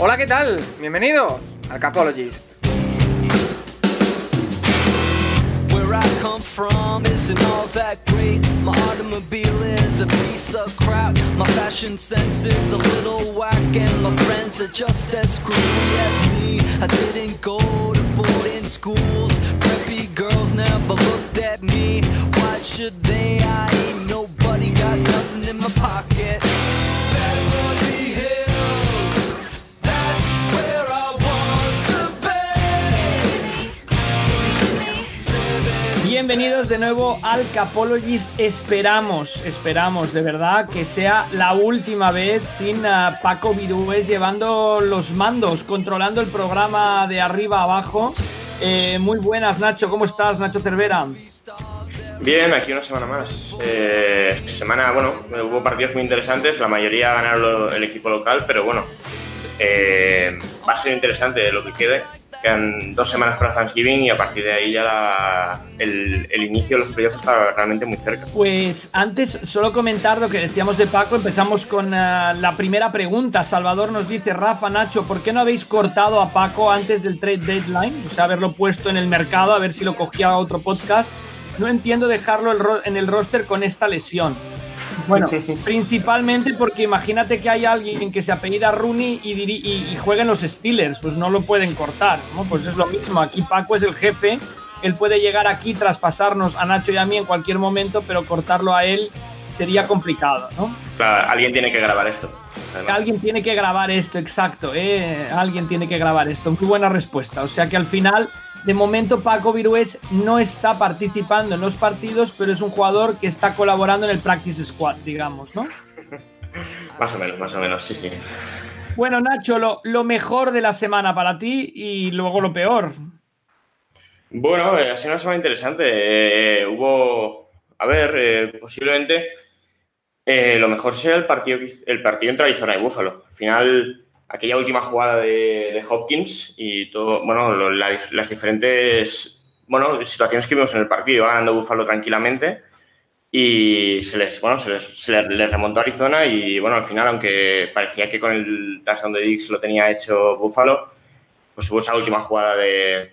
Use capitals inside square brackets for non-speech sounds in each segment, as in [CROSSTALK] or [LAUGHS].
Hola, ¿qué tal? Bienvenidos al Capologist. Where I come from isn't all that great. My automobile is a piece of crap. My fashion sense is a little whack, and my friends are just as screwy as me. I didn't go to boarding schools. Preppy girls never looked at me. Why should they? I ain't nobody got nothing in my pocket. Bienvenidos de nuevo al Capologist. Esperamos, esperamos de verdad que sea la última vez sin uh, Paco Virués llevando los mandos, controlando el programa de arriba abajo. Eh, muy buenas, Nacho. ¿Cómo estás, Nacho Cervera? Bien, aquí una semana más. Eh, semana, bueno, hubo partidos muy interesantes. La mayoría ganaron el equipo local, pero bueno, eh, va a ser interesante lo que quede Quedan dos semanas para Thanksgiving y a partir de ahí ya el, inicio de los playoffs está realmente muy cerca. Pues antes, solo comentar lo que decíamos de Paco. Empezamos con eh, la primera pregunta. Salvador nos dice, Rafa, Nacho, ¿por qué no habéis cortado a Paco antes del trade deadline? O sea, haberlo puesto en el mercado, a ver si lo cogía otro podcast. No entiendo dejarlo en el roster con esta lesión. Bueno, principalmente porque imagínate que hay alguien que se apellida Rooney y, y, y, juega en los Steelers, pues no lo pueden cortar, ¿no? Pues es lo mismo, aquí Paco es el jefe, él puede llegar aquí, traspasarnos a Nacho y a mí en cualquier momento, pero cortarlo a él sería complicado, ¿no? Claro, alguien tiene que grabar esto. Alguien tiene que grabar esto, exacto, ¿eh? Alguien tiene que grabar esto. Muy buena respuesta. O sea que al final de momento Paco Virués no está participando en los partidos, pero es un jugador que está colaborando en el practice squad, digamos, ¿no? [LAUGHS] más o menos, más o menos, sí, sí. Bueno, Nacho, lo, mejor de la semana para ti y luego lo peor. Bueno, eh, ha sido una semana interesante. Eh, hubo, a ver, eh, posiblemente lo mejor sea el partido, el partido entre Arizona y Buffalo. Al final aquella última jugada de, Hopkins y todo, bueno, las, diferentes bueno, situaciones que vimos en el partido. Ganando Buffalo tranquilamente y se les, bueno, se les, remontó Arizona y bueno, al final, aunque parecía que con el touchdown de Dix lo tenía hecho Buffalo, pues hubo esa última jugada de,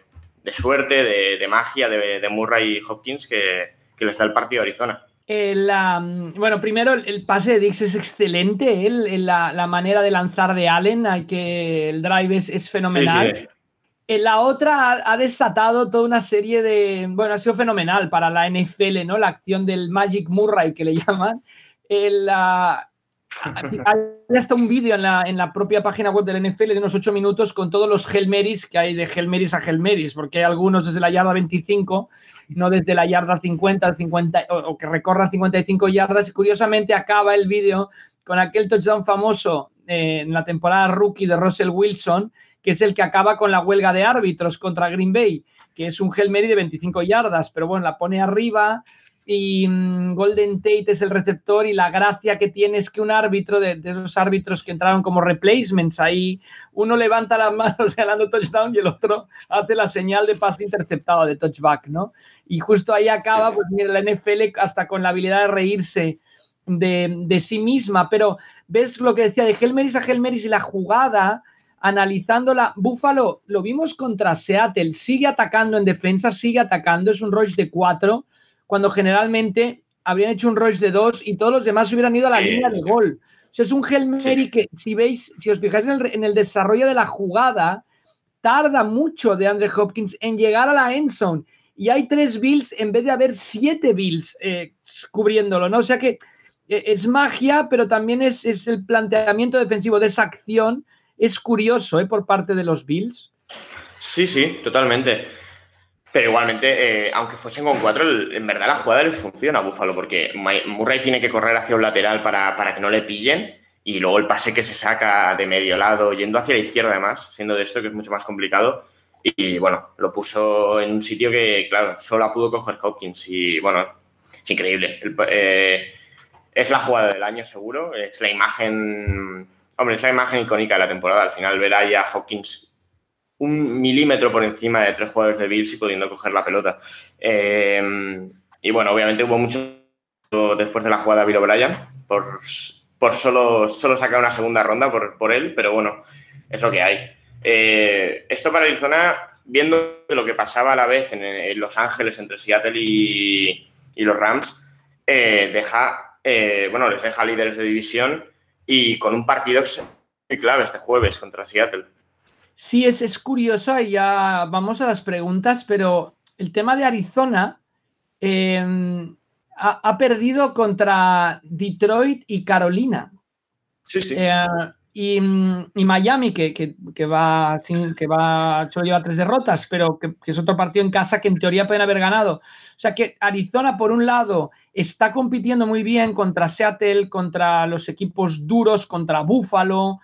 suerte, de, magia de, de, Murray y Hopkins que, que les da el partido a Arizona. Eh, bueno, primero el, pase de Dix es excelente, la, manera de lanzar de Allen, hay que el drive es, fenomenal. En la otra ha, desatado toda una serie de, bueno, ha sido fenomenal para la NFL, ¿no? La acción del Magic Murray que le [LAUGHS] llaman. El, [LAUGHS] hay hasta un vídeo en la, en la, propia página web del NFL de unos 8 minutos con todos los Helmeris que hay de Helmeris a Helmeris, porque hay algunos desde la yarda 25, no desde la yarda 50, 50 o, que recorran 55 yardas. Y curiosamente acaba el vídeo con aquel touchdown famoso eh, en la temporada rookie de Russell Wilson, que es el que acaba con la huelga de árbitros contra Green Bay, que es un Helmeri de 25 yardas, pero bueno, la pone arriba, y mm, Golden Tate es el receptor y la gracia que tiene es que un árbitro de, esos árbitros que entraron como replacements ahí, uno levanta las manos [LAUGHS] ganando touchdown y el otro hace la señal de pase interceptado de touchback, ¿no? Y justo ahí acaba, pues mira, la NFL hasta con la habilidad de reírse de, sí misma, pero ves lo que decía de Helmeris a Helmeris y la jugada analizándola, Buffalo lo vimos contra Seattle, sigue atacando en defensa, sigue atacando, es un rush de cuatro, cuando generalmente habrían hecho un rush de dos y todos los demás hubieran ido a la línea de gol. O sea, es un Hail que, si veis, si os fijáis en el, desarrollo de la jugada, tarda mucho de Andre Hopkins en llegar a la end zone. Y hay tres Bills en vez de haber siete Bills eh, cubriéndolo, ¿no? O sea que eh, es magia, pero también es, es, el planteamiento defensivo de esa acción. Es curioso, ¿eh? Por parte de los Bills. Sí, sí, totalmente. Pero igualmente, eh, aunque fuesen con cuatro, en verdad la jugada les funciona a Búfalo, porque Murray tiene que correr hacia un lateral para, que no le pillen y luego el pase que se saca de medio lado, yendo hacia la izquierda además, siendo de esto que es mucho más complicado. Y bueno, lo puso en un sitio que, claro, solo pudo coger Hawkins y bueno, es increíble. Eh, es la jugada del año seguro, es la imagen, hombre, es la imagen icónica de la temporada. Al final ver ahí a Hawkins un milímetro por encima de tres jugadores de Bills y pudiendo coger la pelota. Eh, y bueno, obviamente hubo mucho después de la jugada de Bill O'Brien por, por solo, solo sacar una segunda ronda por, por él, pero bueno, es lo que hay. Eh, esto para Arizona, viendo lo que pasaba a la vez en, Los Ángeles entre Seattle y, los Rams, eh, deja, bueno, les deja líderes de división y con un partido muy clave este jueves contra Seattle. Sí, es, es curioso y ya vamos a las preguntas, pero el tema de Arizona em, ha, perdido contra Detroit y Carolina. Sí, sí. Y, Miami, que, que, va, que va, solo lleva tres derrotas, pero que, es otro partido en casa que en teoría pueden haber ganado. O sea que Arizona, por un lado, está compitiendo muy bien contra Seattle, contra los equipos duros, contra Buffalo,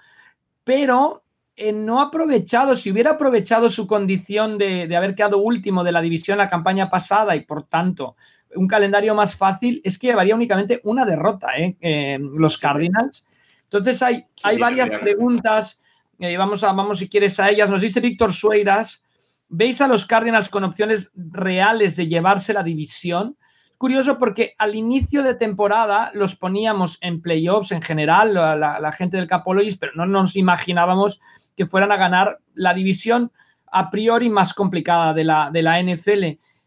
pero eh, no ha aprovechado, si hubiera aprovechado su condición de, haber quedado último de la división la campaña pasada y por tanto un calendario más fácil, es que llevaría únicamente una derrota, ¿eh? Eh, los Cardinals. Entonces hay, hay varias preguntas, eh, vamos, a, vamos si quieres a ellas. Nos dice Víctor Sueiras, ¿veis a los Cardinals con opciones reales de llevarse la división? Curioso porque al inicio de temporada los poníamos en playoffs en general, la, gente del Capologis, pero no nos imaginábamos que fueran a ganar la división a priori más complicada de la, de la NFL.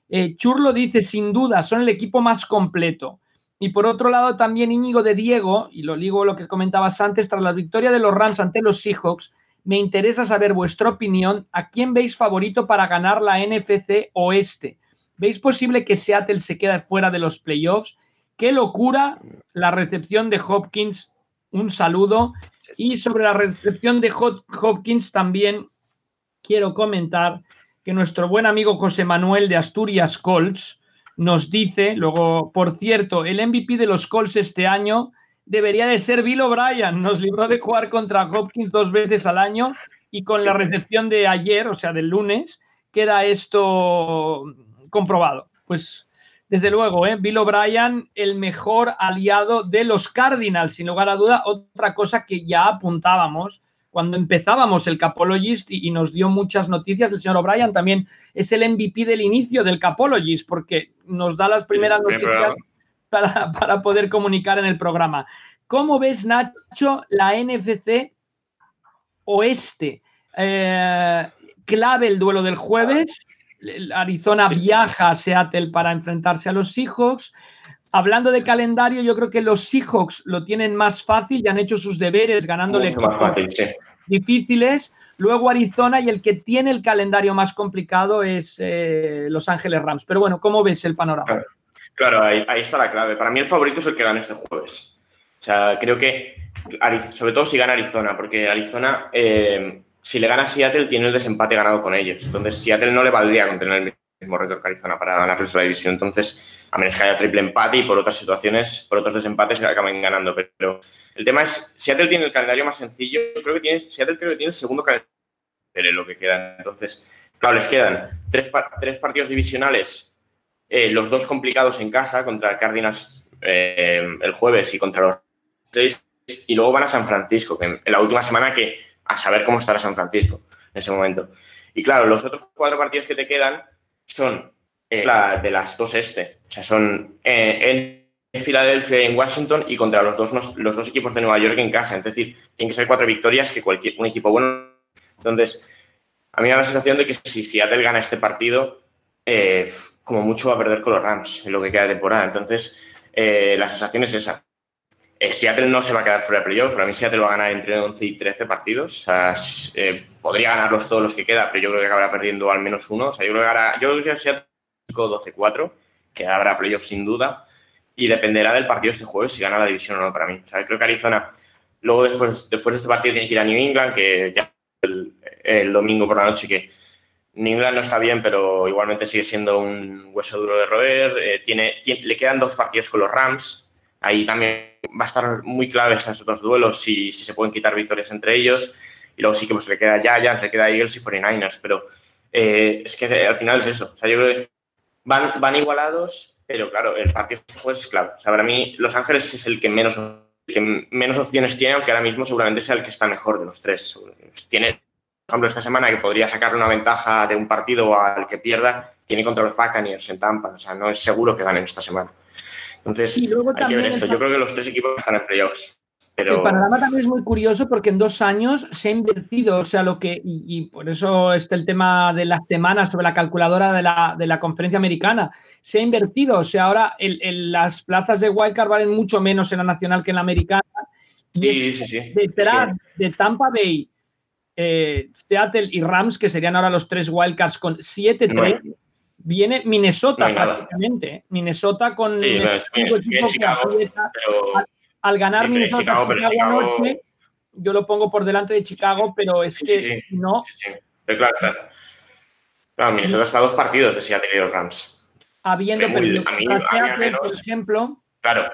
Eh, Churlo dice, sin duda, son el equipo más completo. Y por otro lado, también Íñigo de Diego, y lo digo lo que comentabas antes, tras la victoria de los Rams ante los Seahawks, me interesa saber vuestra opinión. ¿A quién veis favorito para ganar la NFC Oeste? ¿Veis posible que Seattle se quede fuera de los playoffs? ¡Qué locura la recepción de Hopkins! Un saludo. Y sobre la recepción de Hopkins también quiero comentar que nuestro buen amigo José Manuel de Asturias Colts nos dice, luego, por cierto, el MVP de los Colts este año debería de ser Bill O'Brien. Nos libró de jugar contra Hopkins dos veces al año y con la recepción de ayer, o sea, del lunes, queda esto comprobado. Pues desde luego, ¿eh? Bill O'Brien, el mejor aliado de los Cardinals, sin lugar a duda, otra cosa que ya apuntábamos cuando empezábamos el Capologist y, nos dio muchas noticias, el señor O'Brien también es el MVP del inicio del Capologist, porque nos da las primeras noticias para, poder comunicar en el programa. ¿Cómo ves, Nacho, la NFC Oeste? Eh, clave el duelo del jueves. Arizona viaja a Seattle para enfrentarse a los Seahawks. Hablando de calendario, yo creo que los Seahawks lo tienen más fácil y han hecho sus deberes ganándole fácil, difíciles. Luego Arizona y el que tiene el calendario más complicado es eh, Los Ángeles Rams. Pero bueno, ¿cómo ves el panorama? Claro, ahí, está la clave. Para mí el favorito es el que gana este jueves. O sea, creo que, sobre todo si gana Arizona, porque Arizona, eh, si le gana Seattle, tiene el desempate ganado con ellos. Entonces, Seattle no le valdría con tener el mismo récord que para ganarles la división. Entonces, a menos que haya triple empate y por otras situaciones, por otros desempates que acaben ganando. Pero el tema es, Seattle tiene el calendario más sencillo. Creo que tiene, Seattle creo que tiene el segundo calendario lo que queda. Entonces, claro, les quedan tres, tres partidos divisionales, eh, los dos complicados en casa contra Cardinals eh, el jueves y contra los seis, y luego van a San Francisco, que en la última semana que a saber cómo estará San Francisco en ese momento. Y claro, los otros cuatro partidos que te quedan son eh, de las dos este. O sea, son eh, en Filadelfia y en Washington y contra los dos, los dos equipos de Nueva York en casa. Es decir, tienen que ser cuatro victorias que cualquier un equipo bueno. Entonces, a mí me da la sensación de que si Seattle gana este partido, eh, como mucho va a perder con los Rams en lo que queda de temporada. Entonces, la sensación es esa. Seattle no se va a quedar fuera de playoff. Para mí, Seattle va a ganar entre 11 y 13 partidos. O sea, podría ganarlos todos los que queda, pero yo creo que acabará perdiendo al menos uno. O sea, yo creo que, hará, yo creo que Seattle 12-4, que habrá playoff sin duda, y dependerá del partido este jueves si gana la división o no para mí. O sea, creo que Arizona, luego después, después de este partido tiene que ir a New England, que ya el, domingo por la noche que New England no está bien, pero igualmente sigue siendo un hueso duro de roer. Eh, tiene, le quedan dos partidos con los Rams. Ahí también va a estar muy clave esos dos duelos si, se pueden quitar victorias entre ellos. Y luego sí que pues, le queda Giants, le queda Eagles y 49ers. Pero eh, es que al final es eso. O sea, yo creo que van, igualados, pero claro, el partido es claro. O para mí, Los Ángeles es el que menos, que menos opciones tiene, aunque ahora mismo seguramente sea el que está mejor de los tres. Tiene, por ejemplo, esta semana que podría sacar una ventaja de un partido al que pierda, tiene contra los Buccaneers en Tampa. O sea, no es seguro que ganen esta semana. Entonces, hay que ver esto. Yo creo que los tres equipos están en playoffs. El panorama también es muy curioso porque en dos años se ha invertido, o sea, lo que, y, por eso está el tema de las semanas sobre la calculadora de la, de la conferencia americana, se ha invertido, o sea, ahora el, las plazas de Wildcard valen mucho menos en la nacional que en la americana. Sí, sí, sí. Detrás de Tampa Bay, eh, Seattle y Rams, que serían ahora los tres Wildcards con 7-3, viene Minnesota prácticamente. Minnesota con sí, Chicago, pero al ganar Minnesota yo lo pongo por delante de Chicago, pero es que no. Pero claro, claro. claro, Minnesota está a dos partidos de Seattle y los Rams. Habiendo perdido a mí, por ejemplo. Claro,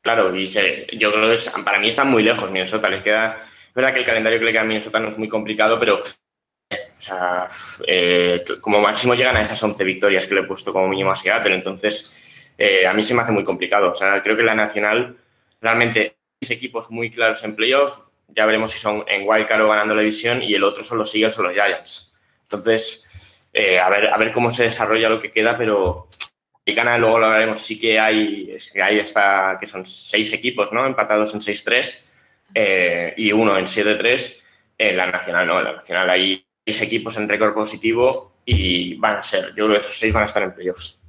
claro, y yo creo que para mí están muy lejos Minnesota. Les queda. Es verdad que el calendario que le queda a Minnesota no es muy complicado, pero o sea, eh, como máximo llegan a esas 11 victorias que le he puesto como mínimo a Seattle. Entonces, eh, a mí se me hace muy complicado. O sea, creo que la Nacional realmente equipos muy claros en playoffs. Ya veremos si son en wildcard o ganando la división y el otro son los Eagles o los Giants. Entonces, eh, a, ver, a ver cómo se desarrolla lo que queda, pero y gana, luego lo hablaremos, sí que hay, hay hasta, que son seis equipos, ¿no? Empatados en 6-3 eh, y uno en 7-3. En la Nacional, ¿no? En la Nacional hay seis equipos en récord positivo y van a ser, yo creo que esos seis van a estar en playoffs.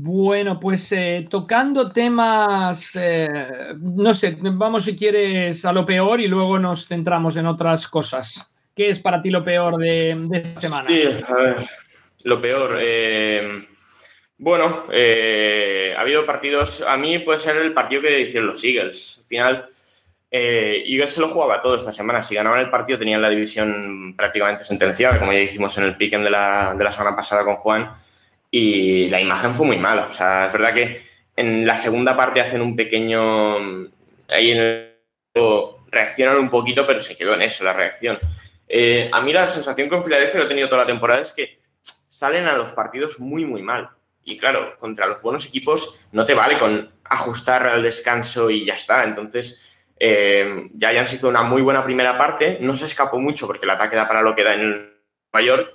Bueno, pues eh, tocando temas, eh, no sé, vamos si quieres a lo peor y luego nos centramos en otras cosas. ¿Qué es para ti lo peor de, esta semana? Sí, a ver, lo peor. Eh, bueno, ha habido partidos, a mí puede ser el partido que hicieron los Eagles. Al final, Eagles se lo jugaba todo esta semana. Si ganaban el partido tenían la división prácticamente sentenciada, como ya dijimos en el piquen de la, de la semana pasada con Juan y la imagen fue muy mala. O sea, es verdad que en la segunda parte hacen un pequeño. Ahí en el. reaccionan un poquito, pero se quedó en eso, la reacción. Eh, a mí la sensación con Filadelfia, lo he tenido toda la temporada, es que salen a los partidos muy, muy mal. Y claro, contra los buenos equipos no te vale con ajustar al descanso y ya está. Entonces, eh, Giants hizo una muy buena primera parte, no se escapó mucho porque el ataque da para lo que da en Nueva York,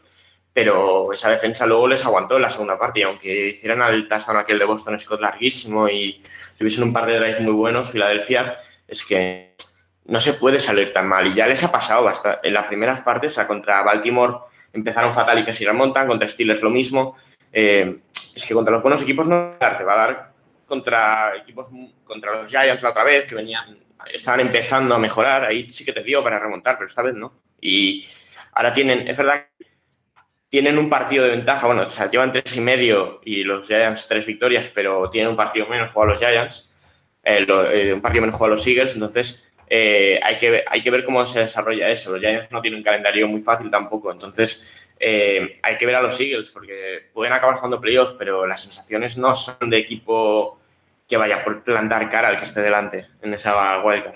pero esa defensa luego les aguantó en la segunda parte. Y aunque hicieran al touchdown aquel de Boston Scott larguísimo y tuviesen un par de drives muy buenos, Filadelfia es que no se puede salir tan mal. Y ya les ha pasado hasta en las primeras partes, o sea, contra Baltimore empezaron fatal y casi remontan, contra Steelers lo mismo, eh, es que contra los buenos equipos no te va a dar contra equipos contra los Giants la otra vez que venían estaban empezando a mejorar, ahí sí que te dio para remontar, pero esta vez no. Y ahora tienen, es verdad tienen un partido de ventaja, bueno, o sea, llevan tres y medio y los Giants tres victorias, pero tienen un partido menos jugado los Giants, eh, eh, un partido menos jugado los Eagles, entonces eh, hay, que, hay que ver cómo se desarrolla eso. Los Giants no tienen un calendario muy fácil tampoco, entonces hay que ver a los Eagles porque pueden acabar jugando playoffs, pero las sensaciones no son de equipo que vaya por plantar cara al que esté delante en esa wildcard.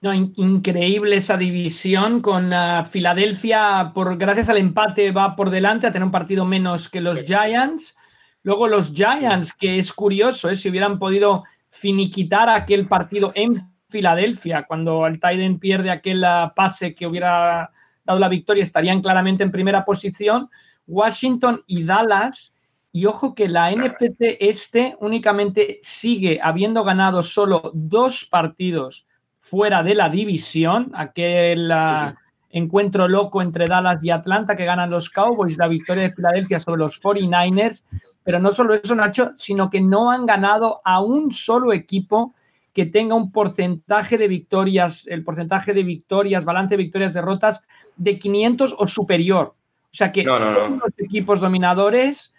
No, increíble esa división con uh, Filadelfia, por, gracias al empate va por delante a tener un partido menos que los Giants. Luego los Giants, que es curioso, ¿eh? si hubieran podido finiquitar aquel partido en Filadelfia, cuando el Tiden pierde aquel uh, pase que hubiera dado la victoria, estarían claramente en primera posición. Washington y Dallas. Y ojo que la NFC este únicamente sigue habiendo ganado solo dos partidos fuera de la división, aquel ah, encuentro loco entre Dallas y Atlanta que ganan los Cowboys, la victoria de Filadelfia sobre los 49ers, pero no solo eso, Nacho, sino que no han ganado a un solo equipo que tenga un porcentaje de victorias, el porcentaje de victorias, balance de victorias, derrotas de 500 o superior. O sea que todos los equipos dominadores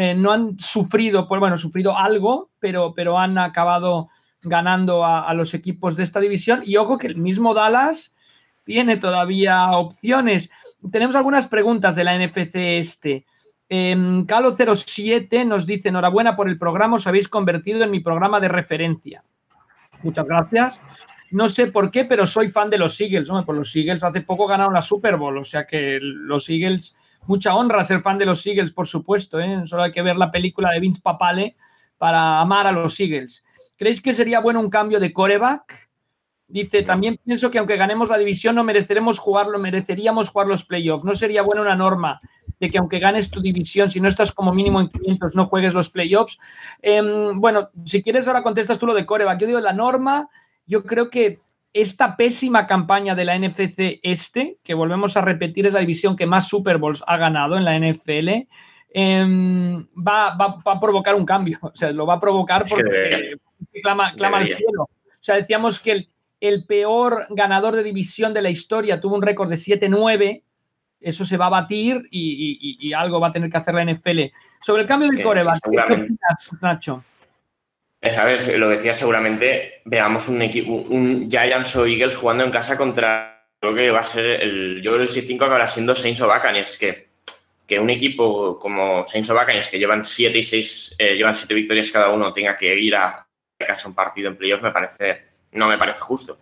eh, no han sufrido, pues bueno, sufrido algo, pero, pero han acabado ganando a, los equipos de esta división. Y ojo que el mismo Dallas tiene todavía opciones. Tenemos algunas preguntas de la NFC este. Eh, Calo07 nos dice, enhorabuena por el programa, os habéis convertido en mi programa de referencia. Muchas gracias. No sé por qué, pero soy fan de los Eagles. Por pues los Eagles hace poco ganaron la Super Bowl, o sea que los Eagles, mucha honra ser fan de los Eagles, por supuesto. ¿eh? Solo hay que ver la película de Vince Papale para amar a los Eagles. ¿Creéis que sería bueno un cambio de coreback? Dice, también pienso que aunque ganemos la división no mereceremos jugarlo, mereceríamos jugar los playoffs. ¿No sería buena una norma de que aunque ganes tu división, si no estás como mínimo en 500, no juegues los playoffs? Em, bueno, si quieres ahora contestas tú lo de coreback. Yo digo, la norma, yo creo que esta pésima campaña de la NFC este, que volvemos a repetir, es la división que más Super Bowls ha ganado en la NFL, em, va, a provocar un cambio. [LAUGHS] O sea, lo va a provocar porque clama, al cielo. O sea, decíamos que el, peor ganador de división de la historia tuvo un récord de 7-9. Eso se va a batir y, algo va a tener que hacer la NFL. Sobre el cambio del coreback, ¿qué opinas, Nacho? Ver, lo decía seguramente, veamos un equipo, un Giants o Eagles jugando en casa contra, creo que va a ser el, yo creo el 6-5 acabará siendo Saints o Buccaneers, que, que un equipo como Saints o Buccaneers, que llevan 7 y 6, eh, llevan 7 victorias cada uno, tenga que ir a casa un partido en playoff, me parece, no me parece justo,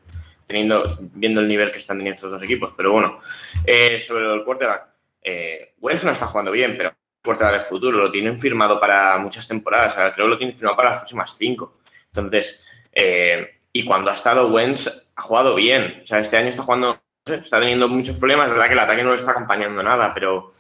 teniendo, viendo el nivel que están teniendo estos dos equipos, pero bueno, eh, sobre el quarterback, eh, Wentz no está jugando bien, pero puerta del futuro, lo tienen firmado para muchas temporadas, creo que lo tienen firmado para las próximas cinco. Entonces, eh, y cuando ha estado Wentz, ha jugado bien. O sea, este año está jugando, está teniendo muchos problemas. Es verdad que el ataque no le está acompañando nada, pero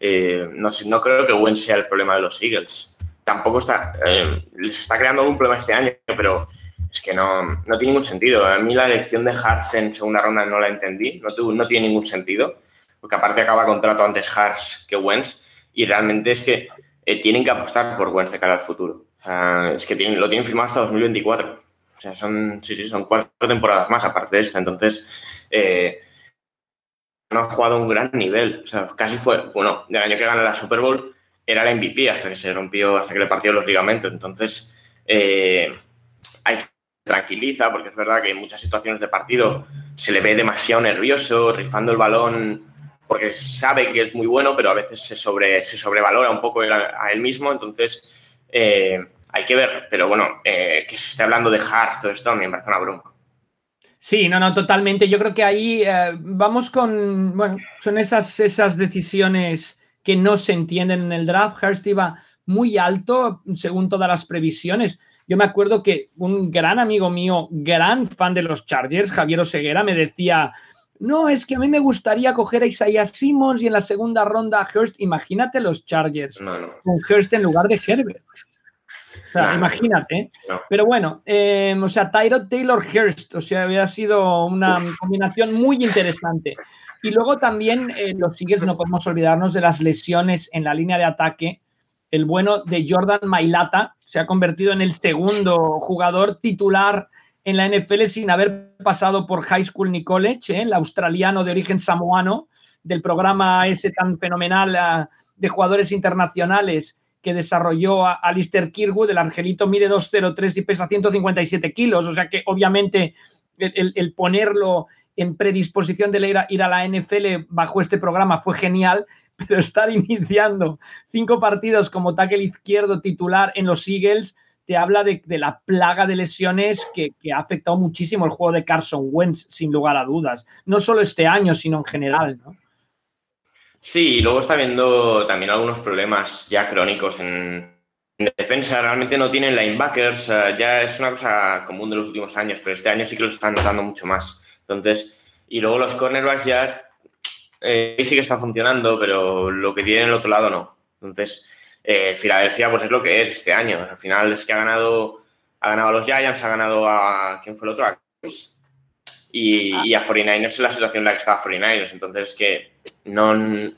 eh, no, no creo que Wentz sea el problema de los Eagles. Tampoco está, eh, les está creando algún problema este año, pero es que no, no tiene ningún sentido. A mí la elección de Hartz en segunda ronda no la entendí, no, no tiene ningún sentido, porque aparte acaba contrato antes Hartz que Wentz y realmente es que eh, tienen que apostar por Wentz de cara al futuro. es que lo tienen firmado hasta 2024. O sea, son, sí, sí, son cuatro temporadas más aparte de esta. Entonces, eh, no ha jugado un gran nivel. O sea, casi fue, bueno, del año que gana la Super Bowl era el MVP hasta que se rompió, hasta que le partió los ligamentos. Entonces, eh, hay que tranquiliza, porque es verdad que en muchas situaciones de partido se le ve demasiado nervioso, rifando el balón porque sabe que es muy bueno, pero a veces se, sobre, se sobrevalora un poco a, él mismo, entonces eh, hay que ver, pero bueno, eh, que se esté hablando de Hearts, todo esto, me parece una broma. Sí, no, no, totalmente. Yo creo que ahí eh, vamos con, bueno, son esas, esas decisiones que no se entienden en el draft. Hurst iba muy alto según todas las previsiones. Yo me acuerdo que un gran amigo mío, gran fan de los Chargers, Javier Oseguera, me decía, no, es que a mí me gustaría coger a Isaiah Simmons y en la segunda ronda a Hurst. Imagínate los Chargers con Hurst en lugar de Herbert. O sea, imagínate. Pero bueno, em, o sea, Tyrod Taylor Hurst, o sea, había sido una combinación muy interesante. Y luego también eh, los Eagles no podemos olvidarnos de las lesiones en la línea de ataque. El bueno de Jordan Mailata se ha convertido en el segundo jugador titular en la NFL sin haber pasado por high school ni college, ¿eh? el australiano de origen samoano del programa ese tan fenomenal ah, de jugadores internacionales que desarrolló a Alistair Kirwood, el angelito mide 2,03 y pesa 157 kilos, o sea que obviamente el, ponerlo en predisposición de ir a, ir a la NFL bajo este programa fue genial, pero estar [LAUGHS] iniciando cinco partidos como tackle izquierdo titular en los Eagles te habla de, la plaga de lesiones que, ha afectado muchísimo el juego de Carson Wentz, sin lugar a dudas. No solo este año, sino en general, ¿no? Sí, y luego está viendo también algunos problemas ya crónicos en, defensa. Realmente no tienen linebackers, ya es una cosa común de los últimos años, pero este año sí que lo están notando mucho más. Entonces, y luego los cornerbacks ya eh, sí que está funcionando, pero lo que tienen el otro lado no. Entonces, eh, Filadelfia pues es lo que es este año. Al final es que ha ganado, ha ganado a los Giants, ha ganado a. ¿Quién fue el otro? A Cruz. Y, a 49ers es la situación en la que estaba 49ers. Entonces es que no,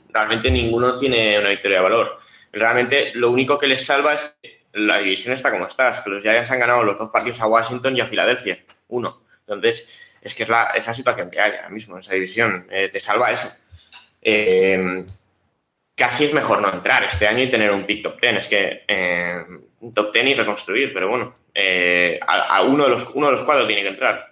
realmente ninguno tiene una victoria de valor. Realmente lo único que les salva es que la división está como está. Es que los Giants han ganado los dos partidos a Washington y a Filadelfia. Uno. Entonces es que es la, esa situación que hay ahora mismo en esa división. Eh, te salva eso. Eh, casi es mejor no entrar este año y tener un pick top 10. Es que eh, un top 10 y reconstruir, pero bueno, eh, a, uno, de los, uno de los cuatro tiene que entrar.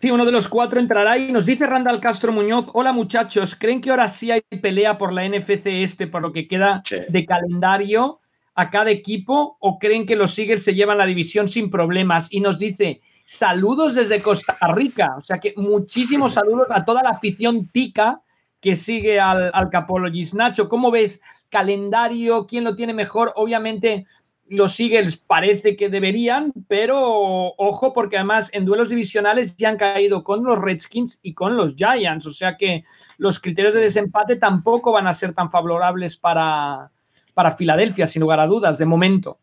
Sí, uno de los cuatro entrará y nos dice Randall Castro Muñoz, hola muchachos, ¿creen que ahora sí hay pelea por la NFC este por lo que queda de calendario a cada equipo o creen que los Eagles se llevan la división sin problemas? Y nos dice, saludos desde Costa Rica, o sea que muchísimos saludos a toda la afición tica que sigue al, al Capologist. Nacho, ¿cómo ves calendario? ¿Quién lo tiene mejor? Obviamente los Eagles parece que deberían, pero ojo porque además en duelos divisionales ya han caído con los Redskins y con los Giants, o sea que los criterios de desempate tampoco van a ser tan favorables para, para Filadelfia, sin lugar a dudas, de momento.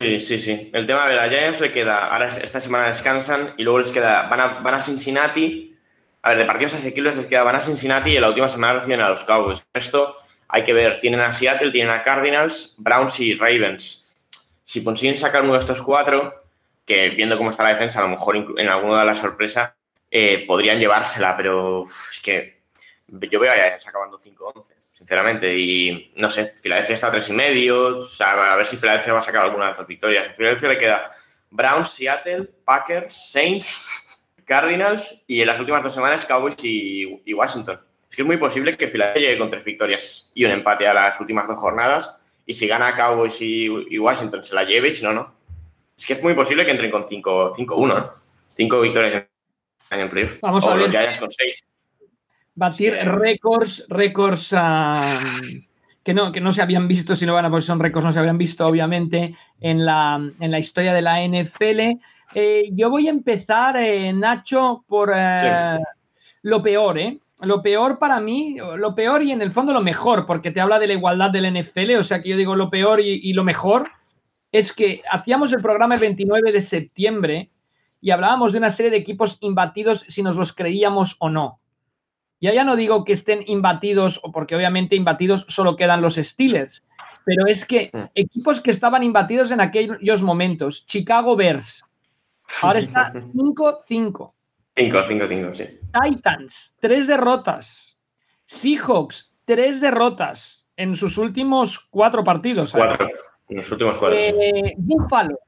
Sí, sí, sí. El tema de la Giants le queda, ahora esta semana descansan y luego les queda, van a, van a Cincinnati. A ver, de partidos asequibles les queda, van a Cincinnati y la última semana reciben a los Cowboys. Esto hay que ver, tienen a Seattle, tienen a Cardinals, Browns y Ravens. Si consiguen sacar uno de estos cuatro, que viendo cómo está la defensa, a lo mejor en alguna de las sorpresas eh, podrían llevársela, pero es que yo veo a Giants acabando 5-11 sinceramente. Y no sé, Filadelfia está a tres y medio. O sea, a ver si Filadelfia va a sacar alguna de estas victorias. A Filadelfia le queda Browns, Seattle, Packers, Saints, Cardinals y en las últimas dos semanas Cowboys y, Washington. Es que es muy posible que Filadelfia llegue con tres victorias y un empate a las últimas dos jornadas. Y si gana Cowboys y, Washington se la lleve y si no, no. Es que es muy posible que entren con 5-1, ¿eh? Cinco victorias en playoff. Vamos a ver. con seis batir récords, récords que, no, que no se habían visto, si no van a son récords, no se habían visto, obviamente, en la, en la historia de la NFL. Eh, yo voy a empezar, eh, Nacho, por eh, lo peor, ¿eh? Lo peor para mí, lo peor y en el fondo lo mejor, porque te habla de la igualdad del NFL, o sea que yo digo lo peor y, y lo mejor, es que hacíamos el programa el 29 de septiembre y hablábamos de una serie de equipos imbatidos si nos los creíamos o no. Ya ya no digo que estén imbatidos, porque obviamente imbatidos solo quedan los Steelers, pero es que equipos que estaban imbatidos en aquellos momentos, Chicago Bears, ahora está 5-5. 5, 5, 5, sí. Titans, tres derrotas. Seahawks, tres derrotas en sus últimos cuatro partidos. Cuatro, en los últimos cuatro. Eh, Buffalo,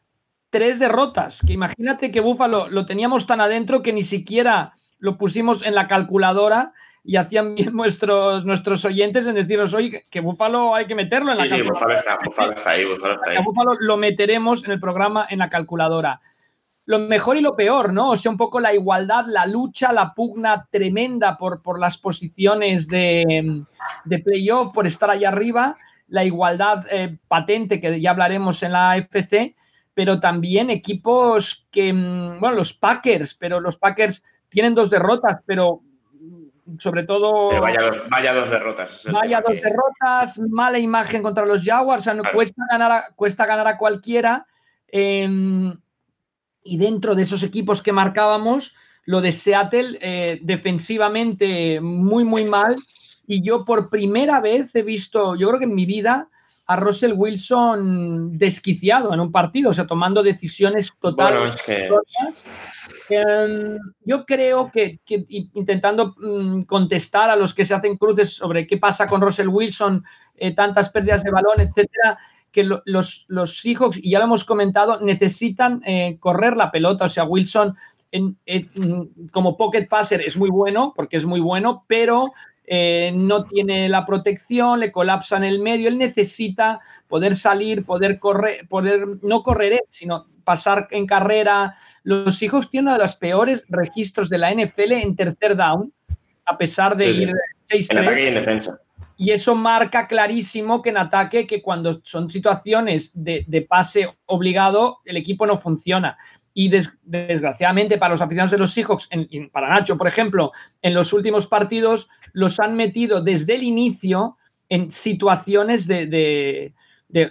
tres derrotas. Que imagínate que Buffalo lo teníamos tan adentro que ni siquiera lo pusimos en la calculadora y hacían bien [LAUGHS] nuestros, nuestros oyentes en decirnos, oye, que Búfalo hay que meterlo en la calculadora. Sí, Búfalo está, Búfalo está ahí, Búfalo está ahí. Búfalo lo meteremos en el programa en la calculadora. Lo mejor y lo peor, ¿no? O sea, un poco la igualdad, la lucha, la pugna tremenda por, por las posiciones de, de playoff, por estar allá arriba, la igualdad eh, patente que ya hablaremos en la AFC, pero también equipos que, mm, bueno, los Packers, pero los Packers tienen dos derrotas, pero sobre todo. vaya, dos, derrotas. Vaya dos derrotas, mala imagen contra los Jaguars, o sea, no cuesta, ganar a, cuesta ganar a cualquiera. Em, y dentro de esos equipos que marcábamos, lo de Seattle eh, defensivamente muy, muy mal. Y yo por primera vez he visto, yo creo que en mi vida, a Russell Wilson desquiciado en un partido, o sea, tomando decisiones totalmente. Em, yo creo que, intentando mm, contestar a los que se hacen cruces sobre qué pasa con Russell Wilson, eh, tantas pérdidas de balón, etcétera, que los, los Seahawks, y ya lo hemos comentado, necesitan eh, correr la pelota. O sea, Wilson mm, como pocket passer es muy bueno, porque es muy bueno, pero eh, no tiene la protección, le colapsa en el medio, él necesita poder salir, poder correr, poder no correr sino pasar en carrera. Los hijos tienen uno de los peores registros de la NFL en tercer down, a pesar de ir 6-3. Y eso marca clarísimo que en ataque, que cuando son situaciones de, pase obligado, el equipo no funciona. Y desgraciadamente para los aficionados de los Seahawks, para Nacho, por ejemplo, en los últimos partidos los han metido desde el inicio en situaciones de,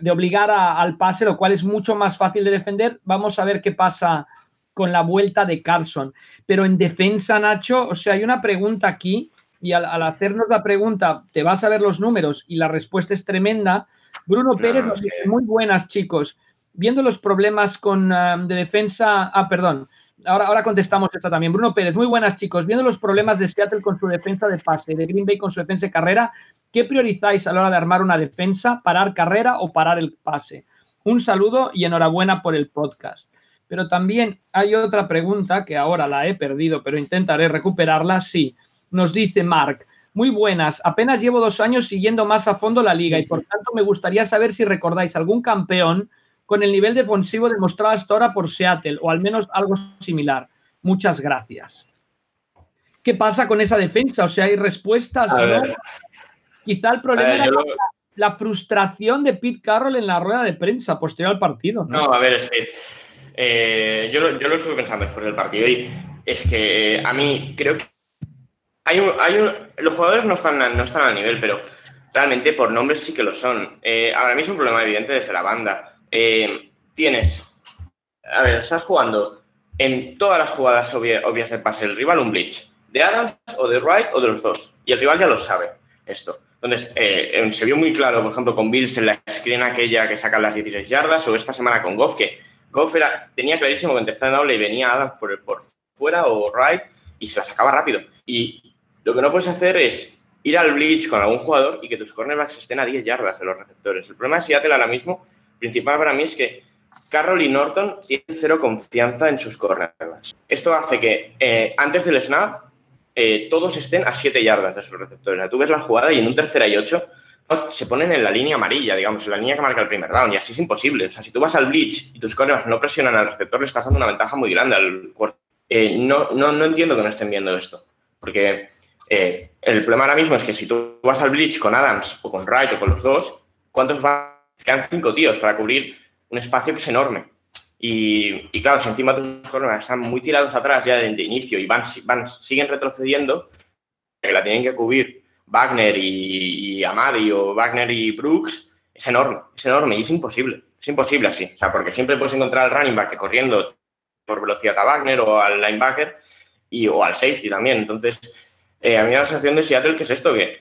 obligar al pase, lo cual es mucho más fácil de defender. Vamos a ver qué pasa con la vuelta de Carson. Pero en defensa, Nacho, o sea, hay una pregunta aquí y al, hacernos la pregunta, te vas a ver los números y la respuesta es tremenda. Bruno Pérez nos dice, muy buenas chicos, viendo los problemas con, de defensa, ah, perdón, ahora, ahora contestamos esta también. Bruno Pérez, muy buenas chicos. Viendo los problemas de Seattle con su defensa de pase, de Green Bay con su defensa de carrera, ¿qué priorizáis a la hora de armar una defensa? ¿Parar carrera o parar el pase? Un saludo y enhorabuena por el podcast. Pero también hay otra pregunta que ahora la he perdido, pero intentaré recuperarla. Sí, nos dice Mark. Muy buenas, apenas llevo dos años siguiendo más a fondo la liga y por tanto me gustaría saber si recordáis algún campeón con el nivel defensivo demostrado hasta ahora por Seattle, o al menos algo similar. Muchas gracias. ¿Qué pasa con esa defensa? O sea, hay respuestas. Quizá el problema era la, frustración de Pete Carroll en la rueda de prensa posterior al partido. No, a ver, es que eh, yo, lo, estuve pensando después del partido y es que a mí creo que hay los jugadores no están, no están al nivel, pero realmente por nombres sí que lo son. Eh, ahora mismo un problema evidente desde la banda. Eh, tienes, a ver, estás jugando en todas las jugadas obvias del pase del rival un blitz, de Adams o de Wright o de los dos, y el rival ya lo sabe esto. Entonces, eh, se vio muy claro, por ejemplo, con Bills en la screen aquella que sacan las 16 yardas, o esta semana con Goff, que Goff era, tenía clarísimo que en tercera doble venía Adams por, por fuera o Wright y se la sacaba rápido. Y lo que no puedes hacer es ir al blitz con algún jugador y que tus cornerbacks estén a 10 yardas de los receptores. El problema de Seattle ahora mismo, principal para mí, es que Carroll y Norton tienen cero confianza en sus cornerbacks. Esto hace que eh, antes del snap eh, todos estén a 7 yardas de sus receptores. tú ves la jugada y en un tercera y 8 se ponen en la línea amarilla, digamos, en la línea que marca el primer down, y así es imposible. O sea, si tú vas al blitz y tus cornerbacks no presionan al receptor, le estás dando una ventaja muy grande al. Eh, no, no, no entiendo que no estén viendo esto, porque eh, el problema ahora mismo es que si tú vas al blitz con Adams o con Wright o con los dos, ¿cuántos van? Quedan cinco tíos para cubrir un espacio que es enorme. Y, claro, si encima tus cornerbacks están muy tirados atrás ya de, inicio y van, van, siguen retrocediendo, que la tienen que cubrir Wagner y, Amadi o Wagner y Brooks, es enorme, es enorme y es imposible. Es imposible así. O sea, porque siempre puedes encontrar al running back corriendo por velocidad a Wagner o al linebacker y, o al safety también. Entonces, eh, a mí me da la sensación de Seattle que es esto, que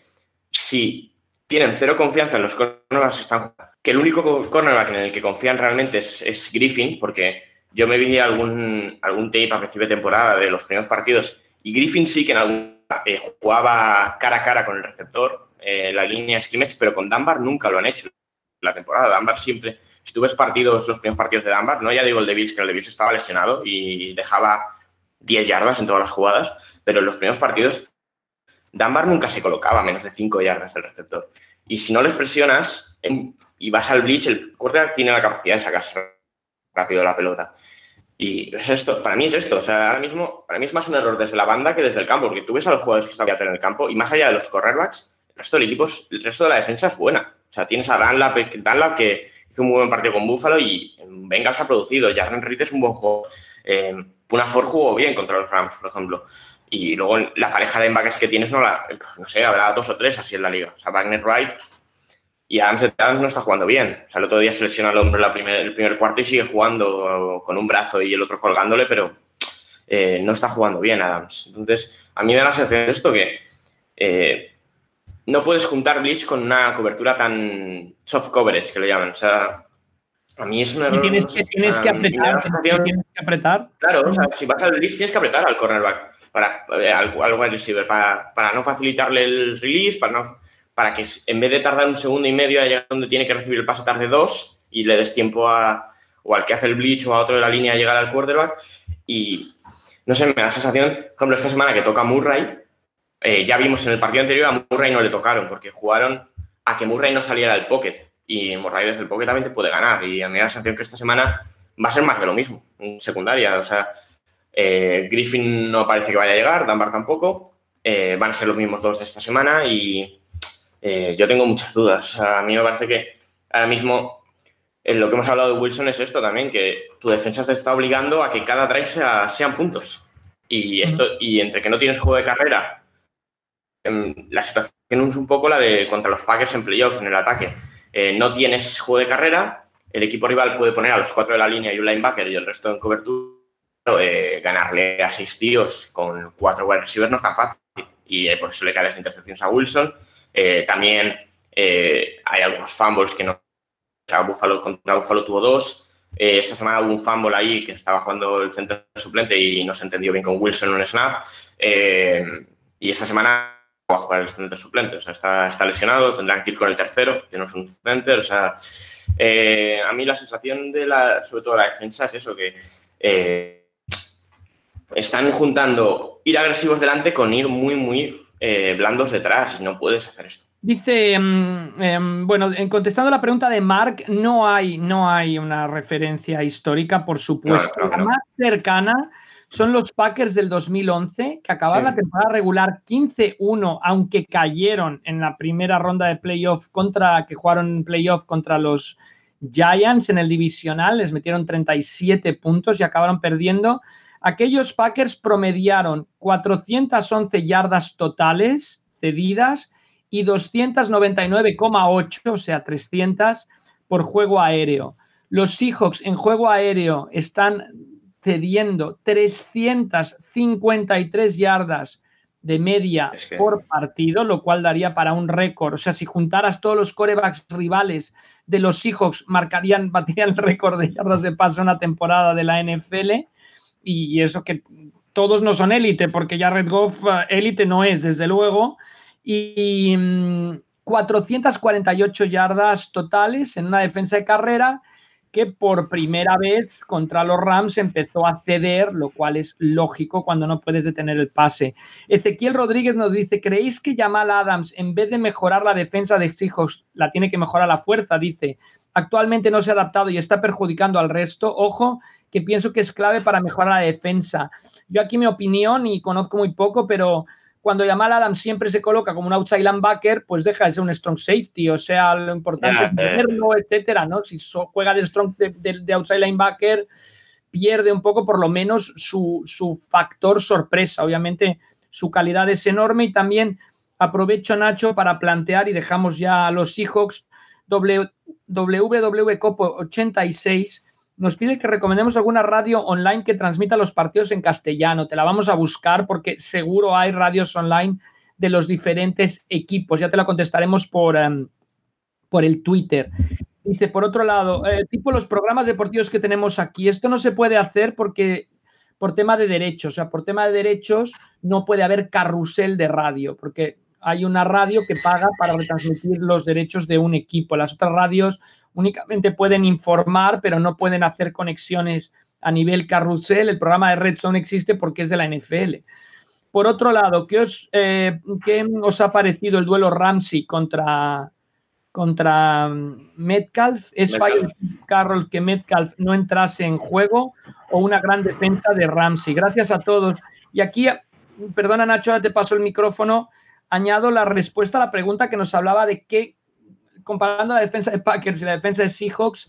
si tienen cero confianza en los cornerbacks que están que el único cornerback en el que confían realmente es, Griffin, porque yo me vi algún, algún tape a principio de temporada de los primeros partidos y Griffin sí que en algún eh, jugaba cara a cara con el receptor, eh, la línea scrimmage, pero con Dunbar nunca lo han hecho la temporada. Dunbar siempre, si tú ves partidos, los primeros partidos de Dunbar, no ya digo el de Bills, que el de Bills estaba lesionado y dejaba 10 yardas en todas las jugadas, pero en los primeros partidos Dunbar nunca se colocaba a menos de 5 yardas del receptor. Y si no les presionas, y vas al blitz, el quarterback tiene la capacidad de sacarse rápido la pelota. Y es esto, para mí es esto. O sea, ahora mismo, para mí es más un error desde la banda que desde el campo, porque tú ves a los jugadores que están en el campo y más allá de los cornerbacks, el resto del equipo, el resto de la defensa es buena. O sea, tienes a Danlap, Danlap que hizo un muy buen partido con Buffalo y Bengals ha producido. Jason Reed es un buen juego. Eh, Punafort jugó bien contra los Rams, por ejemplo. Y luego la pareja de embaques que tienes, no, la, no sé, habrá dos o tres así en la liga. O sea, Wagner Wright y Adams, no está jugando bien. O sea, el otro día se lesiona el hombro la primer, el primer cuarto y sigue jugando con un brazo y el otro colgándole, pero eh, no está jugando bien Adams. Entonces, a mí me da la sensación de esto que eh, no puedes juntar Blitz con una cobertura tan soft coverage, que lo llaman. O sea, a mí es un error. tienes, que, tienes, que apretar, tienes que apretar. Claro, o sea, si vas al Blitz tienes que apretar al cornerback, para, eh, receiver, para, para no facilitarle el release, para no para que en vez de tardar un segundo y medio a llegar donde tiene que recibir el pase tarde dos y le des tiempo a, o al que hace el bleach o a otro de la línea a llegar al quarterback. Y no sé, me da la sensación, por ejemplo, esta semana que toca Murray, eh, ya vimos en el partido anterior a Murray no le tocaron porque jugaron a que Murray no saliera del pocket y Murray desde el pocket también te puede ganar. Y a mí me da la sensación que esta semana va a ser más de lo mismo, secundaria. O sea, eh, Griffin no parece que vaya a llegar, Dunbar tampoco. Eh, van a ser los mismos dos de esta semana y eh, yo tengo muchas dudas. a mí me parece que ahora mismo en lo que hemos hablado de Wilson es esto también, que tu defensa te está obligando a que cada drive sean puntos. Y, esto, y entre que no tienes juego de carrera, em, la situación es un poco la de contra los Packers en playoffs, en el ataque. Eh, no tienes juego de carrera, el equipo rival puede poner a los cuatro de la línea y un linebacker y el resto en cobertura. Eh, ganarle a seis tíos con cuatro wide receivers no es tan fácil. Y por eso le caen las intercepciones a Wilson. Eh, también eh, hay algunos fumbles que no. O sea, Buffalo, contra Buffalo tuvo dos. Eh, esta semana hubo un fumble ahí que estaba jugando el centro suplente y no se entendió bien con Wilson en un snap. y esta semana va a jugar el centro suplente. O sea, está, está, lesionado, tendrán que ir con el tercero, que no es un center. O sea, a mí la sensación de la, sobre todo la defensa, es eso, que están juntando ir agresivos delante con ir muy, muy eh, blandos detrás no puedes hacer esto. Dice, em, em, bueno, en contestando la pregunta de Mark, no hay, no hay una referencia histórica, por supuesto. la más cercana son los Packers del 2011, que acabaron la temporada regular 15-1, aunque cayeron en la primera ronda de playoff contra, que jugaron en playoff contra los Giants en el divisional, les metieron 37 puntos y acabaron perdiendo aquellos Packers promediaron 411 yardas totales cedidas y 299,8, o sea, 300 por juego aéreo. Los Seahawks en juego aéreo están cediendo 353 yardas de media por partido, lo cual daría para un récord. O sea, si juntaras todos los corebacks rivales de los Seahawks, marcarían, [LAUGHS] baterían el récord de yardas de paso en una temporada de la NFL. Y eso que todos no son élite, porque ya Red Goff eh, élite no es, desde luego. Y 448 mm, yardas totales en una defensa de carrera que por primera vez contra los Rams empezó a ceder, lo cual es lógico cuando no puedes detener el pase. Ezequiel Rodríguez nos dice, ¿creéis que Jamal Adams, en vez de mejorar la defensa de Seahawks, la tiene que mejorar la fuerza? Dice, actualmente no se ha adaptado y está perjudicando al resto. Ojo, que pienso que es clave para mejorar la defensa. Yo aquí mi opinión, y conozco muy poco, pero cuando Jamal Adams siempre se coloca como un outside linebacker, pues deja de ser un strong safety. O sea, lo importante es tenerlo, etcétera, ¿no? Si juega de strong de, outside linebacker, pierde un poco por lo menos su, factor sorpresa. Obviamente, su calidad es enorme y también aprovecho, Nacho, para plantear y dejamos ya a los Seahawks WW Copo 86 nos pide que recomendemos alguna radio online que transmita los partidos en castellano. Te la vamos a buscar porque seguro hay radios online de los diferentes equipos. Ya te la contestaremos por, em, por el Twitter. Dice, por otro lado, eh, tipo los programas deportivos que tenemos aquí, esto no se puede hacer porque por tema de derechos, o sea, por tema de derechos no puede haber carrusel de radio, porque hay una radio que paga para retransmitir los derechos de un equipo. Las otras radios únicamente pueden informar, pero no pueden hacer conexiones a nivel carrusel. El programa de Red Zone existe porque es de la NFL. Por otro lado, ¿qué os, eh, os ha parecido el duelo Ramsey contra, contra mm, Metcalf? ¿Es fallo Carroll que Metcalf no entrase en juego o una gran defensa de Ramsey? Gracias a todos. Y aquí, perdona Nacho, ahora te paso el micrófono. Añado la respuesta a la pregunta que nos hablaba de qué comparando la defensa de Packers y la defensa de Seahawks,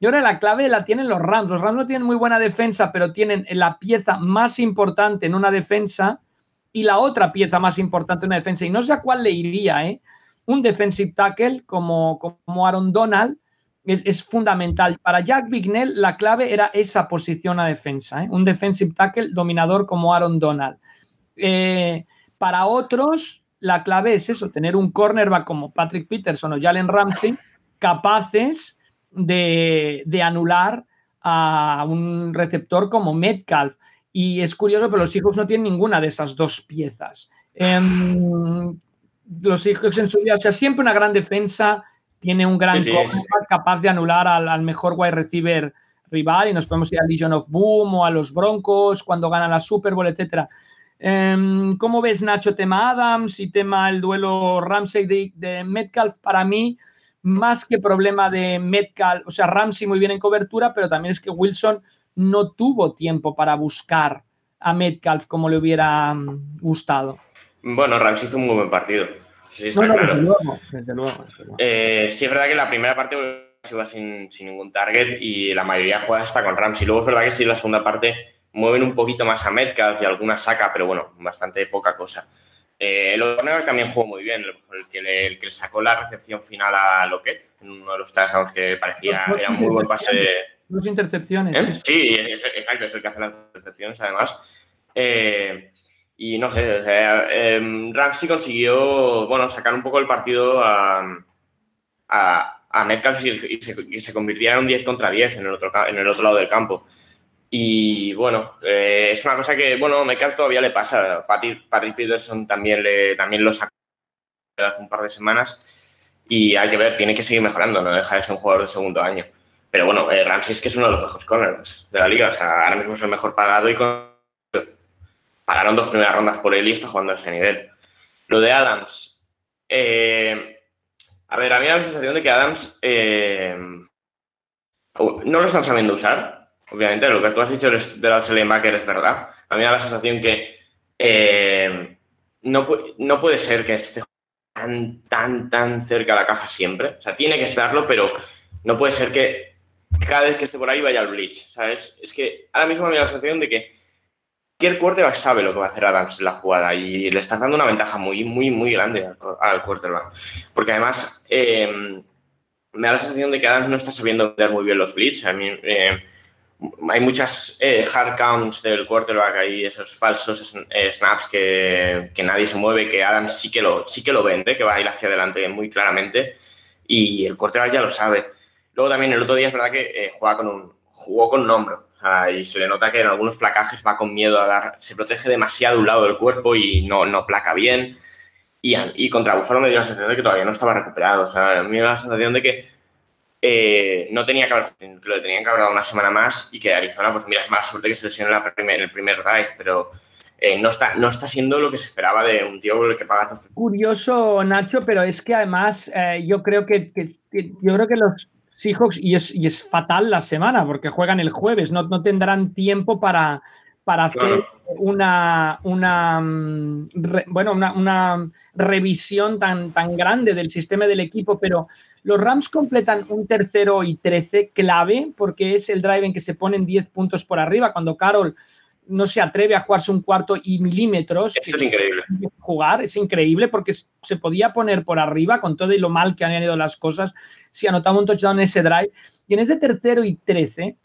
yo creo que la clave la tienen los Rams. Los Rams no tienen muy buena defensa, pero tienen la pieza más importante en una defensa y la otra pieza más importante en una defensa. Y no sé a cuál le iría, ¿eh? Un defensive tackle como, como Aaron Donald es, fundamental. Para Jack Bignell, la clave era esa posición a defensa, ¿eh? Un defensive tackle dominador como Aaron Donald. Eh, para otros, la clave es eso, tener un cornerback como Patrick Peterson o Jalen Ramsey capaces de, anular a un receptor como Metcalf. Y es curioso, pero los hijos no tienen ninguna de esas dos piezas. Em, los hijos en su vida, o sea, siempre una gran defensa, tiene un gran cornerback capaz de anular al, mejor wide receiver rival y nos podemos ir al Legion of Boom o a los Broncos cuando ganan la Super Bowl, etcétera. Em, ¿Cómo ves, Nacho, tema Adams y tema el duelo Ramsey de, Metcalf? Para mí, más que problema de Metcalf, o sea, Ramsey muy bien en cobertura, pero también es que Wilson no tuvo tiempo para buscar a Metcalf como le hubiera mm, gustado. Bueno, Ramsey hizo un muy buen partido. Sí, está claro. desde luego, eh, sí, es verdad que la primera parte iba sin, sin, ningún target y la mayoría juega hasta con Ramsey. Luego es verdad que sí, la segunda parte mueven un poquito más a Metcalf y alguna saca, pero bueno, bastante poca cosa. Eh, el cornerback también jugó muy bien, el que, le, sacó la recepción final a Lockett, uno de los touchdowns que parecía era un muy buen pase de... Dos intercepciones. ¿Eh? Sí, exacto, es el que hace las intercepciones además. Eh, y no sé, eh, Ramsey consiguió bueno, sacar un poco el partido a, a, Metcalf y, se, y, se, convirtiera en un 10 contra 10 en el otro, en el otro lado del campo. Y bueno, eh, es una cosa que, bueno, Metcalf todavía le pasa. Patrick, Peterson también, le, también lo sacó hace un par de semanas. Y hay que ver, tiene que seguir mejorando, no deja de ser un jugador de segundo año. Pero bueno, eh, Ramsey es que es uno de los mejores corners de la liga. O sea, ahora mismo es el mejor pagado y con... pagaron dos primeras rondas por él y está jugando a ese nivel. Lo de Adams. Eh, a ver, a mí me da la sensación de que Adams no lo están sabiendo usar obviamente, lo que tú has dicho de la linebacker es verdad. A mí me da la sensación que eh, no, no puede ser que esté tan, tan, tan cerca de la caja siempre. O sea, tiene que estarlo, pero no puede ser que cada vez que esté por ahí vaya al blitz, ¿sabes? Es que ahora mismo me da la sensación de que cualquier quarterback sabe lo que va a hacer Adams en la jugada y le está dando una ventaja muy, muy, muy grande al, quarterback. Porque además, eh, me da la sensación de que Adams no está sabiendo vender muy bien los blitz. A mí, eh, hay muchas eh, hard counts del quarterback ahí, esos falsos eh, snaps que, que, nadie se mueve, que Adams sí que lo, sí que lo vende, que va a ir hacia adelante muy claramente y el quarterback ya lo sabe. Luego también el otro día es verdad que juega con un, jugó con un hombro y se le nota que en algunos placajes va con miedo a dar, se protege demasiado un lado del cuerpo y no, no placa bien. Y, y contra Buffalo me dio la sensación de que todavía no estaba recuperado. O sea, me dio la sensación de que eh, no tenía que haber, lo tenían que haber dado una semana más y que Arizona, pues mira, es mala suerte que se la primer, el primer drive, pero eh, no, está, no está siendo lo que se esperaba de un tío que paga. Curioso, Nacho, pero es que además eh, yo creo que, yo creo que los Seahawks, y es, y es fatal la semana, porque juegan el jueves, no, no tendrán tiempo para, para hacer una, una, mm, bueno, una, una, revisión tan, tan grande del sistema del equipo, pero los Rams completan un tercero y trece clave porque es el drive en que se ponen 10 puntos por arriba cuando Carol no se atreve a jugarse un cuarto y milímetros. Esto es increíble. Jugar es increíble porque se podía poner por arriba con todo y lo mal que han ido las cosas si anotaba un touchdown en ese drive. Y en ese tercero y trece,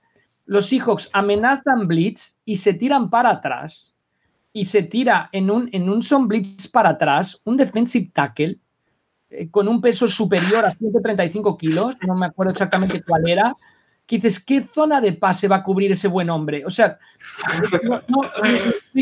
los Seahawks amenazan blitz y se tiran para atrás y se tira en un, en un son blitz para atrás, un defensive tackle eh, con un peso superior a 135 kilos, no me acuerdo exactamente cuál era, que dices, ¿qué zona de pase va a cubrir ese buen hombre? O sea,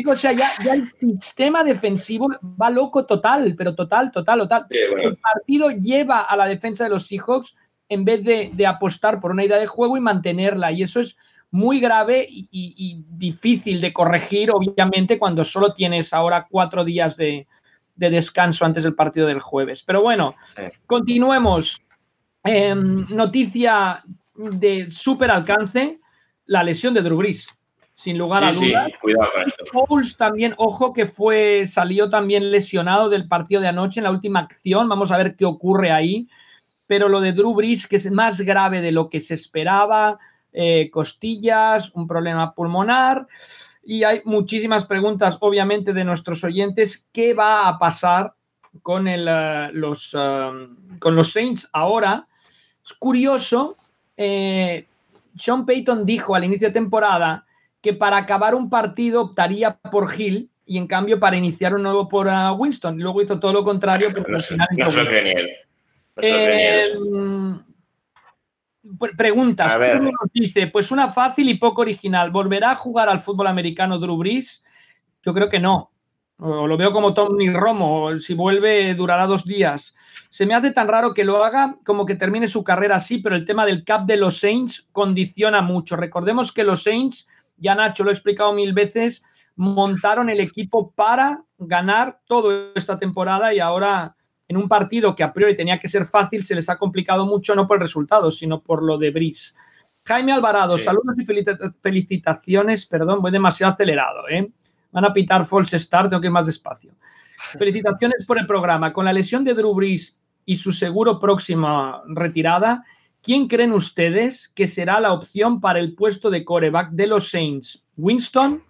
o sea ya, ya, el sistema defensivo va loco total, pero total, total, total. El partido lleva a la defensa de los Seahawks en vez de, de, apostar por una idea de juego y mantenerla. Y eso es muy grave y, y difícil de corregir, obviamente, cuando solo tienes ahora cuatro días de, de descanso antes del partido del jueves. Pero bueno, continuemos. Em, noticia de súper alcance, la lesión de Drew Brees, sin lugar a dudas. Sí, cuidado con esto. también, ojo que fue, salió también lesionado del partido de anoche en la última acción. Vamos a ver qué ocurre ahí. Pero lo de Drew Brees, que es más grave de lo que se esperaba, eh, costillas, un problema pulmonar. Y hay muchísimas preguntas, obviamente, de nuestros oyentes. ¿Qué va a pasar con, el, eh, los, eh, con los Saints ahora? Es curioso, eh, Sean Payton dijo al inicio de temporada que para acabar un partido optaría por Hill y en cambio para iniciar un nuevo por Winston. Luego hizo todo lo contrario. Porque no, final no se lo Preguntas. Nos dice, pues una fácil y poco original. ¿Volverá a jugar al fútbol americano Drew Brees? Yo creo que no. O lo veo como Tony Romo. Si vuelve, durará dos días. Se me hace tan raro que lo haga como que termine su carrera así, pero el tema del cap de los Saints condiciona mucho. Recordemos que los Saints, ya Nacho lo he explicado mil veces, montaron el equipo para ganar toda esta temporada y ahora en un partido que a priori tenía que ser fácil, se les ha complicado mucho, no por el resultado, sino por lo de Brice. Jaime Alvarado, saludos y felicitaciones, perdón, voy demasiado acelerado, ¿eh? Van a pitar false start, tengo que ir más despacio. [LAUGHS] Felicitaciones por el programa. Con la lesión de Drew Brees y su seguro próxima retirada, ¿quién creen ustedes que será la opción para el puesto de coreback de los Saints? ¿Winston?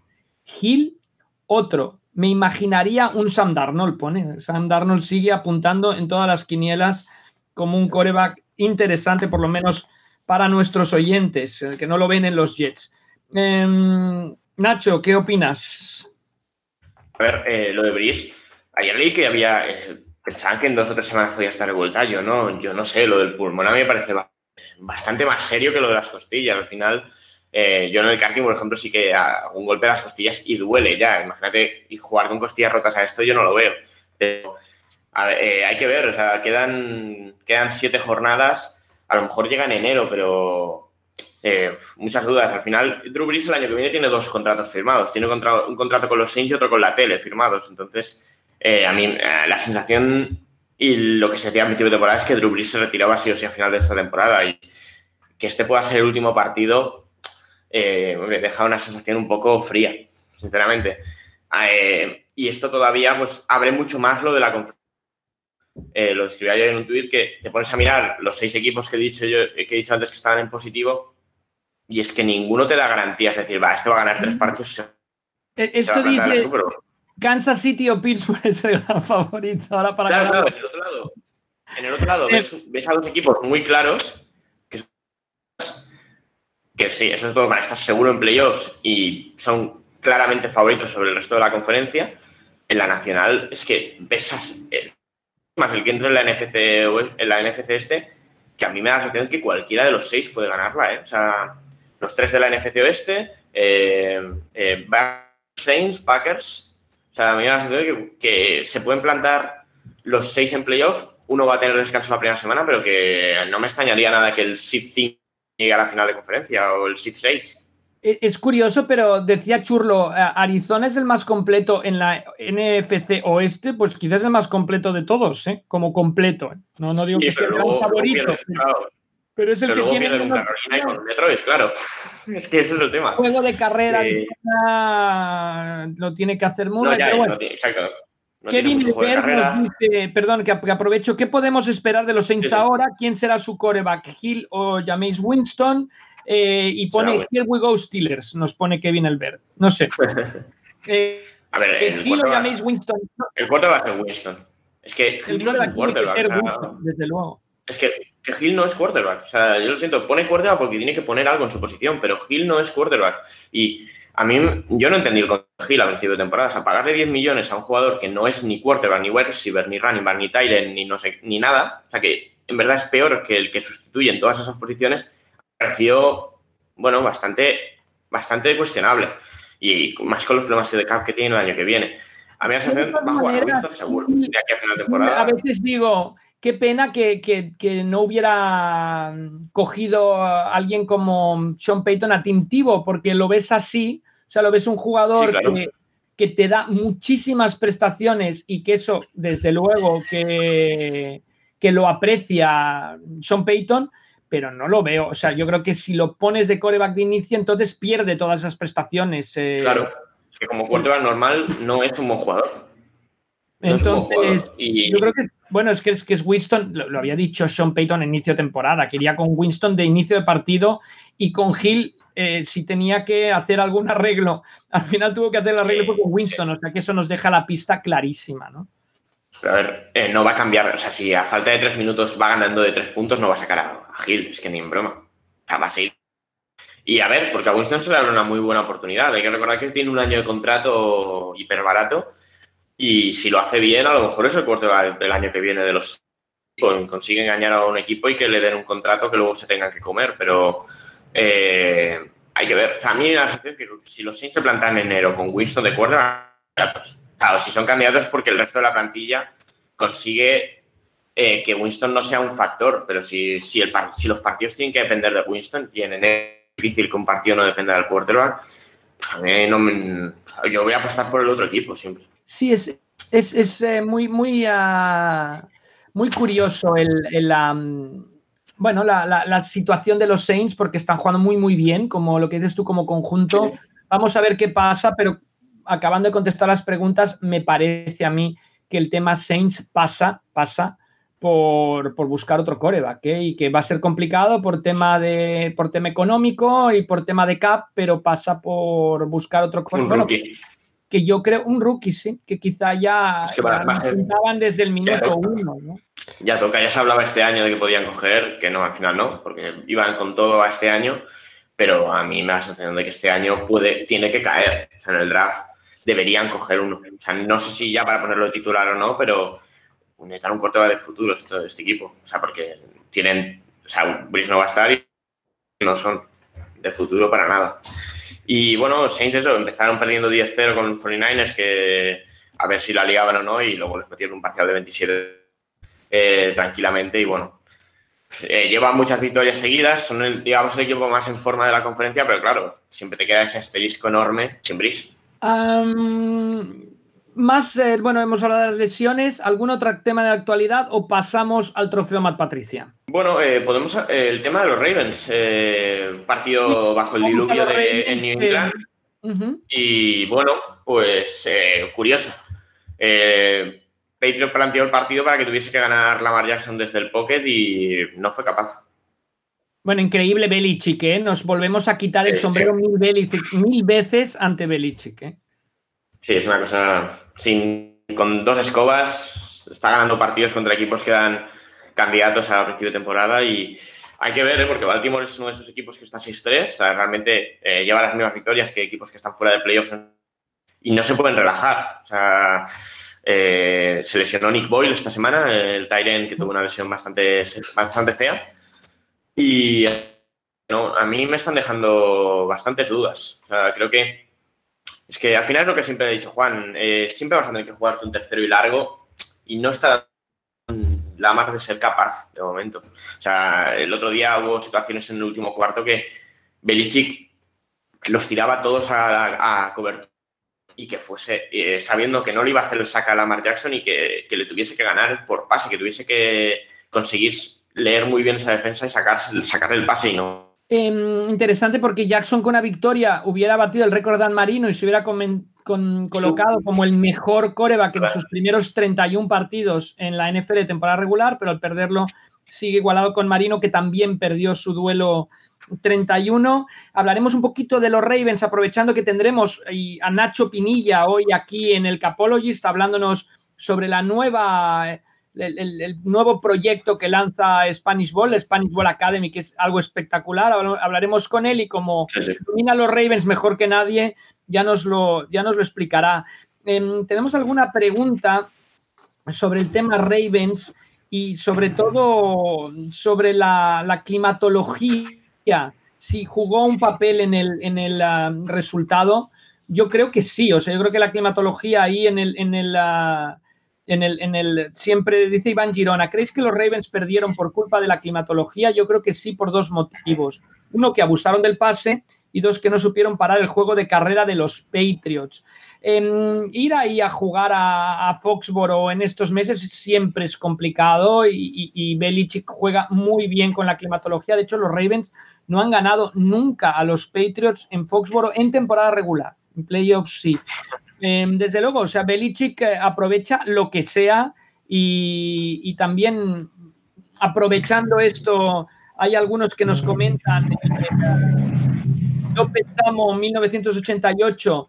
¿Hill? ¿Otro? Me imaginaría un Sam Darnold, pone. Sam Darnold sigue apuntando en todas las quinielas como un coreback interesante, por lo menos para nuestros oyentes, eh, que no lo ven en los Jets. Em, Nacho, ¿qué opinas? A ver, eh, lo de Brice, ayer leí que había, eh, pensaban que en dos o tres semanas podía estar de yo no, yo no sé, lo del pulmón a mí me parece bastante más serio que lo de las costillas, al final eh, yo en el karting, por ejemplo, sí que un golpe a las costillas y duele ya. Imagínate y jugar con costillas rotas a esto, yo no lo veo. Pero, eh, hay que ver, o sea, quedan, quedan siete jornadas. A lo mejor llega en enero, pero eh, muchas dudas. Al final, Drew Brees el año que viene tiene dos contratos firmados. Tiene un contrato, con los Saints y otro con la tele firmados. Entonces, a mí la sensación y lo que se decía a principio de temporada es que Drew Brees se retiraba sí o sí a final de esta temporada y que este pueda ser el último partido eh, me deja una sensación un poco fría, sinceramente. Eh, y esto todavía pues abre mucho más lo de la conferencia. Eh, lo escribí ayer en un tweet que te pones a mirar los seis equipos que he dicho yo, que he dicho antes que estaban en positivo y es que ninguno te da garantías, es decir, va, este va a ganar tres partidos. Esto dice Kansas City o Pittsburgh [LAUGHS] es el gran favorito ahora para claro, claro, el otro lado. En el otro lado ves, ves a dos equipos muy claros que sí, eso es todo para estar seguro en playoffs y son claramente favoritos sobre el resto de la conferencia. En la nacional es que ves eh, más el que entre en la NFC en la NFC este, que a mí me da la sensación que cualquiera de los seis puede ganarla, ¿eh? O sea, los tres de la NFC oeste, eh, eh Saints, Packers. O sea, a mí me da la sensación que, que se pueden plantar los seis en playoffs. Uno va a tener descanso la primera semana, pero que no me extrañaría nada que el Seed 5 llegue a la final de conferencia o el Seed 6. E, es curioso, pero decía Churlo, Arizona es el más completo en la NFC Oeste, pues quizás el más completo de todos, ¿eh? como completo. ¿eh? No, no digo que sea el favorito. Pero es el que tiene. con Carolina y con Detroit, claro. Es que ese es el tema. Juego de carrera eh... lo tiene que hacer muy no, bueno. exacto. No Kevin nos dice, perdón, que, aprovecho, ¿qué podemos esperar de los Saints ahora? ¿Quién será su coreback? ¿Hill o James Winston? Eh, y pone Here we go Steelers, nos pone Kevin Elbert. No sé. [LAUGHS] eh, a ver, el, Hill o James Winston. El a ser Winston. Es que Hill no es un quarterback. desde luego. Es que, que Hill no es quarterback. O sea, yo lo siento, pone quarterback porque tiene que poner algo en su posición, pero Hill no es quarterback. Y a mí, yo no entendí el Hill a principio de temporada. O sea, pagarle 10 millones a un jugador que no es ni quarterback, ni wide receiver, ni running back, ni tight ni no sé, ni nada. O sea, que en verdad es peor que el que sustituye en todas esas posiciones pareció, bueno, bastante, bastante cuestionable. Y más con los problemas de cap que tiene el año que viene. A mí me hace va a jugar Winston seguro de aquí a final de temporada. A veces digo, qué pena que, que, que, no hubiera cogido a alguien como Sean Payton a Tim porque lo ves así, o sea, lo ves un jugador sí, claro. que, que, te da muchísimas prestaciones y que eso, desde luego, que, que lo aprecia Sean Payton, pero no lo veo. O sea, yo creo que si lo pones de coreback de inicio, entonces pierde todas esas prestaciones. Eh. Claro, que como quarterback normal no es un buen jugador. No entonces, y... yo creo que, bueno, es que es, que es Winston, lo, lo, había dicho Sean Payton en inicio de temporada, quería con Winston de inicio de partido y con Hill, eh, si tenía que hacer algún [LAUGHS] arreglo, al final tuvo que hacer el arreglo sí, con Winston, sí. o sea que eso nos deja la pista clarísima, ¿no? Pero a ver, eh, no va a cambiar. O sea, si a falta de tres minutos va ganando de tres puntos, no va a sacar a, a Gil. Es que ni en broma. O sea, va a seguir. Y a ver, porque a Winston se le abre una muy buena oportunidad. Hay que recordar que él tiene un año de contrato hiper barato. Y si lo hace bien, a lo mejor es el corte del año que viene de los. Consigue engañar a un equipo y que le den un contrato que luego se tengan que comer. Pero eh, hay que ver. A mí me da la sensación que si los Saints se plantan en enero con Winston de cuerda, Claro, si son candidatos es porque el resto de la plantilla consigue eh, que Winston no sea un factor, pero si, si, el, si, los partidos tienen que depender de Winston y en enero es difícil que un partido no dependa del quarterback, a mí no me, yo voy a apostar por el otro equipo siempre. Sí, es, es, es eh, muy, muy, uh, muy curioso el, el um, bueno, la, la, la, situación de los Saints porque están jugando muy, muy bien, como lo que dices tú como conjunto. Sí. Vamos a ver qué pasa, pero acabando de contestar las preguntas, me parece a mí que el tema Saints pasa, pasa por, por buscar otro coreback, ¿eh? y que va a ser complicado por tema, de, por tema económico y por tema de cap, pero pasa por buscar otro coreback. Bueno, que, yo creo, un rookie, sí, que quizá ya, es que ya desde el minuto uno, ¿no? Ya toca, ya se hablaba este año de que podían coger, que no, al final no, porque iban con todo a este año, pero a mí me da la sensación de que este año puede, tiene que caer o sea, en el draft deberían coger uno. O sea, no sé si ya para ponerlo de titular o no, pero necesitan un corte de futuro este, este, equipo. O sea, porque tienen, o sea, Brice no va a estar y no son de futuro para nada. Y bueno, Saints eso, empezaron perdiendo 10-0 con 49ers, que a ver si la ligaban o no, y luego les metieron un parcial de 27 eh, tranquilamente. Y bueno, eh, llevan muchas victorias seguidas, son el, digamos el equipo más en forma de la conferencia, pero claro, siempre te queda ese asterisco enorme sin más, eh, bueno, hemos hablado de las lesiones. ¿Algún otro tema de actualidad o pasamos al trofeo Matt Patricia? Bueno, eh, podemos. Eh, el tema de los Ravens. Eh, partido bajo el diluvio de, en New England. Uh -huh. Y bueno, pues curioso. Patriot planteó el partido para que tuviese que ganar Lamar Jackson desde el pocket y no fue capaz. Bueno, increíble Belichick, ¿eh? Nos volvemos a quitar el sí, sombrero sí. Mil, Belichick, mil, veces ante Belichick, ¿eh? Sí, es una cosa sin, con dos escobas, está ganando partidos contra equipos que dan candidatos a principio de temporada y hay que ver, ¿eh? porque Baltimore es uno de esos equipos que está 6-3, realmente eh, lleva las mismas victorias que equipos que están fuera de playoffs y no se pueden relajar. O sea, eh, se lesionó Nick Boyle esta semana, el Tyren que tuvo una lesión bastante, bastante fea. Y no, a mí me están dejando bastantes dudas. Creo que es que al final es lo que siempre he dicho, Juan, eh, siempre vas a tener que jugarte un tercero y largo y no está la más de ser capaz de momento. O sea, el otro día hubo situaciones en el último cuarto que Belichick los tiraba todos a, a cobertura y que fuese eh, sabiendo que no le iba a hacer el saca a Lamar Jackson y que, le tuviese que ganar por pase, que tuviese que conseguir leer muy bien esa defensa y sacar, sacar el pase y no Em, interesante porque Jackson con una victoria hubiera batido el récord de Dan Marino y se hubiera colocado como el mejor coreback en sus primeros 31 partidos en la NFL de temporada regular, pero al perderlo sigue igualado con Marino, que también perdió su duelo 31. Hablaremos un poquito de los Ravens, aprovechando que tendremos a Nacho Pinilla hoy aquí en el Capologist, hablándonos sobre la nueva el, nuevo proyecto que lanza Spanish Ball, Spanish Ball Academy, que es algo espectacular. Hablaremos con él y como domina los Ravens mejor que nadie, ya nos lo, ya nos lo explicará. Em, tenemos alguna pregunta sobre el tema Ravens y sobre todo sobre la, climatología, si jugó un papel en el, en el ah, resultado. Yo creo que sí, o sea, yo creo que la climatología ahí en el, en el, ah, en el, en el, siempre dice Iván Girona, ¿creéis que los Ravens perdieron por culpa de la climatología? Yo creo que sí por dos motivos. Uno, que abusaron del pase y dos, que no supieron parar el juego de carrera de los Patriots. Em, ir ahí a jugar a, Foxboro en estos meses siempre es complicado y, y, Belichick juega muy bien con la climatología. De hecho, los Ravens no han ganado nunca a los Patriots en Foxboro en temporada regular. En playoffs sí. Em, desde luego, o sea, Belichick eh, aprovecha lo que sea y, también aprovechando esto, hay algunos que nos comentan, López Tamo 1988,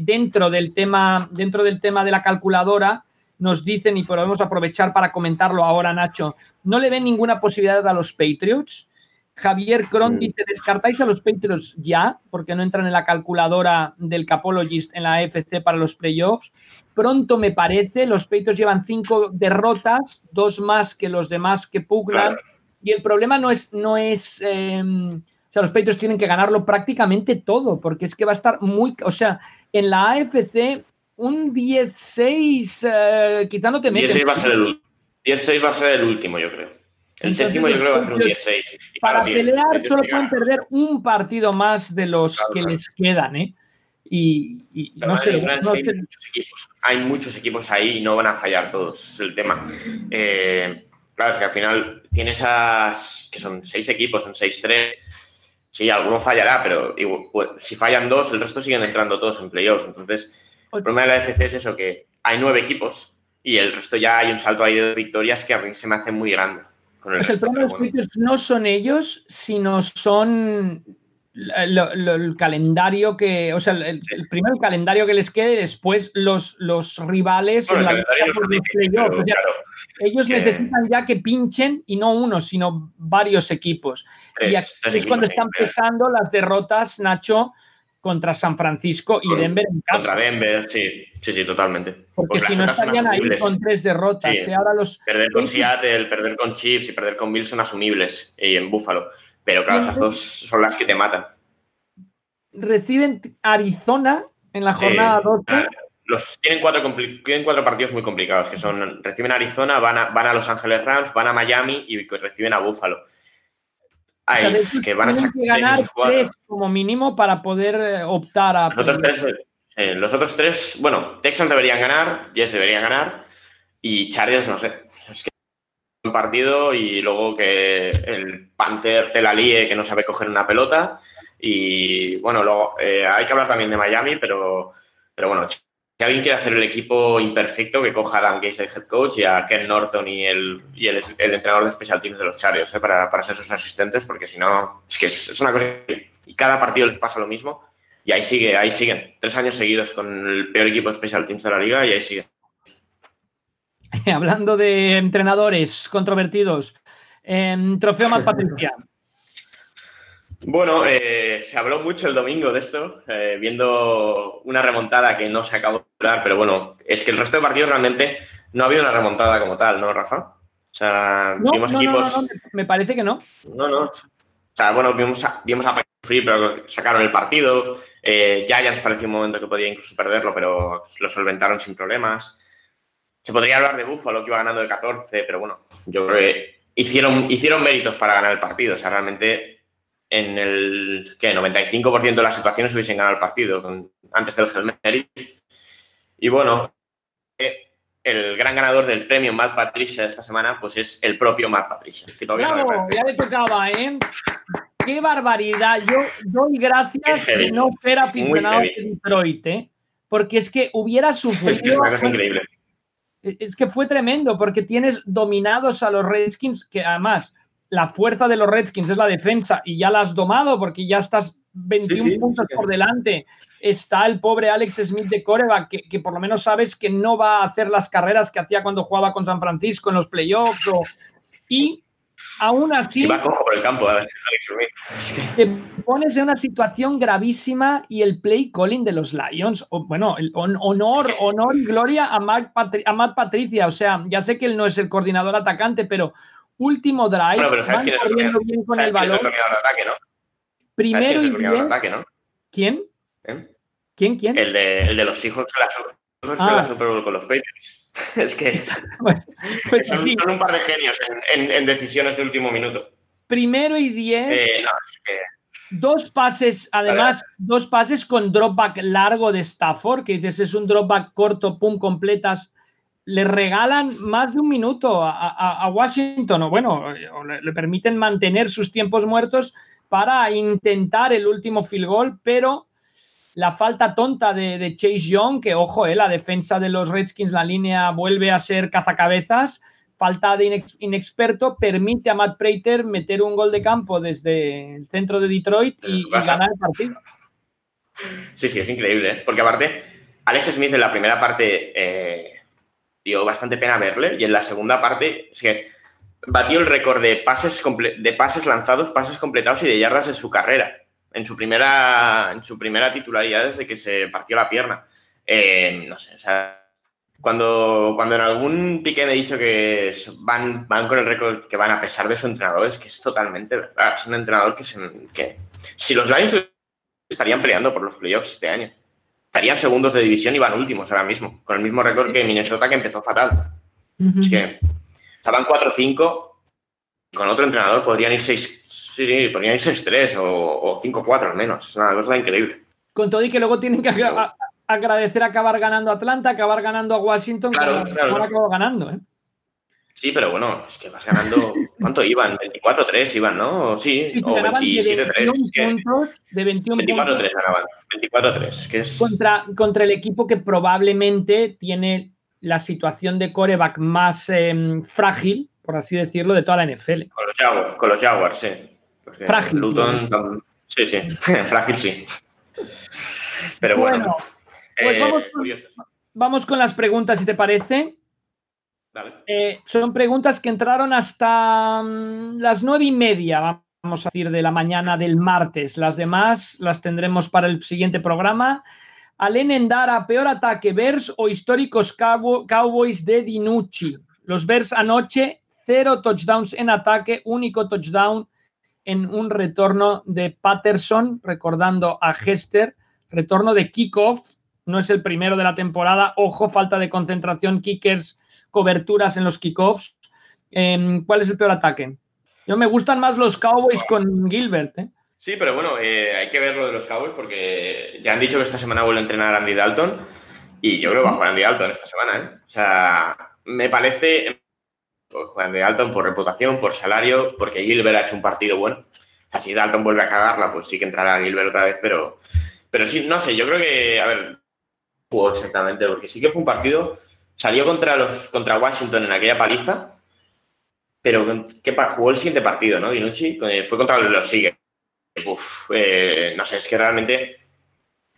dentro, del tema, dentro del tema de la calculadora, nos dicen, y podemos aprovechar para comentarlo ahora, Nacho, ¿no le ven ninguna posibilidad a los Patriots? Javier Crondi, ¿te descartáis a los Patriots ya? Porque no entran en la calculadora del Capologist en la AFC para los playoffs. Pronto me parece, los Patriots llevan cinco derrotas, dos más que los demás que pugnan. Y el problema no es, no es o sea, los Patriots tienen que ganarlo prácticamente todo, porque es que va a estar muy, o sea, en la AFC un 10-6, eh, quizá no te metes. 10-6 va a ser el 10-6 va a ser el último, yo creo. El séptimo yo creo que va a ser un 16. Para pelear solo pueden perder un partido más de los que les quedan, ¿eh? Y, no sé, hay, muchos equipos, hay muchos equipos ahí y no van a fallar todos, es el tema. Eh, claro, es que al final tiene esas, que son seis equipos, son seis tres. Sí, alguno fallará, pero pues, si fallan dos, el resto siguen entrando todos en playoffs. Entonces, el problema de la FC es eso, que hay nueve equipos y el resto ya hay un salto ahí de victorias que a mí se me hace muy grande. Pues el, problema de los Patriots no son ellos, sino son el calendario que, o sea, el, primero el calendario que les quede y después los, los rivales. ellos necesitan ya que pinchen y no uno, sino varios equipos. y aquí es cuando están pesando las derrotas, Nacho, contra San Francisco y Denver en casa. Contra Denver, sí, sí, sí, totalmente. Porque si no estarían ahí con tres derrotas. ahora los... Perder con Seattle, perder con Chips y perder con Bills son asumibles y en Buffalo. Pero claro, esas dos son las que te matan. Reciben Arizona en la jornada 12. Ah, los, tienen, cuatro, tienen cuatro partidos muy complicados, que son, reciben Arizona, van a, van a Los Ángeles Rams, van a Miami y reciben a Buffalo que van a ganar tres como mínimo para poder eh, optar a. Los otros, tres, eh, los otros tres, bueno, Texans deberían ganar, Jets deberían ganar y Chargers, no sé. Es que un partido y luego que el Panther te la líe que no sabe coger una pelota. Y bueno, luego eh, hay que hablar también de Miami, pero, pero bueno, si alguien quiere hacer el equipo imperfecto, que coja a Dan Gates, el head coach, y a Ken Norton y el, el, entrenador de special teams de los Chargers, ¿eh? para, para, ser sus asistentes, porque si no, es que es, una cosa. Y cada partido les pasa lo mismo, y ahí sigue, ahí siguen. Tres años seguidos con el peor equipo de special teams de la liga, y ahí siguen. [LAUGHS] hablando de entrenadores controvertidos, em, trofeo más [LAUGHS] Patricia. Bueno, eh, se habló mucho el domingo de esto, eh, viendo una remontada que no se acabó pero bueno, es que el resto de partidos realmente no ha habido una remontada como tal, ¿no, Rafa? O sea, vimos equipos. me parece que no. No, no. O sea, bueno, vimos a, vimos a Free, pero sacaron el partido. Eh, Giants pareció un momento que podía incluso perderlo, pero lo solventaron sin problemas. Se podría hablar de Buffalo, que iba ganando de 14, pero bueno, yo creo que hicieron, hicieron méritos para ganar el partido. O sea, realmente en el que 95% de las situaciones hubiesen ganado el partido antes del Helmeri. Y bueno, eh, el gran ganador del premio Matt Patricia esta semana, pues es el propio Matt Patricia. ya le tocaba, ¿eh? ¡Qué barbaridad! Yo doy gracias de no ser aficionado de Detroit, ¿eh? Porque es que hubiera sufrido. [LAUGHS] Es que es increíble. Es que fue tremendo, porque tienes dominados a los Redskins, que además la fuerza de los Redskins es la defensa y ya la has domado porque ya estás 21 puntos por delante. Está el pobre Alex Smith de Coreba, que, por lo menos sabes que no va a hacer las carreras que hacía cuando jugaba con San Francisco en los playoffs. y aún así. va cojo por el campo, Alex Smith. Te pones en una situación gravísima y el play calling de los Lions. bueno, el honor, honor y gloria a Matt, a Matt Patricia. O sea, ya sé que él no es el coordinador atacante, pero último drive. Bueno, pero ¿sabes quién es el coordinador? bien con el balón. de ataque, ¿no? Primero y. Ataque, ¿no? ¿Quién? ¿Eh? ¿Quién? ¿Quién? El de, el de los hijos de la, ah. Super Bowl con los Patriots. [LAUGHS] es que [LAUGHS] pues son, un par de genios en, en, decisiones de último minuto. Primero y diez. Eh, no, es que... Dos pases, además, dos pases con dropback largo de Stafford, que dices es un dropback corto, pum, completas le regalan más de un minuto a, Washington, o bueno, le, permiten mantener sus tiempos muertos para intentar el último field goal, pero la falta tonta de, Chase Young, que ojo, eh, la defensa de los Redskins, la línea vuelve a ser cazacabezas, falta de inexperto, permite a Matt Prater meter un gol de campo desde el centro de Detroit y, ganar el partido. Sí, sí, es increíble, ¿eh? porque aparte, Alex Smith en la primera parte... Eh dio bastante pena verle. Y en la segunda parte, es que batió el récord de pases, de pases lanzados, pases completados y de yardas en su carrera. En su primera, en su primera titularidad desde que se partió la pierna. Eh, no sé, o sea, cuando, cuando en algún pique me he dicho que van, van con el récord que van a pesar de su entrenador, es que es totalmente verdad. Es un entrenador que, se, que si los Lions estarían peleando por los playoffs este año estarían segundos de división y van últimos ahora mismo, con el mismo récord que Minnesota que empezó fatal. Es que estaban 4-5, con otro entrenador podrían ir 6, sí, sí, podrían ir 6-3 o, 5-4 al menos. Es una cosa increíble. Con todo y que luego tienen que agradecer acabar ganando a Atlanta, acabar ganando a Washington, claro, que ahora acabó ganando. ¿eh? Sí, pero bueno, es que vas ganando. ¿Cuánto iban? 24-3 iban, ¿no? Sí, o 27-3. De 21 24-3 ganaban. 24-3. Es que es... Contra, contra el equipo que probablemente tiene la situación de coreback más em, frágil, por así decirlo, de toda la NFL. Con los Jaguars, con los Jaguars sí. frágil. Luton, sí, sí. [LAUGHS] frágil sí. Pero bueno. pues eh, vamos con las preguntas, si te parece. Eh, son preguntas que entraron hasta mm, las nueve y media, vamos a decir, de la mañana del martes. Las demás las tendremos para el siguiente programa. Alen Endara, peor ataque, Bears o históricos Cowboys de Dinucci. Los Bears anoche, cero touchdowns en ataque, único touchdown en un retorno de Patterson, recordando a Hester, retorno de kickoff, no es el primero de la temporada, ojo, falta de concentración, kickers coberturas en los kickoffs. Em, ¿Cuál es el peor ataque? Yo me gustan más los Cowboys con Gilbert. ¿eh? Sí, pero bueno, eh, hay que ver lo de los Cowboys porque ya han dicho que esta semana vuelve a entrenar Andy Dalton y yo creo que va a jugar Andy Dalton esta semana. ¿eh? O sea, me parece jugar Andy Dalton por reputación, por salario, porque Gilbert ha hecho un partido bueno. Así Dalton vuelve a cagarla, pues sí que entrará Gilbert otra vez, pero, pero sí, no sé, yo creo que, a ver, exactamente, porque sí que fue un partido Salió contra, los, contra Washington en aquella paliza, pero ¿qué jugó el siguiente partido, ¿no? Dinucci fue contra los Eh, no sé, es que realmente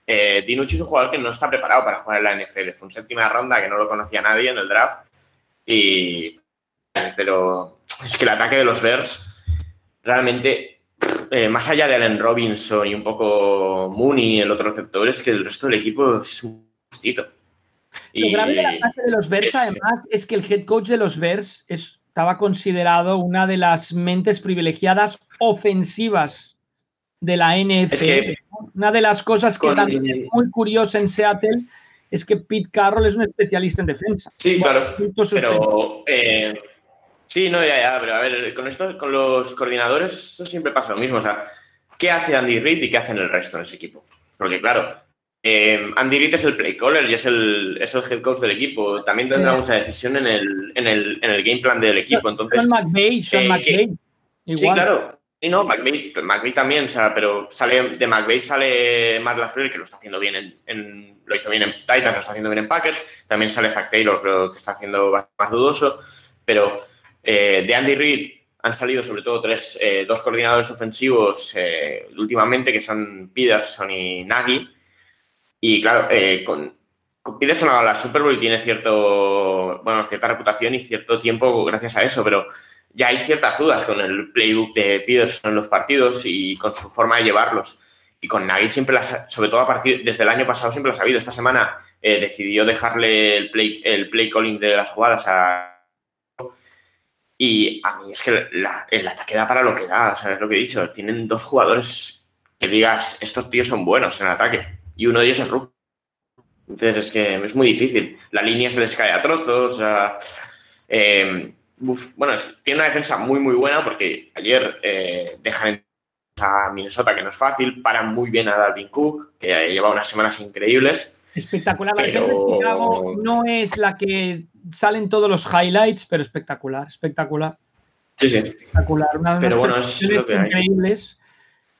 eh, Dinucci es un jugador que no está preparado para jugar en la NFL. Fue una séptima ronda que no lo conocía nadie en el draft. Y, pero es que el ataque de los Bears realmente, eh, más allá de Allen Robinson y un poco Mooney, el otro receptor, es que el resto del equipo es un gustito. Lo grave del ataque de los Bears, además, es que el head coach de los Bears estaba considerado una de las mentes privilegiadas ofensivas de la NFL. una de las cosas que también es muy curiosa en Seattle es que Pete Carroll es un especialista en defensa. Sí, claro. Pero, eh, sí, no, ya, ya, pero a ver, con esto, con los coordinadores, eso siempre pasa lo mismo. O sea, ¿qué hace Andy Reid y qué hacen el resto en ese equipo? Porque, claro, eh, Andy Reid es el play caller y es el, es el head coach del equipo. También tendrá mucha decisión en el, en, el, en el, game plan del equipo. Entonces, Sean McVay, Sean eh, McVay. Sí, claro. Y no, McVay, también, o sea, pero sale de McVay sale Matt LaFleur, que lo está haciendo bien en, lo hizo bien en Titans, lo está haciendo bien en Packers, también sale Zach Taylor, creo que está haciendo más dudoso, pero eh, de Andy Reid han salido sobre todo tres, eh, dos coordinadores ofensivos eh, últimamente, que son Peterson y Nagy, y claro, con, con Peterson a la Super Bowl tiene cierto, bueno, cierta reputación y cierto tiempo gracias a eso, pero ya hay ciertas dudas con el playbook de Peterson en los partidos y con su forma de llevarlos. Y con Nagy siempre las, sobre todo a partir desde el año pasado siempre lo ha sabido. Esta semana eh, decidió dejarle el play, el play calling de las jugadas a y a mí es que el ataque da para lo que da, o sea, es lo que he dicho. Tienen dos jugadores que digas, estos tíos son buenos en el ataque. Y uno de ellos es Rook. Entonces es que es muy difícil. La línea se les cae a trozos. O sea, eh, bueno, tiene una defensa muy, muy buena porque ayer eh, dejan a Minnesota, que no es fácil, paran muy bien a Dalvin Cook, que lleva unas semanas increíbles. Espectacular. La defensa de Chicago no es la que salen todos los highlights, pero espectacular, espectacular. Sí, sí. Espectacular. pero bueno, es lo que increíbles.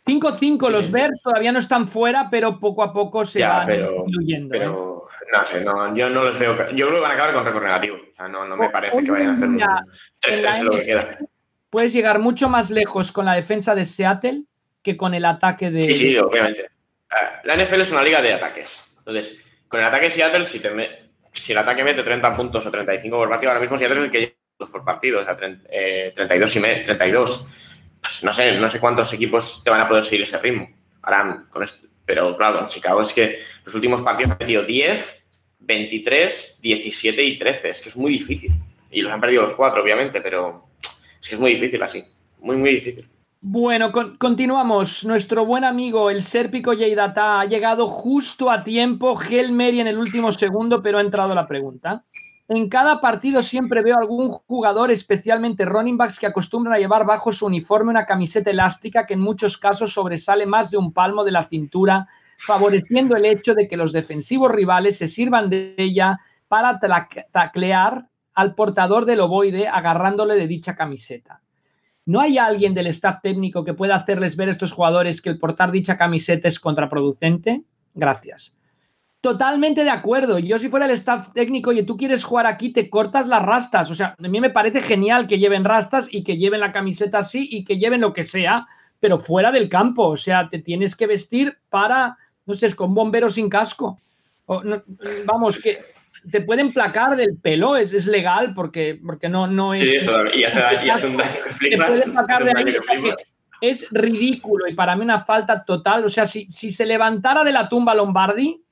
5-5, los Bears todavía no están fuera, pero poco a poco se van incluyendo. Pero, ¿eh? No sé, no, yo no los veo. Yo creo que van a acabar con récord negativo. O sea, no, no me parece que vayan a hacer un 3-3 lo que queda. Puedes llegar mucho más lejos con la defensa de Seattle que con el ataque de. Sí, sí, obviamente. La NFL es una liga de ataques. Entonces, con el ataque de Seattle, si, te si el ataque mete 30 puntos o 35 por partido, ahora mismo Seattle es el que lleva por partido, o sea, 32 y 32. Pues no sé, no sé cuántos equipos te van a poder seguir ese ritmo. Ahora, con esto, pero claro, en Chicago es que los últimos partidos han metido 10, 23, 17 y 13. Es que es muy difícil. Y los han perdido los cuatro, obviamente, pero es que es muy difícil así. Muy, muy difícil. Bueno, continuamos. Nuestro buen amigo, el Sérpico Yeidata, ha llegado justo a tiempo. Mary en el último segundo, pero ha entrado la pregunta. En cada partido siempre veo algún jugador, especialmente running backs, que acostumbran a llevar bajo su uniforme una camiseta elástica que en muchos casos sobresale más de un palmo de la cintura, favoreciendo el hecho de que los defensivos rivales se sirvan de ella para taclear al portador del ovoide agarrándole de dicha camiseta. ¿No hay alguien del staff técnico que pueda hacerles ver a estos jugadores que el portar dicha camiseta es contraproducente? Gracias. Totalmente de acuerdo. Yo si fuera el staff técnico y tú quieres jugar aquí, te cortas las rastas. O sea, a mí me parece genial que lleven rastas y que lleven la camiseta así y que lleven lo que sea, pero fuera del campo. O sea, te tienes que vestir para, no sé, es con bomberos sin casco. vamos, que te pueden placar del pelo, es, es legal porque, porque no, no es... Sí, eso, y hace, un daño que [LAUGHS] flipas. es ridículo y para mí una falta total. O sea, si, si se levantara de la tumba Lombardi,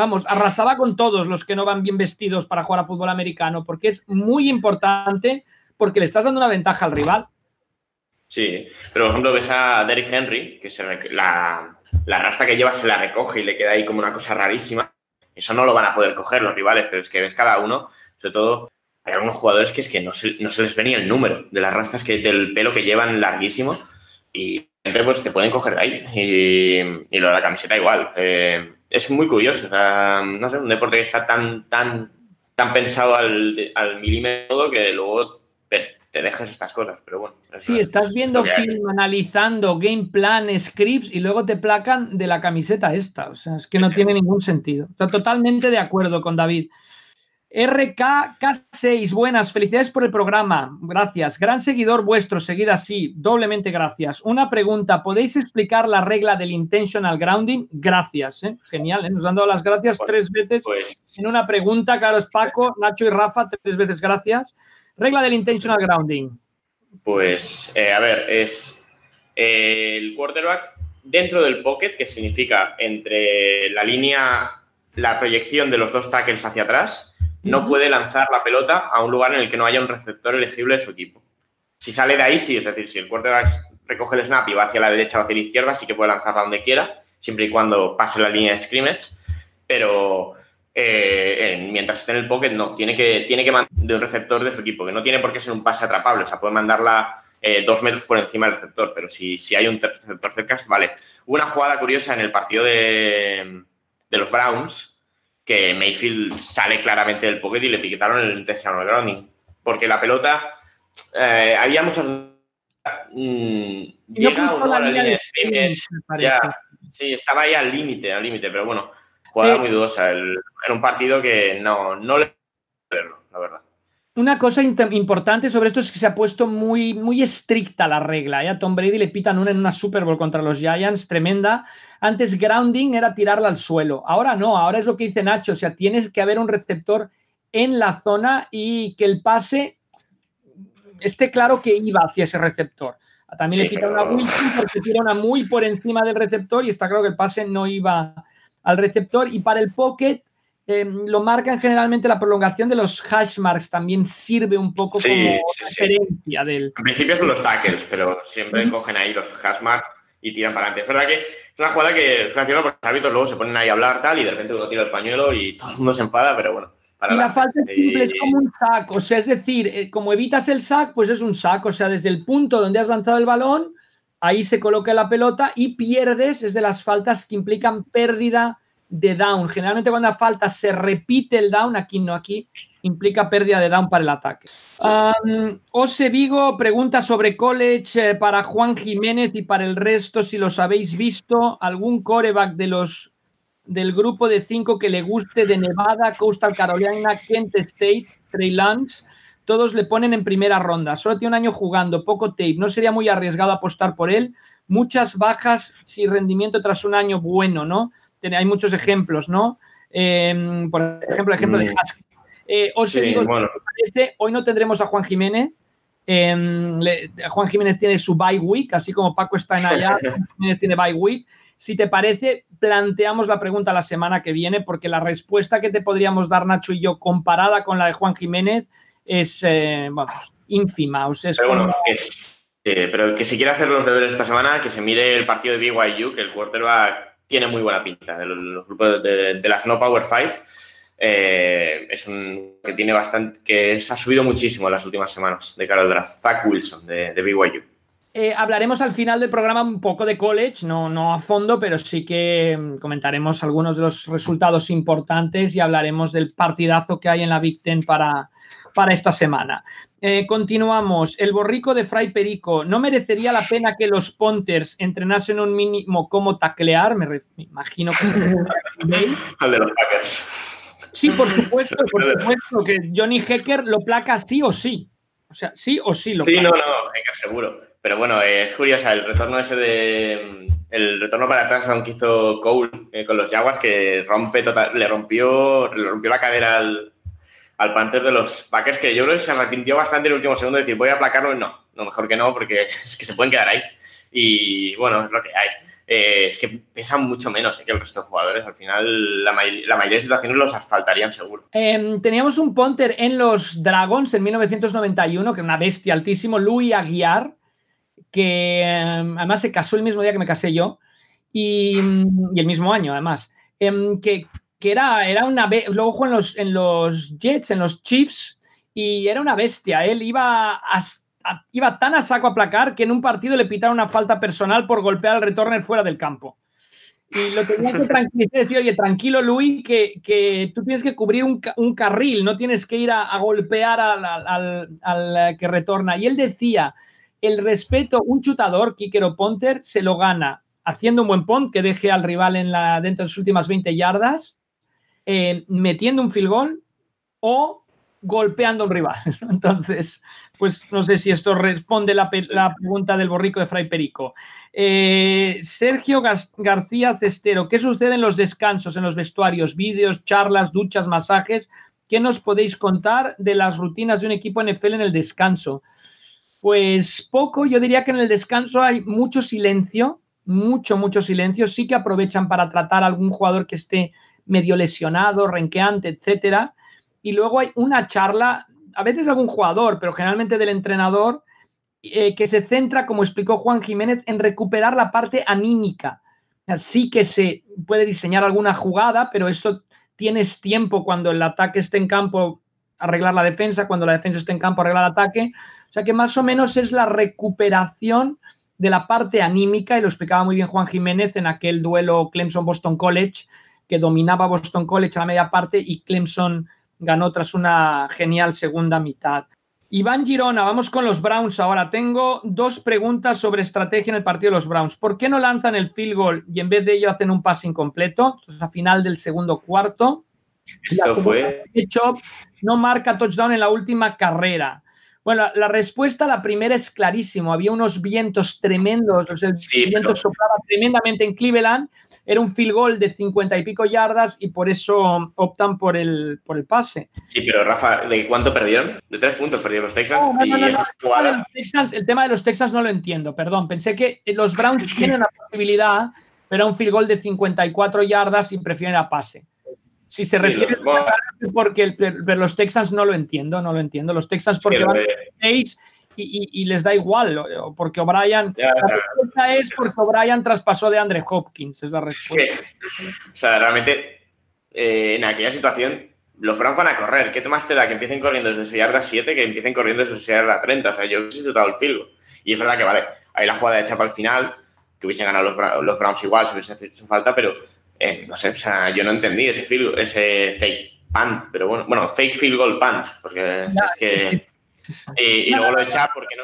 vamos, arrasaba con todos los que no van bien vestidos para jugar a fútbol americano, porque es muy importante, porque le estás dando una ventaja al rival. Sí, pero por ejemplo ves a Derrick Henry, que se la, la rasta que lleva se la recoge y le queda ahí como una cosa rarísima. Eso no lo van a poder coger los rivales, pero es que ves cada uno, sobre todo hay algunos jugadores que es que no se, no se les venía el número de las rastas que, del pelo que llevan larguísimo y pues te pueden coger de ahí. Y, lo de la camiseta igual. Eh, es muy curioso. no sé, un deporte que está tan, tan, tan pensado al, al milímetro que luego te dejes estas cosas, pero bueno. Sí, estás viendo film, analizando game plan, scripts y luego te placan de la camiseta esta. O sea, es que no tiene ningún sentido. Está totalmente de acuerdo con David. RKK6, buenas, felicidades por el programa, gracias. Gran seguidor vuestro, seguida así, doblemente gracias. Una pregunta, ¿podéis explicar la regla del intentional grounding? Gracias, ¿eh? genial, ¿eh? nos han dado las gracias tres veces pues en una pregunta, claro, es Paco, [LAUGHS] Nacho y Rafa, tres veces gracias. Regla del intentional grounding. Pues, eh, a ver, es el quarterback dentro del pocket, que significa entre la línea, la proyección de los dos tackles hacia atrás, no puede lanzar la pelota a un lugar en el que no haya un receptor elegible de su equipo. Si sale de ahí, sí, es decir, si el quarterback recoge el snap y va hacia la derecha o hacia la izquierda, sí que puede lanzarla donde quiera, siempre y cuando pase la línea de scrimmage, pero eh, mientras esté en el pocket, no, tiene que, tiene que mandar de un receptor de su equipo, que no tiene por qué ser un pase atrapable, o sea, puede mandarla eh, dos metros por encima del receptor, pero si, si hay un receptor cerca, vale. Una jugada curiosa en el partido de, de los Browns, que Mayfield sale claramente del pocket y le piquetaron el intentional grounding. Porque la pelota, eh, había muchos... Mm, llega no la, línea de scrimmage. sí, estaba ahí al límite, al límite, pero bueno, jugada eh, muy dudosa. en un partido que no, no le verlo, la verdad. Una cosa importante sobre esto es que se ha puesto muy, muy estricta la regla. ¿eh? A Tom Brady le pitan una en una Super Bowl contra los Giants, tremenda. Antes grounding era tirarla al suelo. Ahora no, ahora es lo que dice Nacho. O sea, tienes que haber un receptor en la zona y que el pase esté claro que iba hacia ese receptor. También le pitan una Wilson porque tira una muy por encima del receptor y está claro que el pase no iba al receptor. Y para el pocket, eh, lo marcan generalmente la prolongación de los hash marks, también sirve un poco como referencia del. En principio son los tackles, pero siempre cogen ahí los hash marks y tiran para adelante. Es verdad que es una jugada que funciona porque los árbitros luego se ponen ahí a hablar tal y de repente uno tira el pañuelo y todo el mundo se enfada, pero bueno. y la falta es simple, es como un sack, o sea, es decir, eh, como evitas el sack, pues es un sack, o sea, desde el punto donde has lanzado el balón, ahí se coloca la pelota y pierdes, es de las faltas que implican pérdida de down. Generalmente cuando falta se repite el down, aquí no, aquí implica pérdida de down para el ataque. Ose Vigo pregunta sobre college eh, para Juan Jiménez y para el resto, si los habéis visto, algún coreback de los del grupo de cinco que le guste de Nevada, Coastal Carolina, Kent State, Trey Lance, todos le ponen en primera ronda. Solo tiene un año jugando, poco tape, no sería muy arriesgado apostar por él. Muchas bajas si rendimiento tras un año bueno, ¿no? Hay muchos ejemplos, ¿no? Em, por ejemplo, el ejemplo de Husky. Eh, os digo, hoy no tendremos a Juan Jiménez. Em, Juan Jiménez tiene su bye week, así como Paco está en allá, [LAUGHS] Juan Jiménez tiene bye week. Si te parece, planteamos la pregunta la semana que viene, porque la respuesta que te podríamos dar Nacho y yo comparada con la de Juan Jiménez es, eh, ínfima. O sea, es pero, que, pero que si quiere hacer los deberes esta semana, que se mire el partido de BYU, que el quarterback tiene muy buena pinta. De los, grupos de, la No Power 5 eh, es un que tiene bastante, que ha subido muchísimo en las últimas semanas de cara al draft. Zach Wilson de, BYU. Eh, hablaremos al final del programa un poco de college, no, no a fondo, pero sí que mm, comentaremos algunos de los resultados importantes y hablaremos del partidazo que hay en la Big Ten para, para esta semana. Eh, continuamos. El borrico de Fray Perico. ¿No merecería la pena que los Ponters entrenasen un mínimo cómo taclear? Me, imagino que. [LAUGHS] Al de los Packers. Sí, por supuesto, por supuesto que Johnny Hecker lo placa sí o sí. O sea, sí o sí lo Sí, no, no, Hecker seguro. Pero bueno, es curiosa el retorno ese de. El retorno para atrás, aunque hizo Cole eh, con los Jaguars, que rompe total, le rompió, le rompió la cadera al, al Panther de los Packers, que yo creo que se arrepintió bastante en el último segundo de decir, voy a aplacarlo no, no, mejor que no, porque [LAUGHS] es que se pueden quedar ahí. Y bueno, es lo que hay. Eh, es que pesan mucho menos eh, que el resto de jugadores. Al final, la, mayoría de situaciones los asfaltarían seguro. Em, teníamos un punter en los Dragons en 1991, que era una bestia altísimo, Louis Aguiar, que em, además se casó el mismo día que me casé yo y, y el mismo año, además. Em, que que era, era una. Luego jugó en los, en los Jets, en los Chiefs, y era una bestia. Él iba, iba tan a saco a placar que en un partido le pitaron una falta personal por golpear al retorno fuera del campo. Y lo tenía que tranquilizar, [LAUGHS] decir, oye, tranquilo, Luis, que, tú tienes que cubrir un, carril, no tienes que ir a, golpear al, al, que retorna. Y él decía, el respeto, un chutador, Kicker o Ponter, se lo gana haciendo un buen pont que deje al rival en la, dentro de sus últimas 20 yardas, metiendo un goal o golpeando a un rival. Entonces, pues no sé si esto responde la, la pregunta del borrico de Fray Perico. Eh, Sergio García Cestero, ¿qué sucede en los descansos, en los vestuarios, vídeos, charlas, duchas, masajes? ¿Qué nos podéis contar de las rutinas de un equipo NFL en el descanso? Pues poco, yo diría que en el descanso hay mucho silencio, mucho, mucho silencio. Sí que aprovechan para tratar a algún jugador que esté medio lesionado, renqueante, etcétera. Y luego hay una charla, a veces algún jugador, pero generalmente del entrenador, eh, que se centra, como explicó Juan Jiménez, en recuperar la parte anímica. Sí que se puede diseñar alguna jugada, pero esto tienes tiempo cuando el ataque esté en campo, arreglar la defensa, cuando la defensa esté en campo, arreglar el ataque. O sea que más o menos es la recuperación de la parte anímica, y lo explicaba muy bien Juan Jiménez en aquel duelo Clemson-Boston College, que dominaba Boston College a la media parte y Clemson ganó tras una genial segunda mitad. Iván Girona, vamos con los Browns ahora. Tengo dos preguntas sobre estrategia en el partido de los Browns. ¿Por qué no lanzan el field goal y en vez de ello hacen un pase incompleto? es a final del segundo cuarto. Esto fue. Hecho, no marca touchdown en la última carrera. Bueno, la respuesta, la primera es clarísimo. Había unos vientos tremendos, el viento soplaba tremendamente en Cleveland era un field goal de 50 y pico yardas y por eso optan por el, por el pase. Sí, pero Rafa, ¿de cuánto perdieron? De tres puntos perdieron los Texans. el tema de los Texans no lo entiendo, perdón. Pensé que los Browns [LAUGHS] tienen la posibilidad, pero un field goal de 54 yardas y prefieren a pase. Si se refiere a porque los Texans no lo entiendo, no lo entiendo. Los Texans porque van 6 y, les da igual, porque O'Brien. La respuesta es porque O'Brien traspasó de Andre Hopkins, es la respuesta. o sea, realmente, eh, en aquella situación, los Browns van a correr. ¿Qué más te da que empiecen corriendo desde su yarda 7 que empiecen corriendo desde su yarda 30? O sea, yo hubiese dado el filo. Y es verdad que, vale, hay la jugada hecha para el final, que hubiesen ganado los, los Browns igual, si hubiese hecho falta, pero eh, no sé, o sea, yo no entendí ese, field, ese fake punt, pero bueno, bueno, fake field goal punt, porque es que y, luego lo echa porque no.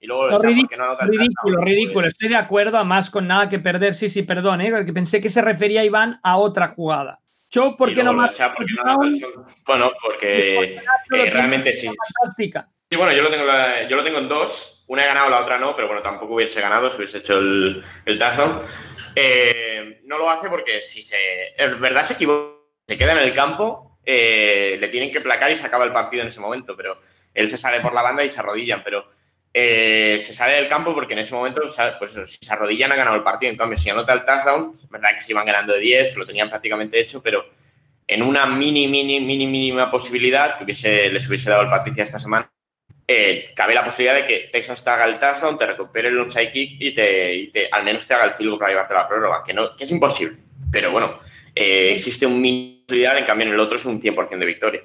Y luego lo echa porque no Ridículo, ridículo. Estoy de acuerdo, además con nada que perder. Sí, sí, perdón, ¿eh? porque pensé que se refería Iván a otra jugada. Cho, ¿por qué no más? Bueno, porque eh, realmente sí. Fantástica. Sí, bueno, yo lo, tengo, yo lo tengo en dos. Una he ganado, la otra no, pero bueno, tampoco hubiese ganado si hubiese hecho el, el tazo. Eh, no lo hace porque si se. Es verdad, se equivoca, se queda en el campo, eh, le tienen que placar y se acaba el partido en ese momento, pero él se sale por la banda y se arrodillan, pero eh, se sale del campo porque en ese momento, pues si se arrodillan ha ganado el partido. En cambio, si anota el touchdown, es verdad que se iban ganando de 10, que lo tenían prácticamente hecho, pero en una mini, mini, mini, mínima posibilidad que hubiese, les hubiese dado el Patricia esta semana, eh, cabe la posibilidad de que Texas te haga el touchdown, te recupere el onside kick y, te, al menos te haga el field para llevarte a la prórroga, que, no, que es imposible. Pero bueno, eh, existe un mini posibilidad, en cambio en el otro es un 100% de victoria.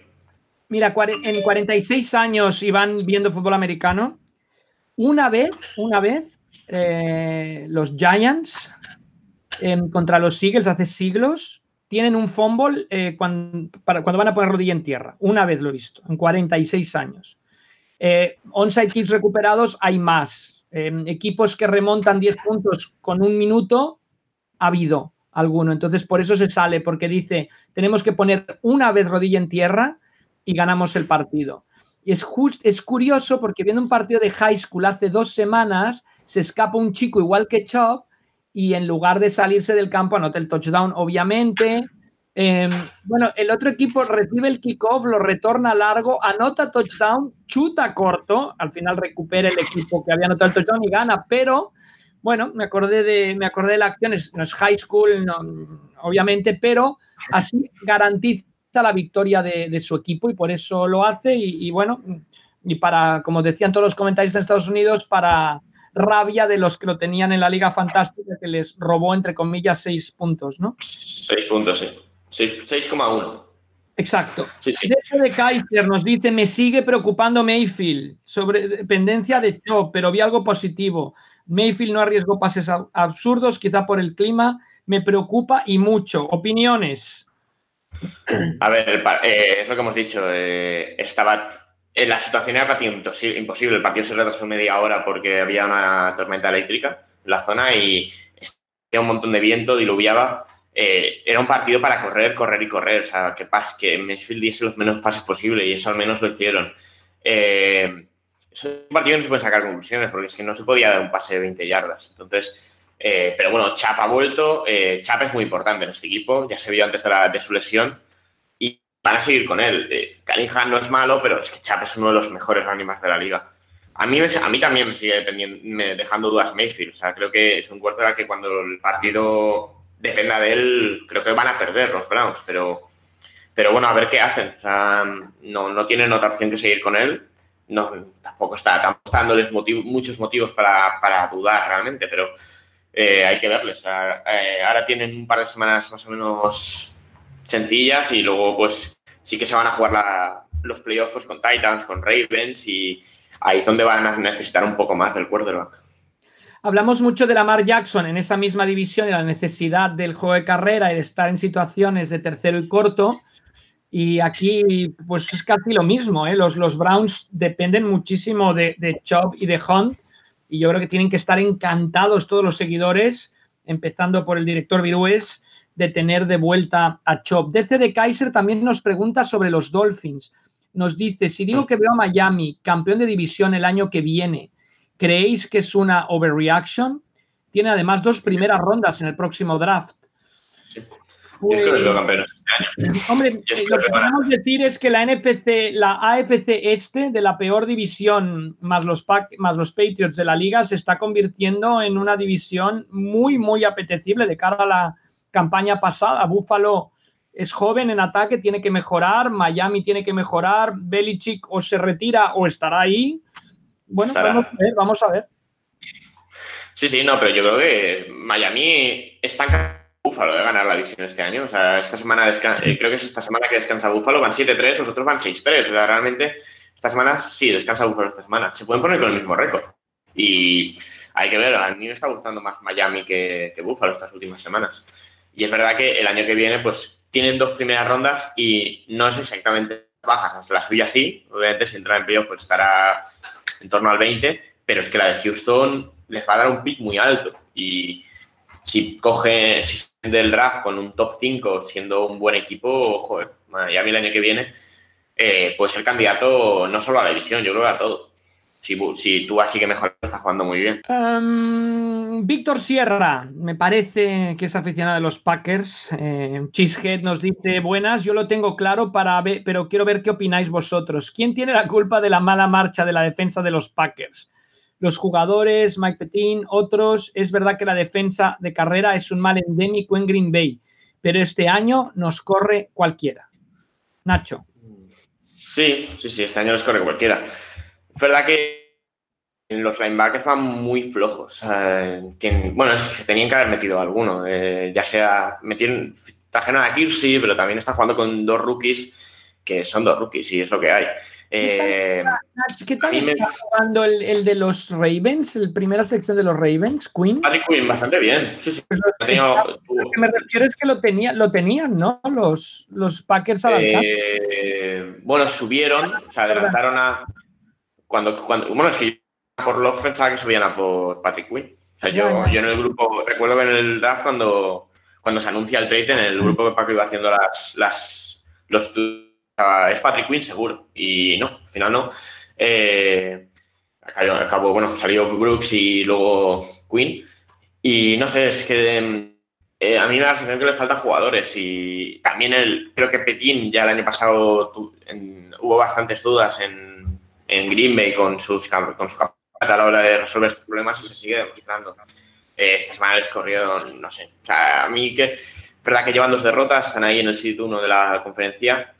Mira, en 46 años iban viendo fútbol americano. Una vez, una vez, eh, los Giants em, contra los Eagles hace siglos tienen un fumble eh, cuando, van a poner rodilla en tierra. Una vez lo he visto, en 46 años. Eh, onside kicks recuperados hay más. Em, equipos que remontan 10 puntos con un minuto, ha habido alguno. Entonces, por eso se sale, porque dice, tenemos que poner una vez rodilla en tierra y ganamos el partido. Y es, es curioso porque viendo un partido de high school hace dos semanas, se escapa un chico igual que Chop y en lugar de salirse del campo anota el touchdown, obviamente. Em, bueno, el otro equipo recibe el kickoff, lo retorna largo, anota touchdown, chuta corto, al final recupera el equipo que había anotado el touchdown y gana, pero bueno, me acordé de, me acordé de la acción, no es high school, obviamente, pero así garantiza la victoria de, su equipo y por eso lo hace. Y, bueno, y para, como decían todos los comentarios de Estados Unidos, para rabia de los que lo tenían en la Liga Fantástica, que les robó, entre comillas, seis puntos, ¿no? Seis puntos, sí. 6,1. Exacto. Sí, sí. de Kaiser nos dice, me sigue preocupando Mayfield sobre dependencia de Chop, pero vi algo positivo. Mayfield no arriesgó pases absurdos, quizá por el clima. Me preocupa y mucho. Opiniones. A ver, eh, es lo que hemos dicho. Eh, estaba. En la situación era prácticamente imposible. El partido se retrasó media hora porque había una tormenta eléctrica en la zona y había un montón de viento, diluviaba. eh, era un partido para correr, correr y correr. O sea, que, pas, que Mayfield diese los menos pases posible y eso al menos lo hicieron. Eh, es un partido no se pueden sacar conclusiones porque es que no se podía dar un pase de 20 yardas. Entonces, eh, pero bueno, Chap ha vuelto. Eh, Chap es muy importante en este equipo, ya se vio antes de, la, de su lesión y van a seguir con él. Eh, Cunningham no es malo, pero es que Chap es uno de los mejores ánimas de la liga. A mí, a mí también me sigue me dejando dudas Mayfield. O sea, creo que es un quarterback que cuando el partido dependa de él, creo que van a perder los Browns, pero, pero bueno, a ver qué hacen. O sea, no, no tienen otra opción que seguir con él no, tampoco está, estamos dándoles muchos motivos para, para, dudar realmente, pero eh, hay que verles. Eh, ahora tienen un par de semanas más o menos sencillas y luego pues sí que se van a jugar la, los playoffs pues, con Titans, con Ravens y ahí es donde van a necesitar un poco más del quarterback. Hablamos mucho de Lamar Jackson en esa misma división y la necesidad del juego de carrera y de estar en situaciones de tercero y corto. Y aquí, pues es casi lo mismo. ¿eh? Los, Browns dependen muchísimo de, de Chubb y de Hunt. Y yo creo que tienen que estar encantados todos los seguidores, empezando por el director Virués, de tener de vuelta a Chop. DC de Kaiser también nos pregunta sobre los Dolphins. Nos dice, si digo que veo a Miami campeón de división el año que viene, ¿creéis que es una overreaction? Tiene además dos primeras rondas en el próximo draft. Yo que campeones este año. Hombre, eh, lo que podemos decir es que la NFC, la AFC este de la peor división más los, más los Patriots de la liga se está convirtiendo en una división muy, muy apetecible de cara a la campaña pasada. Buffalo es joven en ataque, tiene que mejorar, Miami tiene que mejorar, Belichick o se retira o estará ahí. Bueno, vamos a ver, vamos a ver. Sí, sí, no, pero yo creo que Miami está Búfalo de ganar la división este año. O sea, esta semana eh, creo que es esta semana que descansa Búfalo, van 7-3, los otros van 6-3. O sea, realmente esta semana sí descansa Búfalo esta semana. Se pueden poner con el mismo récord. Y hay que ver, a mí me está gustando más Miami que, que Búfalo estas últimas semanas. Y es verdad que el año que viene, pues tienen dos primeras rondas y no es exactamente bajas. La suya sí, obviamente si entra en playoff pues estará en torno al 20, pero es que la de Houston les va a dar un pick muy alto. Y si coge, si del draft con un top 5 siendo un buen equipo, joder, ya el año que viene eh, puede ser candidato no solo a la división, yo creo que a todo. Si, tú así que mejor está jugando muy bien. Um, Víctor Sierra, me parece que es aficionado de los Packers. Eh, Cheesehead nos dice: Buenas, yo lo tengo claro, para ver, pero quiero ver qué opináis vosotros. ¿Quién tiene la culpa de la mala marcha de la defensa de los Packers? Los jugadores, Mike Petin, otros. Es verdad que la defensa de carrera es un mal endémico en Green Bay, pero este año nos corre cualquiera. Nacho. Sí, sí, sí, este año nos corre cualquiera. Es verdad que los linebackers van muy flojos. bueno, es que tenían que haber metido alguno. Eh, ya sea, metieron, trajeron a Kirsi, pero también está jugando con dos rookies que son dos rookies y es lo que hay. Eh, ¿Qué tal, está jugando el, de los Ravens, la primera sección de los Ravens, Queen? Patrick Queen, bastante bien. Sí, sí. Pues lo que me refiero es que lo, tenía, lo tenían, ¿no? Los, los Packers eh, Bueno, subieron, o sea, adelantaron a. Cuando, cuando, bueno, es que por los pensaba que subían a por Patrick Queen. O sea, yo, yo en el grupo, recuerdo que en el draft cuando, cuando se anuncia el trade, en el grupo que Paco iba haciendo las, las, los es Patrick Quinn seguro. Y no, al final no. Eh, acabó, bueno, salió Brooks y luego Quinn. Y no sé, es que eh, a mí me da la sensación que le faltan jugadores. Y también el, creo que Petín ya el año pasado hubo bastantes dudas en, en, Green Bay con, sus, con su capacidad a la hora de resolver estos problemas y se sigue demostrando. Eh, esta semana les corrieron, no sé. O sea, a mí que es verdad que llevan dos derrotas, están ahí en el sitio 1 de la conferencia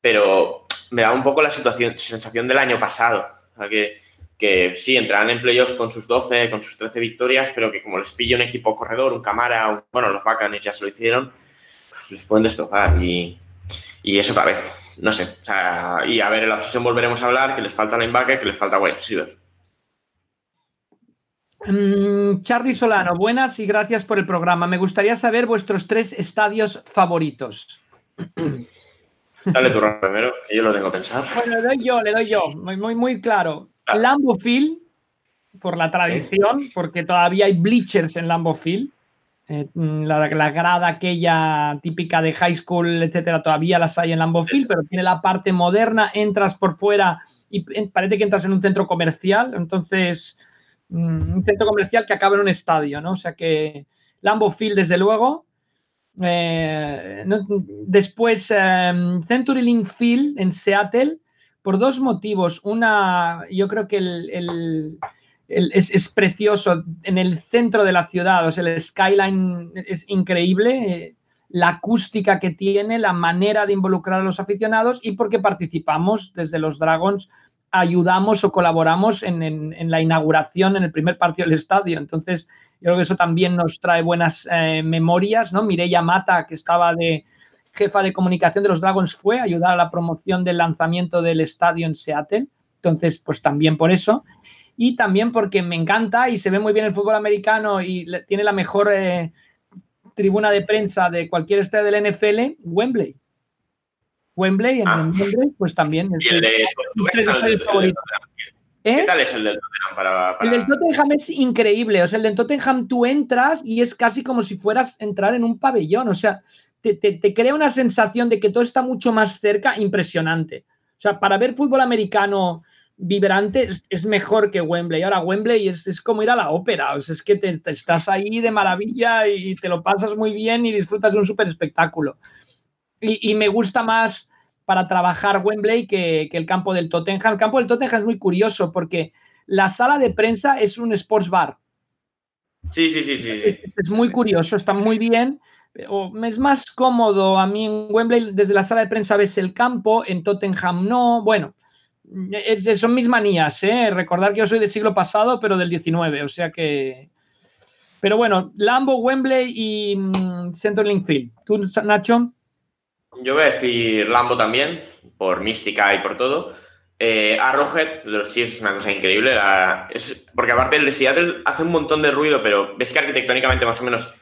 pero me da un poco la situación, sensación del año pasado. que, que sí, entrarán en playoffs con sus 12, con sus 13 victorias, pero que como les pilla un equipo corredor, un Camara, bueno, los Bacanes ya se lo hicieron, pues les pueden destrozar y, y eso otra vez. No sé. y a ver, en la sesión volveremos a hablar que les falta linebacker, que les falta wide receiver. Mm, Charlie Solano, buenas y gracias por el programa. Me gustaría saber vuestros tres estadios favoritos. [CLEARS THROAT] Dale tu primero, que yo lo tengo pensado. Bueno, le doy yo, le doy yo. Muy, muy, muy claro. Lambo Field, por la tradición, porque todavía hay bleachers en Lambo Field. Eh, la, grada aquella típica de high school, etcétera, todavía las hay en Lambeau Field, pero tiene la parte moderna, entras por fuera y parece que entras en un centro comercial, entonces mm, un centro comercial que acaba en un estadio, ¿no? O sea que Lambeau Field, desde luego. Eh, después, em, Century Link Field en Seattle, por dos motivos. Una, yo creo que el, es, precioso en el centro de la ciudad, o sea, el skyline es increíble, eh, la acústica que tiene, la manera de involucrar a los aficionados y porque participamos desde los Dragons, ayudamos o colaboramos en, la inauguración, en el primer partido del estadio. Entonces, yo creo que eso también nos trae buenas eh, memorias, ¿no? Mireia Mata, que estaba de jefa de comunicación de los Dragons, fue a ayudar a la promoción del lanzamiento del estadio en Seattle. Entonces, pues también por eso y también porque me encanta y se ve muy bien el fútbol americano y tiene la mejor eh, tribuna de prensa de cualquier estadio del NFL, Wembley. Wembley, en ah. Wembley, pues también. Es el de, ¿Qué tal es el del Tottenham? El del Tottenham es increíble. O sea, el del Tottenham tú entras y es casi como si fueras a entrar en un pabellón. O sea, te, te crea una sensación de que todo está mucho más cerca, impresionante. O sea, para ver fútbol americano vibrante es, mejor que Wembley. Ahora, Wembley es, como ir a la ópera, es que te, estás ahí de maravilla y te lo pasas muy bien y disfrutas de un súper espectáculo. Y, me gusta más para trabajar Wembley que, el campo del Tottenham. El campo del Tottenham es muy curioso porque la sala de prensa es un sports bar. Sí, sí, sí, sí. Es, muy curioso, está muy bien. es más cómodo a mí en Wembley, desde la sala de prensa ves el campo, en Tottenham no. Bueno, son mis manías, ¿eh? Recordar que yo soy del siglo pasado, pero del 19, o sea que... Pero bueno, Lambo, Wembley y mm, Central Field. ¿Tú, Nacho? Yo voy a decir Lambo también, por mística y por todo. Eh, Arrowhead de los Chiefs es una cosa increíble. porque aparte el de Seattle hace un montón de ruido, pero ves que arquitectónicamente más o menos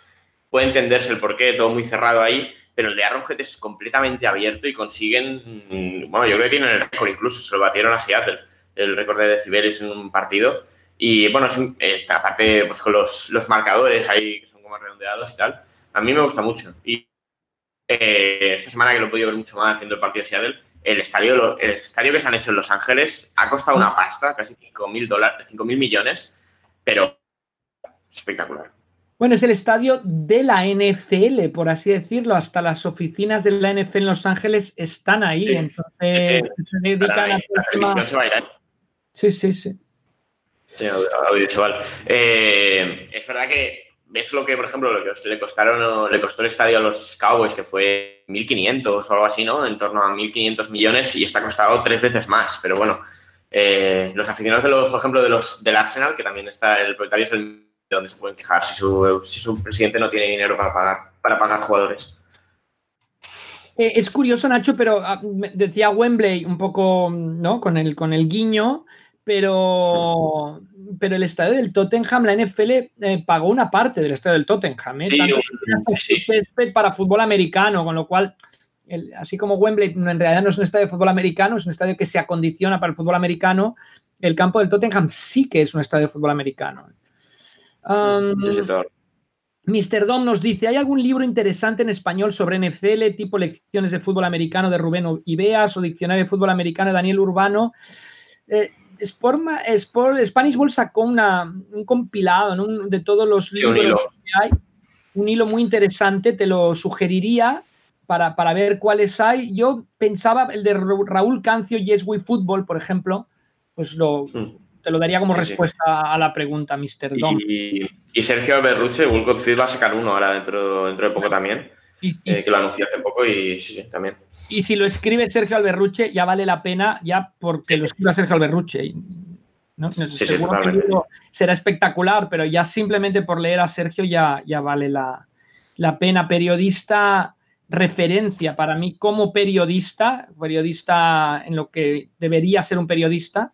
puede entenderse el porqué, todo muy cerrado ahí pero el de Arrowhead es completamente abierto y consiguen, mm, bueno, yo creo que tienen el récord incluso, se lo batieron a Seattle, el récord de decibeles en un partido. Y bueno, eh, aparte pues con los, marcadores ahí que son como redondeados y tal, a mí me gusta mucho. Y eh, esta semana que lo he podido ver mucho más viendo el partido de Seattle, el estadio, el estadio que se han hecho en Los Ángeles ha costado una pasta, casi 5.000 dólares, 5.000 millones, pero espectacular. Bueno, es el estadio de la NFL, por así decirlo. Hasta las oficinas de la NFL en Los Ángeles están ahí. Entonces, se dedican a. Sí, sí, sí. Sí, audiovisual. Eh, es verdad que es lo que, por ejemplo, lo que le costaron, le costó el estadio a los Cowboys, que fue 1.500 o algo así, ¿no? En torno a 1.500 millones y está costado tres veces más. Pero bueno, eh, los aficionados de los, por ejemplo, de los del Arsenal, que también está, el propietario es el de dónde se pueden quejar si su, presidente no tiene dinero para pagar, para pagar jugadores. Eh, es curioso, Nacho, pero ah, decía Wembley un poco, ¿no? Con el, con el guiño, pero, pero el estadio del Tottenham, la NFL eh, pagó una parte del estadio del Tottenham. ¿eh? Sí, para fútbol americano, con lo cual, así como Wembley en realidad no es un estadio de fútbol americano, es un estadio que se acondiciona para el fútbol americano, el campo del Tottenham sí que es un estadio de fútbol americano. Mr. Dom nos dice, ¿hay algún libro interesante en español sobre NFL, tipo lecciones de fútbol americano de Rubén Ibeas o diccionario de fútbol americano de Daniel Urbano? Eh, Sport, Spanish Ball sacó una, un compilado de todos los libros que hay, un hilo muy interesante, te lo sugeriría para, ver cuáles hay. Yo pensaba el de Raúl Cancio, Yes We Football, por ejemplo, pues lo... Te lo daría como respuesta a la pregunta, Mr. Dom. Y, Sergio Berruche, Wolcott va a sacar uno ahora dentro, dentro de poco también. Eh, que lo anunció hace poco y sí, sí, también. Y si lo escribe Sergio Alberruche, ya vale la pena, ya porque lo escriba Sergio Alberruche. ¿no? Sí, será espectacular, pero ya simplemente por leer a Sergio ya, ya vale la, la pena. Periodista, referencia para mí como periodista, periodista en lo que debería ser un periodista,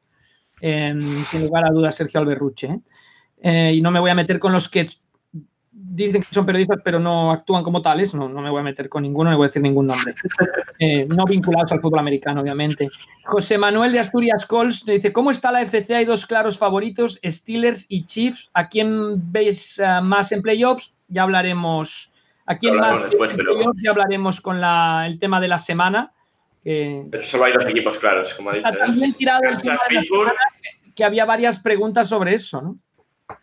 sin lugar a dudas, Sergio Alberruche. ¿eh? Eh, y no me voy a meter con los que dicen que son periodistas pero no actúan como tales, no, no me voy a meter con ninguno, no voy a decir ningún nombre. Eh, no vinculados al fútbol americano, obviamente. José Manuel de Asturias Cols dice, ¿cómo está la FC? Hay dos claros favoritos, Steelers y Chiefs. ¿A quién veis más en playoffs? ya hablaremos. Aquí en más, ya hablaremos con el tema de la semana. pero solo hay dos equipos claros, como ha dicho. También tirado el tema de la semana, que había varias preguntas sobre eso, ¿no?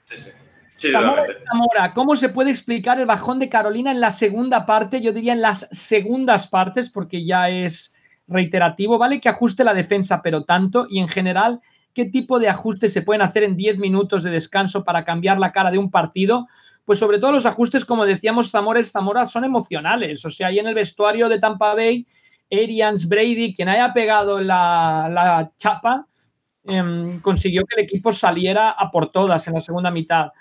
Sí, sí. Sí, Zamora, ¿cómo se puede explicar el bajón de Carolina en la segunda parte? Yo diría en las segundas partes, porque ya es reiterativo, ¿vale? Que ajuste la defensa, pero tanto, y en general, ¿qué tipo de ajustes se pueden hacer en 10 minutos de descanso para cambiar la cara de un partido? Pues sobre todo los ajustes, como decíamos, Zamora Zamora, son emocionales. O sea, ahí en el vestuario de Tampa Bay, Arians, Brady, quien haya pegado la, la chapa, Em, consiguió que el equipo saliera a por todas en la segunda mitad.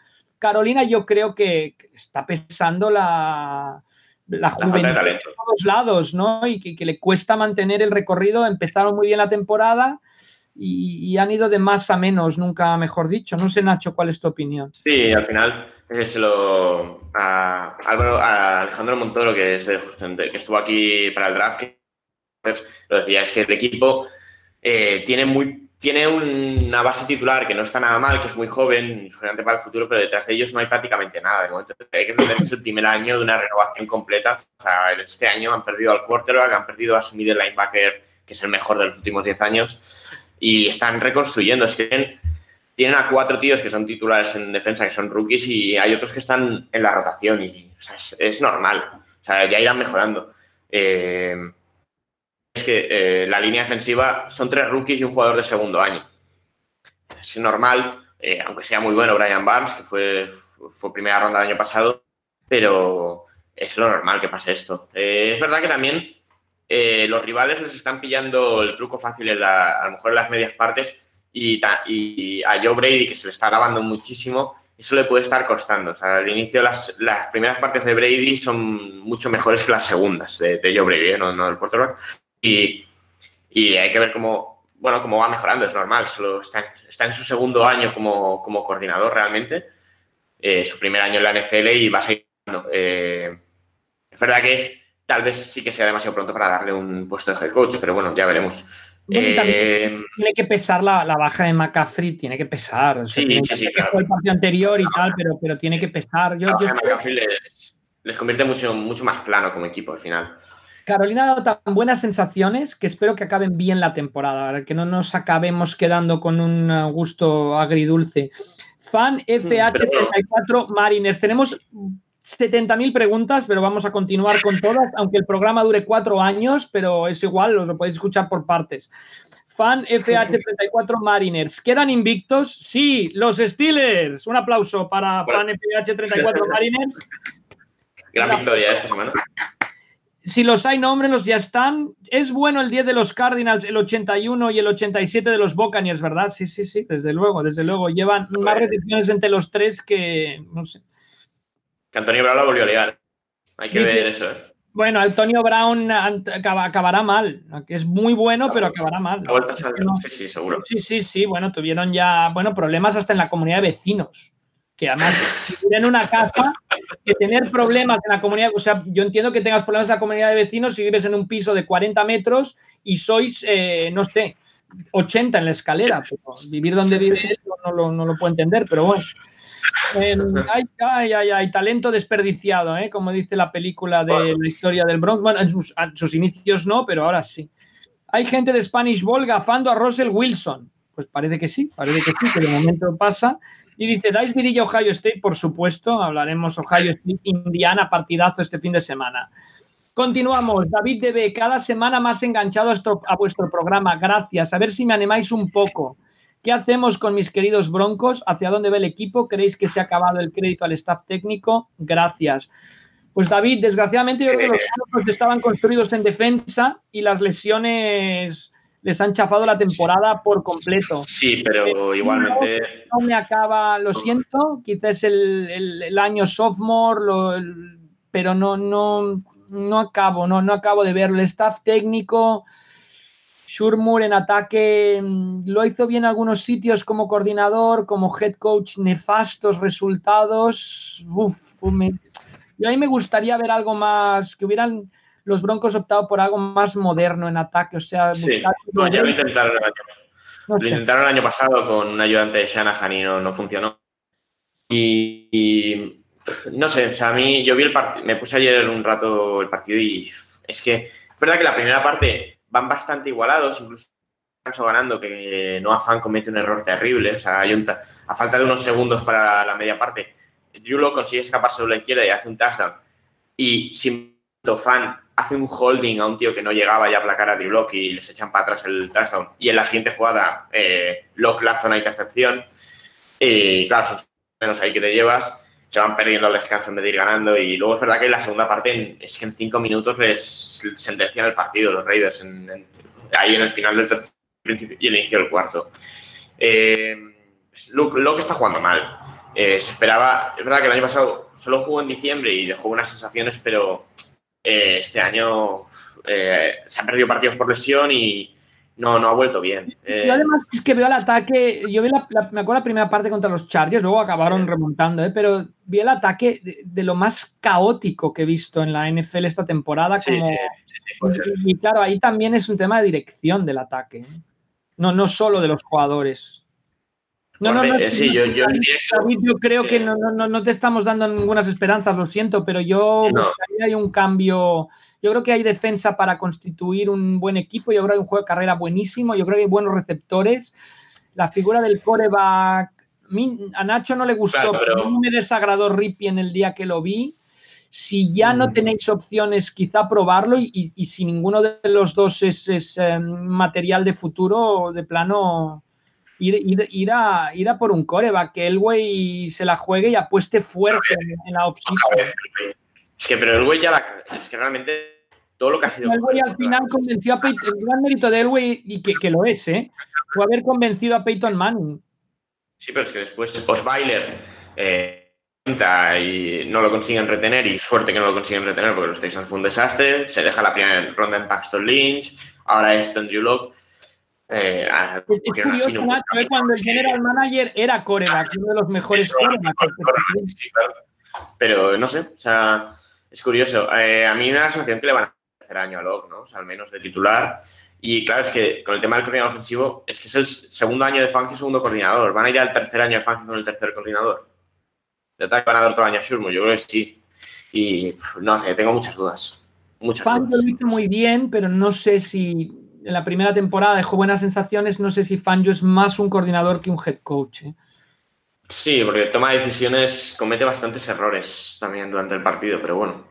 Carolina yo creo que está pesando la, la juventud de todos lados, ¿no? Y que, le cuesta mantener el recorrido. Empezaron muy bien la temporada y, han ido de más a menos, nunca mejor dicho. No sé, Nacho, ¿cuál es tu opinión? Sí, al final se lo a, a Alejandro Montoro, que, es que estuvo aquí para el draft, que pues, lo decía, es que el equipo eh, tiene muy tiene una base titular que no está nada mal, que es muy joven, suficiente para el futuro, pero detrás de ellos no hay prácticamente nada. De momento hay que entender que es el primer año de una renovación completa. O sea, este año han perdido al quarterback, han perdido a su middle linebacker, que es el mejor de los últimos 10 años, y están reconstruyendo. Es que tienen, a cuatro tíos que son titulares en defensa, que son rookies, y hay otros que están en la rotación, y es, normal. O sea, ya irán mejorando. Eh, es que eh, la línea defensiva son tres rookies y un jugador de segundo año. Es normal, eh, aunque sea muy bueno Brian Barnes, que fue, primera ronda del año pasado, pero es lo normal que pase esto. Eh, es verdad que también los rivales les están pillando el truco fácil a lo mejor en las medias partes y, y, a Joe Brady, que se le está grabando muchísimo, eso le puede estar costando. O sea, al inicio las, las primeras partes de Brady son mucho mejores que las segundas de, Joe Brady, no, no del quarterback. Y, hay que ver cómo, bueno, cómo va mejorando, es normal. Solo está, está en su segundo año como, coordinador realmente, eh, su primer año en la NFL y va a seguir. Eh, es verdad que tal vez sí que sea demasiado pronto para darle un puesto de head coach, pero bueno, ya veremos. Eh, tiene que pesar la, baja de McCaffrey, tiene que pesar. sí, sí, sí. el partido anterior y tal, pero, pero tiene que pesar. Yo, McCaffrey les, les, convierte mucho, mucho más plano como equipo al final. Carolina ha dado tan buenas sensaciones que espero que acaben bien la temporada, que no nos acabemos quedando con un uh, gusto agridulce. Fan FH34 Mariners. Tenemos 70.000 preguntas, pero vamos a continuar con todas, aunque el programa dure cuatro años, pero es igual, lo podéis escuchar por partes. Fan FH34 Mariners. ¿Quedan invictos? Sí, los Steelers. Un aplauso para Fan FH34 Mariners. Gran victoria esta semana si los hay, los ya están. Es bueno el 10 de los Cardinals, el 81 y el 87 de los Buccaneers, ¿verdad? Sí, sí, sí, desde luego, desde luego. Llevan más repeticiones entre los tres que, no sé. Que Antonio Brown lo volvió a liar. Hay que ver eso, ¿eh? Bueno, Antonio Brown acabará mal, es muy bueno, pero acabará mal. sí, sí, seguro. Sí, sí, sí, bueno, tuvieron ya, bueno, problemas hasta en la comunidad de vecinos que además vivir en una casa, que tener problemas en la comunidad, o sea, yo entiendo que tengas problemas en la comunidad de vecinos si vives en un piso de 40 metros y sois, eh, no sé, 80 en la escalera. vivir donde vives no lo, no lo puedo entender, pero bueno. hay, hay, hay, hay, talento desperdiciado, ¿eh? como dice la película de la historia del Bronx. en sus, sus, inicios no, pero ahora sí. Hay gente de Spanish Ball gafando a Russell Wilson. Pues parece que sí, parece que sí, que de momento pasa. Y dice, ¿dais vidilla Ohio State? Por supuesto, hablaremos Ohio State, Indiana, partidazo este fin de semana. Continuamos. David DB, cada semana más enganchado a, vuestro programa. Gracias. A ver si me animáis un poco. ¿Qué hacemos con mis queridos Broncos? ¿Hacia dónde va el equipo? ¿Creéis que se ha acabado el crédito al staff técnico? Gracias. Pues David, desgraciadamente yo creo que los [LAUGHS] Broncos estaban construidos en defensa y las lesiones les han chafado la temporada por completo. Sí, pero igualmente. No, me acaba, lo siento, quizás el, el, año sophomore, pero no, no, no acabo, no, no acabo de verlo. El staff técnico, Shurmur en ataque, mm, lo hizo bien en algunos sitios como coordinador, como head coach, nefastos resultados. Uf, me, yo a mí me gustaría ver algo más, que hubieran los Broncos optado por algo más moderno en ataque, o sea, sí. no, ya lo intentaron el año, lo intentaron el año pasado con un ayudante de Shanahan y no, funcionó. Y, No sé, o sea, a mí yo vi el partido, me puse ayer un rato el partido y es que es verdad que la primera parte van bastante igualados, incluso ganando que no Fan comete un error terrible, o sea, hay a falta de unos segundos para la media parte, Drew consigue escaparse de la izquierda y hace un touchdown y sin Fan hace un holding a un tío que no llegaba ya a aplacar a Drew y les echan para atrás el touchdown y en la siguiente jugada eh, Locke lanza una intercepción y claro, son menos ahí que te llevas se van perdiendo el descanso en vez de ir ganando. Y luego es verdad que en la segunda parte es que en cinco minutos les sentencian el partido los Raiders, ahí en el final del tercer y el inicio del cuarto. Eh, lo, que está jugando mal. Eh, se esperaba, es verdad que el año pasado solo jugó en diciembre y dejó unas sensaciones, pero eh, este año se han perdido partidos por lesión y, no, no ha vuelto bien. Yo eh, además es que veo el ataque, yo vi la, me acuerdo la primera parte contra los Chargers, luego acabaron remontando, ¿eh? pero vi el ataque de, lo más caótico que he visto en la NFL esta temporada. y, claro, ahí también es un tema de dirección del ataque, ¿eh? no, no solo de los jugadores. No, no, no, sí, yo, yo, yo creo que no, no, no, te estamos dando ninguna esperanzas, lo siento, pero yo buscaría hay un cambio yo creo que hay defensa para constituir un buen equipo. Yo creo que hay un juego de carrera buenísimo. Yo creo que hay buenos receptores. La figura del coreback. A Nacho no le gustó, pero... no me desagradó Rippy en el día que lo vi. Si ya no mm. tenéis opciones, quizá probarlo y, si ninguno de los dos es, em, material de futuro, de plano, ir, a, ir a por un coreback, que el güey se la juegue y apueste fuerte en, la opción. Es que, pero el güey ya la. Es que realmente todo lo que ha sido. El güey al final convenció a Peyton. El gran mérito de güey, y que, que, lo es, ¿eh? Fue haber convencido a Peyton Manning. Sí, pero es que después Osweiler eh, y no lo consiguen retener, y suerte que no lo consiguen retener porque los Texans fue un desastre. Se deja la primera ronda en Paxton Lynch, ahora es Andrew Locke. Eh, es, curioso, Nacho, ¿eh? cuando el general manager era coreback, uno de los mejores corebacks. Sí, claro. Pero no sé, o sea, es curioso. Eh, a mí me da la sensación que le van a hacer año a Locke, ¿no? O sea, al menos de titular. Y claro, es que con el tema del coordinador ofensivo, es que es el segundo año de Fangio, segundo coordinador. ¿Van a ir al tercer año de Fangio con el tercer coordinador? ¿De ataque van a dar otro año a Shurmo? Yo creo que sí. Y no sé, tengo muchas dudas. Muchas Fangio lo hizo muy bien, pero no sé si en la primera temporada dejó buenas sensaciones. No sé si Fangio es más un coordinador que un head coach. ¿eh? Sí, porque toma decisiones, comete bastantes errores también durante el partido, pero bueno,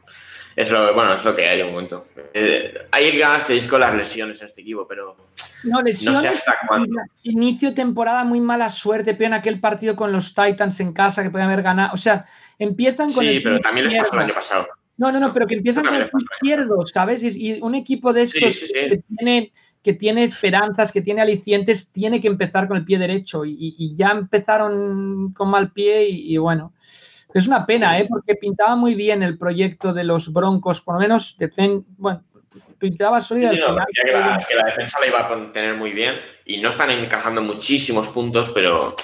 es lo, bueno, es lo que hay de momento. Eh, hay ganas de con las lesiones en este equipo, pero no, lesiones, sé hasta cuándo. Inicio temporada, muy mala suerte, pero en aquel partido con los Titans en casa que pueden haber ganado. O sea, empiezan con. Sí, pero también les pasó el año pasado. No, no, no, pero que empiezan con el izquierdo, ¿sabes? Y, un equipo de estos que tiene que tiene esperanzas, que tiene alicientes, tiene que empezar con el pie derecho. Y, ya empezaron con mal pie y, bueno, es una pena, ¿eh? porque pintaba muy bien el proyecto de los Broncos, por lo menos, bueno, pintaba sólida. que, la, defensa la iba a tener muy bien y no están encajando muchísimos puntos, pero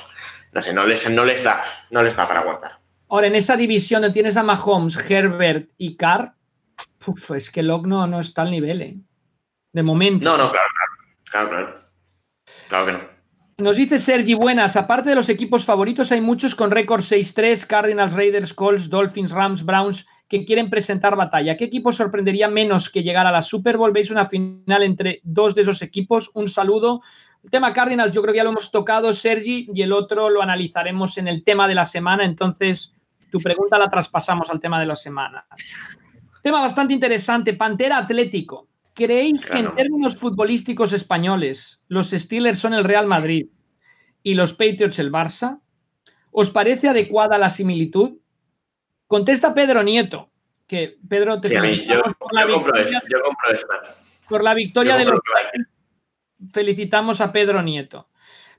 no sé, no les, no les, da, no les da para aguantar. Ahora, en esa división donde tienes a Mahomes, Herbert y Carr, es que Locke no, no está al nivel, ¿eh? de momento. No, no, claro, claro, claro, claro. que no. Nos dice Sergi Buenas, aparte de los equipos favoritos, hay muchos con récord 6-3, Cardinals, Raiders, Colts, Dolphins, Rams, Browns, que quieren presentar batalla. ¿Qué equipo sorprendería menos que llegar a la Super Bowl? ¿Veis una final entre dos de esos equipos? Un saludo. El tema Cardinals yo creo que ya lo hemos tocado, Sergi, y el otro lo analizaremos en el tema de la semana. Entonces, tu pregunta la traspasamos al tema de la semana. Tema bastante interesante, Pantera Atlético. ¿Creéis que en términos futbolísticos españoles los Steelers son el Real Madrid y los Patriots el Barça? ¿Os parece adecuada la similitud? Contesta Pedro Nieto, que Pedro te sí, yo, por, la victoria, por la victoria de los Felicitamos a Pedro Nieto.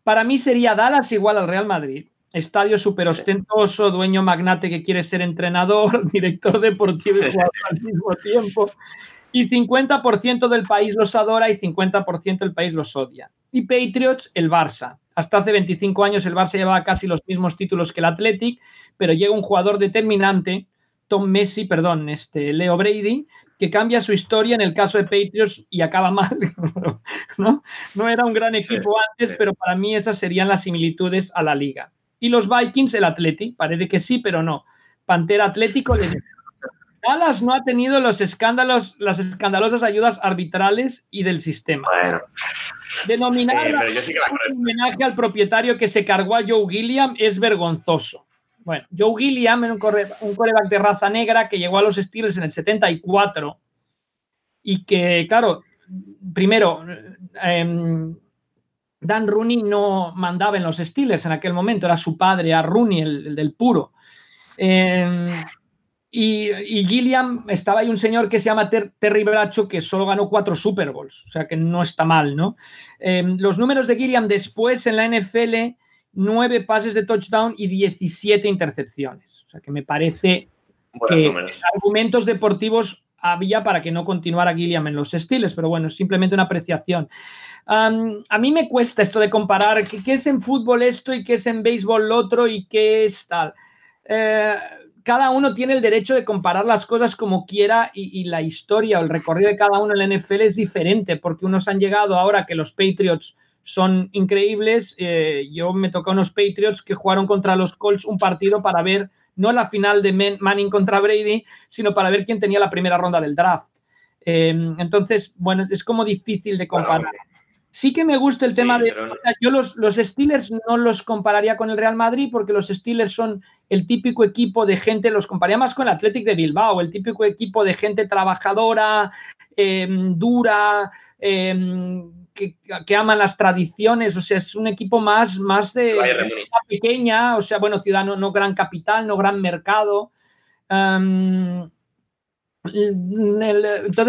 Para mí sería Dallas igual al Real Madrid. Estadio súper ostentoso, dueño magnate que quiere ser entrenador, [LAUGHS] director deportivo y [LAUGHS] al mismo tiempo y 50% del país los adora y 50% del país los odia. Y Patriots, el Barça. Hasta hace 25 años el Barça llevaba casi los mismos títulos que el Athletic, pero llega un jugador determinante, Tom Messi, perdón, este Leo Brady, que cambia su historia en el caso de Patriots y acaba mal. [LAUGHS] ¿no? no era un gran equipo antes, pero para mí esas serían las similitudes a la liga. Y los Vikings, el Athletic, parece que sí, pero no. Pantera Atlético [LAUGHS] Dallas no ha tenido los escándalos, las escandalosas ayudas arbitrales y del sistema. Bueno. Denominar eh, un homenaje al propietario que se cargó a Joe Gilliam es vergonzoso. Bueno, Joe Gilliam era un, coreback de raza negra que llegó a los Steelers en el 74 y que, claro, primero, em, Dan Rooney no mandaba en los Steelers en aquel momento, era su padre, a Rooney, el, del puro. Em, y, Gilliam, estaba ahí un señor que se llama Terry Bracho que solo ganó cuatro Super Bowls, o sea que no está mal, ¿no? Em, los números de Gilliam después en la NFL nueve pases de touchdown y 17 intercepciones. O sea que me parece que argumentos deportivos había para que no continuara Gilliam en los estilos, pero bueno, simplemente una apreciación. a mí me cuesta esto de comparar qué, es en fútbol esto y qué es en béisbol lo otro y qué es tal. Eh, cada uno tiene el derecho de comparar las cosas como quiera y, y, la historia o el recorrido de cada uno en la NFL es diferente porque unos han llegado ahora que los Patriots son increíbles. Eh, yo me tocó unos Patriots que jugaron contra los Colts un partido para ver no la final de Manning contra Brady, sino para ver quién tenía la primera ronda del draft. Em, entonces, bueno, es como difícil de comparar. Sí que me gusta el tema de... yo los, los Steelers no los compararía con el Real Madrid porque los Steelers son el típico equipo de gente, los compararía más con el Athletic de Bilbao, el típico equipo de gente trabajadora, em, dura, em, que, aman las tradiciones, o sea, es un equipo más, más de, pequeña, o sea, bueno, ciudad no, gran capital, no gran mercado. entonces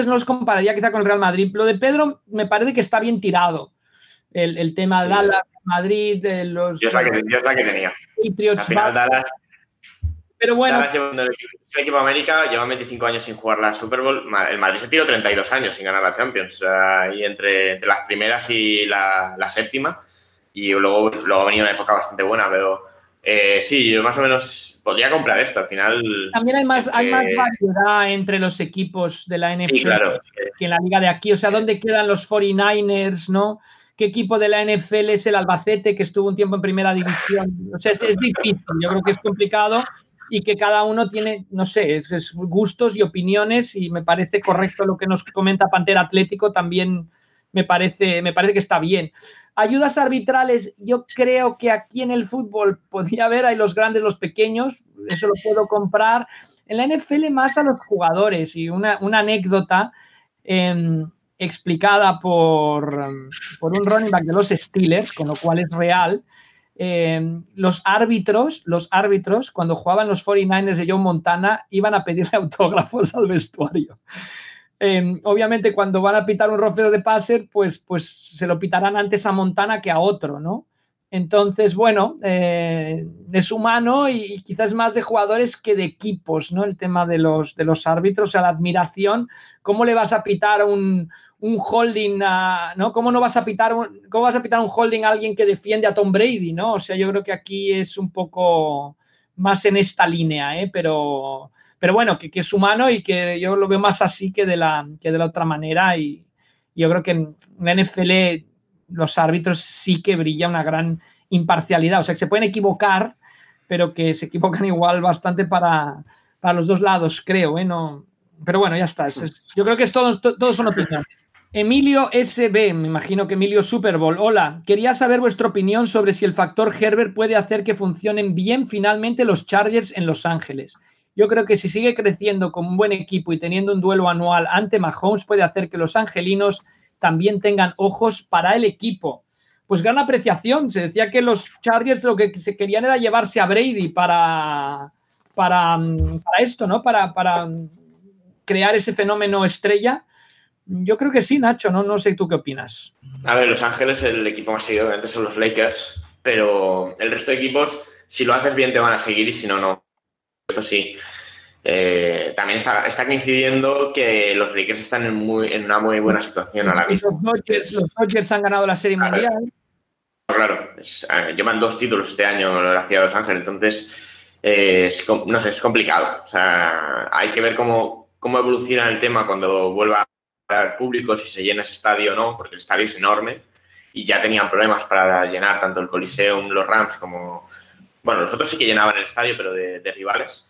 no los compararía quizá con el Real Madrid. Lo de Pedro me parece que está bien tirado. El, tema de Dallas, Madrid, los... Yo es la que, tenía. Al final, Dallas, pero bueno. el equipo, América, lleva 25 años sin jugar la Super Bowl. El Madrid se tiró 32 años sin ganar la Champions. y entre, las primeras y la, séptima. Y luego, luego ha venido una época bastante buena, pero eh, sí, yo más o menos podría comprar esto. Al final. También hay más, hay más variedad entre los equipos de la NFL que en la liga de aquí. O sea, ¿dónde quedan los 49ers, no? ¿Qué equipo de la NFL es el Albacete que estuvo un tiempo en primera división? O sea, es, es difícil. Yo creo que es complicado y que cada uno tiene, no sé, es, gustos y opiniones y me parece correcto lo que nos comenta Pantera Atlético, también me parece, me parece que está bien. Ayudas arbitrales, yo creo que aquí en el fútbol podría haber, hay los grandes, los pequeños, eso lo puedo comprar. En la NFL más a los jugadores y una, anécdota em, explicada por, por un running back de los Steelers, con lo cual es real, eh, los árbitros, los árbitros, cuando jugaban los 49ers de John Montana, iban a pedirle [LAUGHS] autógrafos al vestuario. Eh, obviamente, cuando van a pitar un rofeo de passer, pues, pues se lo pitarán antes a Montana que a otro, ¿no? Entonces, bueno, eh, es humano y, quizás más de jugadores que de equipos, ¿no? El tema de los, de los árbitros, o sea, la admiración, ¿cómo le vas a pitar un, un holding, ¿no? ¿Cómo no vas a pitar un, cómo vas a pitar un holding a alguien que defiende a Tom Brady, ¿no? O sea, yo creo que aquí es un poco más en esta línea, ¿eh? Pero, pero bueno, que, es humano y que yo lo veo más así que de la, que de la otra manera y yo creo que en la NFL los árbitros sí que brilla una gran imparcialidad. O sea, que se pueden equivocar, pero que se equivocan [LAUGHS] igual bastante para, los dos lados, creo. ¿eh? No, pero bueno, ya está. yo creo que es todos, todos son opiniones. Emilio SB, me imagino que Emilio Super Bowl. Hola, quería saber vuestra opinión sobre si el factor Herbert puede hacer que funcionen bien finalmente los Chargers en Los Ángeles. Yo creo que si sigue creciendo con un buen equipo y teniendo un duelo anual ante Mahomes, puede hacer que los angelinos también tengan ojos para el equipo. Pues gran apreciación. Se decía que los Chargers lo que se querían era llevarse a Brady para, para, esto, ¿no? Para, para crear ese fenómeno estrella. Yo creo que sí, Nacho, no, no sé tú qué opinas. A ver, Los Ángeles, el equipo más seguido obviamente son los Lakers, pero el resto de equipos, si lo haces bien, te van a seguir y si no, no. Esto sí. Eh, también está, coincidiendo que los Lakers están en, muy, en una muy buena situación ahora mismo. Los Dodgers, han ganado la Serie Mundial. Claro, llevan dos títulos este año hacia Los Ángeles, entonces eh, no sé, es complicado. O sea, hay que ver cómo, cómo evoluciona el tema cuando vuelva al público, si se llena ese estadio o no, porque el estadio es enorme y ya tenían problemas para llenar tanto el Coliseum, los Rams como... Bueno, los otros sí que llenaban el estadio, pero de rivales.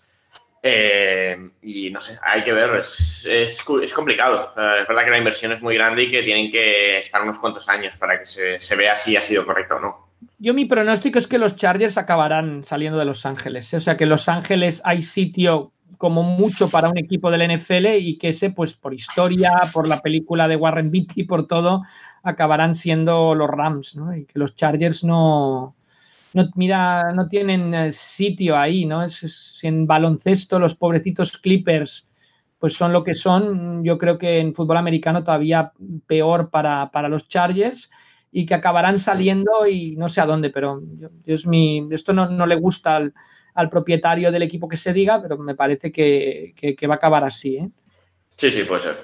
Eh, y no sé, hay que ver, es, es, complicado. es verdad que la inversión es muy grande y que tienen que estar unos cuantos años para que se, se, vea si ha sido correcto o no. Yo mi pronóstico es que los Chargers acabarán saliendo de Los Ángeles. O sea que Los Ángeles hay sitio como mucho para un equipo del NFL y que ese, pues por historia, por la película de Warren Beatty, por todo, acabarán siendo los Rams, ¿no? Y que los Chargers no, no mira, no tienen eh, sitio ahí, ¿no? Es, en baloncesto los pobrecitos Clippers pues son lo que son. Yo creo que en fútbol americano todavía peor para, los Chargers y que acabarán saliendo y no sé a dónde, pero es mi, esto no, no le gusta al, al propietario del equipo que se diga, pero me parece que, va a acabar así. ¿eh? Sí, sí, puede ser.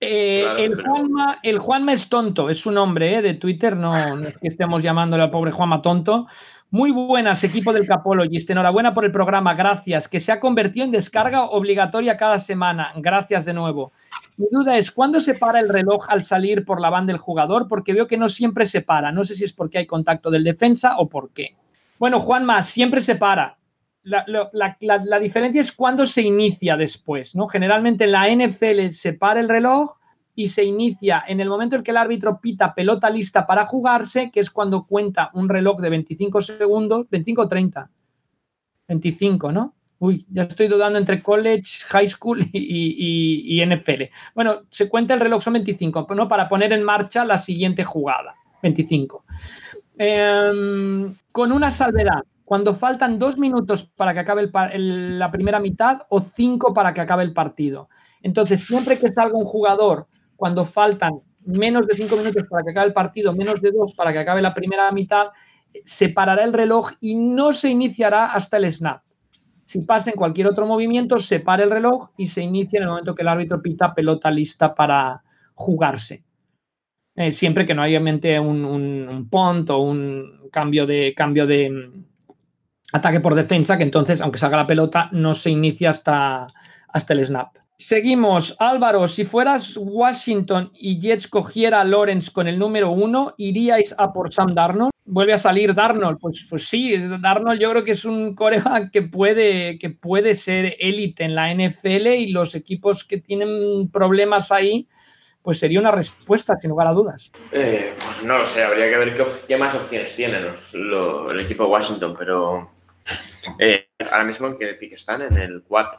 Eh, el, Juanma, el, Juanma, es tonto, es su nombre ¿eh? de Twitter, no, es que estemos llamándole al pobre Juanma tonto. Muy buenas, equipo del Capologist. Enhorabuena por el programa, gracias. Que se ha convertido en descarga obligatoria cada semana. Gracias de nuevo. Mi duda es, ¿cuándo se para el reloj al salir por la banda del jugador? Porque veo que no siempre se para. No sé si es porque hay contacto del defensa o por qué. Bueno, Juanma, siempre se para la, diferencia es cuando se inicia después, ¿no? Generalmente en la NFL se para el reloj y se inicia en el momento en que el árbitro pita pelota lista para jugarse, que es cuando cuenta un reloj de 25 segundos, 25 o 30. 25, ¿no? Uy, ya estoy dudando entre college, high school y, NFL. Bueno, se cuenta el reloj, son 25, ¿no? Para poner en marcha la siguiente jugada. 25. Em, con una salvedad cuando faltan dos minutos para que acabe la primera mitad o cinco para que acabe el partido. Entonces, siempre que salga un jugador, cuando faltan menos de cinco minutos para que acabe el partido, menos de dos para que acabe la primera mitad, se parará el reloj y no se iniciará hasta el snap. Si pasa en cualquier otro movimiento, se para el reloj y se inicia en el momento que el árbitro pita pelota lista para jugarse. Eh, siempre que no haya en mente un, un, un, punt o un cambio de, cambio de, ataque por defensa, que entonces, aunque salga la pelota, no se inicia hasta, hasta el snap. Seguimos. Álvaro, si fueras Washington y Jets cogiera a Lawrence con el número uno, ¿iríais a por Sam Darnold? Vuelve a salir Darnold. Pues, pues sí, Darnold yo creo que es un coreback que puede, que puede ser élite en la NFL y los equipos que tienen problemas ahí, pues sería una respuesta, sin lugar a dudas. Eh, pues no lo sé, habría que ver qué, más opciones tiene el equipo de Washington, pero eh, ahora mismo en qué pick están, en el 4.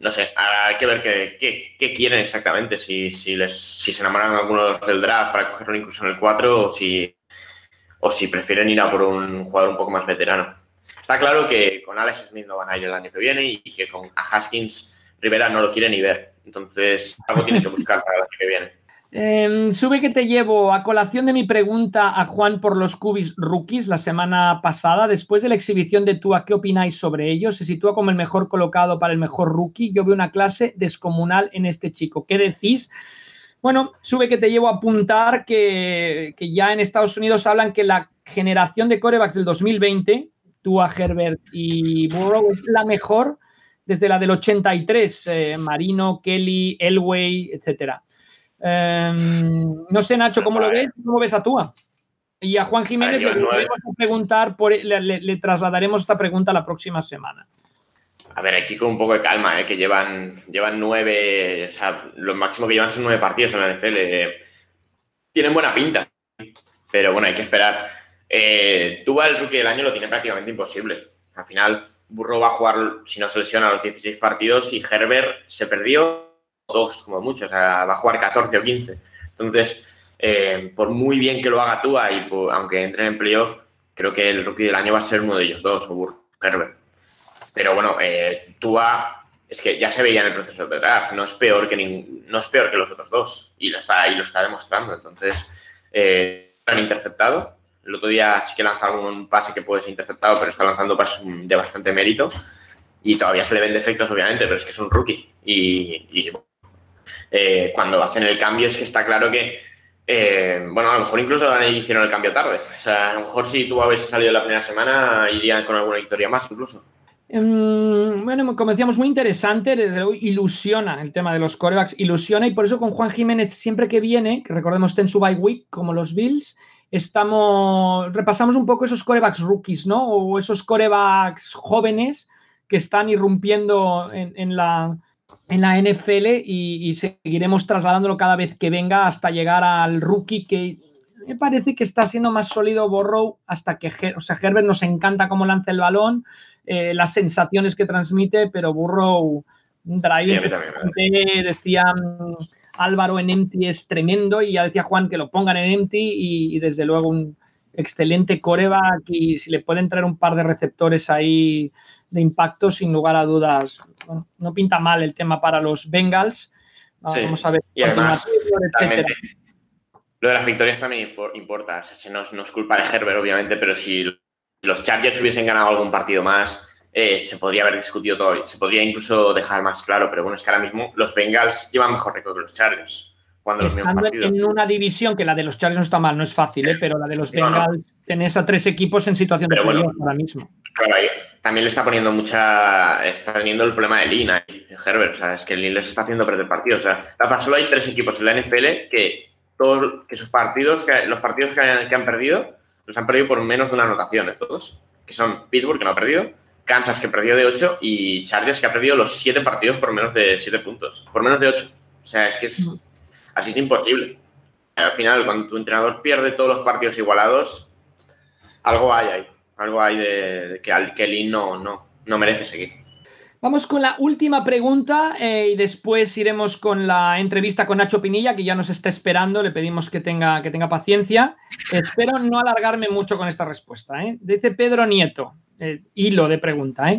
No sé, hay que ver qué, quieren exactamente, si, si, les, si se enamoran algunos del draft para cogerlo incluso en el 4 o si, o si prefieren ir a por un jugador un poco más veterano. Está claro que con Alex Smith no van a ir el año que viene y que con a Haskins Rivera no lo quiere ni ver. Entonces, algo tienen que buscar para el año que viene. Em, sube que te llevo a colación de mi pregunta a Juan por los Cubis rookies la semana pasada. Después de la exhibición de Tua, ¿qué opináis sobre ellos? Se sitúa como el mejor colocado para el mejor rookie. Yo veo una clase descomunal en este chico. ¿Qué decís? Bueno, sube que te llevo a apuntar que, ya en Estados Unidos hablan que la generación de corebacks del 2020, Tua, Herbert y Burrow, es la mejor desde la del 83. Eh, Marino, Kelly, Elway, etcétera. Em, no sé, Nacho, ¿cómo lo ves? ¿Cómo ves a Tua? Y a Juan Jiménez le, preguntar por, le, trasladaremos esta pregunta la próxima semana. A ver, aquí con un poco de calma, ¿eh? que llevan, llevan nueve, o sea, lo máximo que llevan son nueve partidos en la NFL. tienen buena pinta, pero bueno, hay que esperar. Eh, Tua, el rookie del año, lo tiene prácticamente imposible. Al final, Burro va a jugar, si no se lesiona, los 16 partidos y Herbert se perdió dos, como mucho, o sea, va a jugar 14 o 15. Entonces, eh, por muy bien que lo haga Tua y aunque entre en playoffs, creo que el rookie del año va a ser uno de ellos dos, o Herbert. Pero bueno, eh, Tua es que ya se veía en el proceso de draft, no es peor que, no es peor que los otros dos y lo está, y lo está demostrando. Entonces, eh, han interceptado. El otro día sí que lanzaron un pase que puede ser interceptado, pero está lanzando pases de bastante mérito y todavía se le ven defectos, obviamente, pero es que es un rookie. Y, y eh, cuando hacen el cambio es que está claro que, eh, bueno, a lo mejor incluso hicieron el cambio tarde. O sea, a lo mejor si tú habéis salido la primera semana, irían con alguna victoria más incluso. Em, bueno, como decíamos, muy interesante, desde luego ilusiona el tema de los corebacks, ilusiona y por eso con Juan Jiménez siempre que viene, que recordemos está en su bye week como los Bills, estamos, repasamos un poco esos corebacks rookies, ¿no? O esos corebacks jóvenes que están irrumpiendo en, la, en la NFL y, seguiremos trasladándolo cada vez que venga hasta llegar al rookie que me parece que está siendo más sólido Borrow hasta que, o sea, Herbert nos encanta cómo lanza el balón, eh, las sensaciones que transmite, pero Burrow, un drive, decía mm, Álvaro en empty es tremendo y ya decía Juan que lo pongan en empty y, desde luego un excelente coreback y si le pueden traer un par de receptores ahí de impacto, sin lugar a dudas, no pinta mal el tema para los Bengals. Vamos a ver. Y además, lo de las victorias también importa. O sea, no, no, es culpa de Herbert, obviamente, pero si los Chargers hubiesen ganado algún partido más, eh, se podría haber discutido todo. Se podría incluso dejar más claro, pero bueno, es que ahora mismo los Bengals llevan mejor récord que los Chargers. Cuando Estando en una división que la de los Chargers no está mal, no es fácil, ¿eh? pero la de los Bengals tenés a tres equipos en situación de bueno, ahora mismo. Claro, también le está poniendo mucha. Está teniendo el problema de Lin ahí, Herbert. O sea, es que Lin les está haciendo perder partidos. O sea, solo hay tres equipos en la NFL que todos que sus partidos, que, los partidos que han perdido, los han perdido por menos de una anotación, ¿eh? todos. Que son Pittsburgh, que no ha perdido, Kansas, que perdió de 8, y Chargers, que ha perdido los 7 partidos por menos de 7 puntos. Por menos de 8. O sea, es que es, así es imposible. Al final, cuando tu entrenador pierde todos los partidos igualados, algo hay ahí. Algo hay de, que al Kelly no, no, no merece seguir. Vamos con la última pregunta eh, y después iremos con la entrevista con Nacho Pinilla, que ya nos está esperando. Le pedimos que tenga, que tenga paciencia. Espero no alargarme mucho con esta respuesta. ¿eh? Dice Pedro Nieto, eh, hilo de pregunta.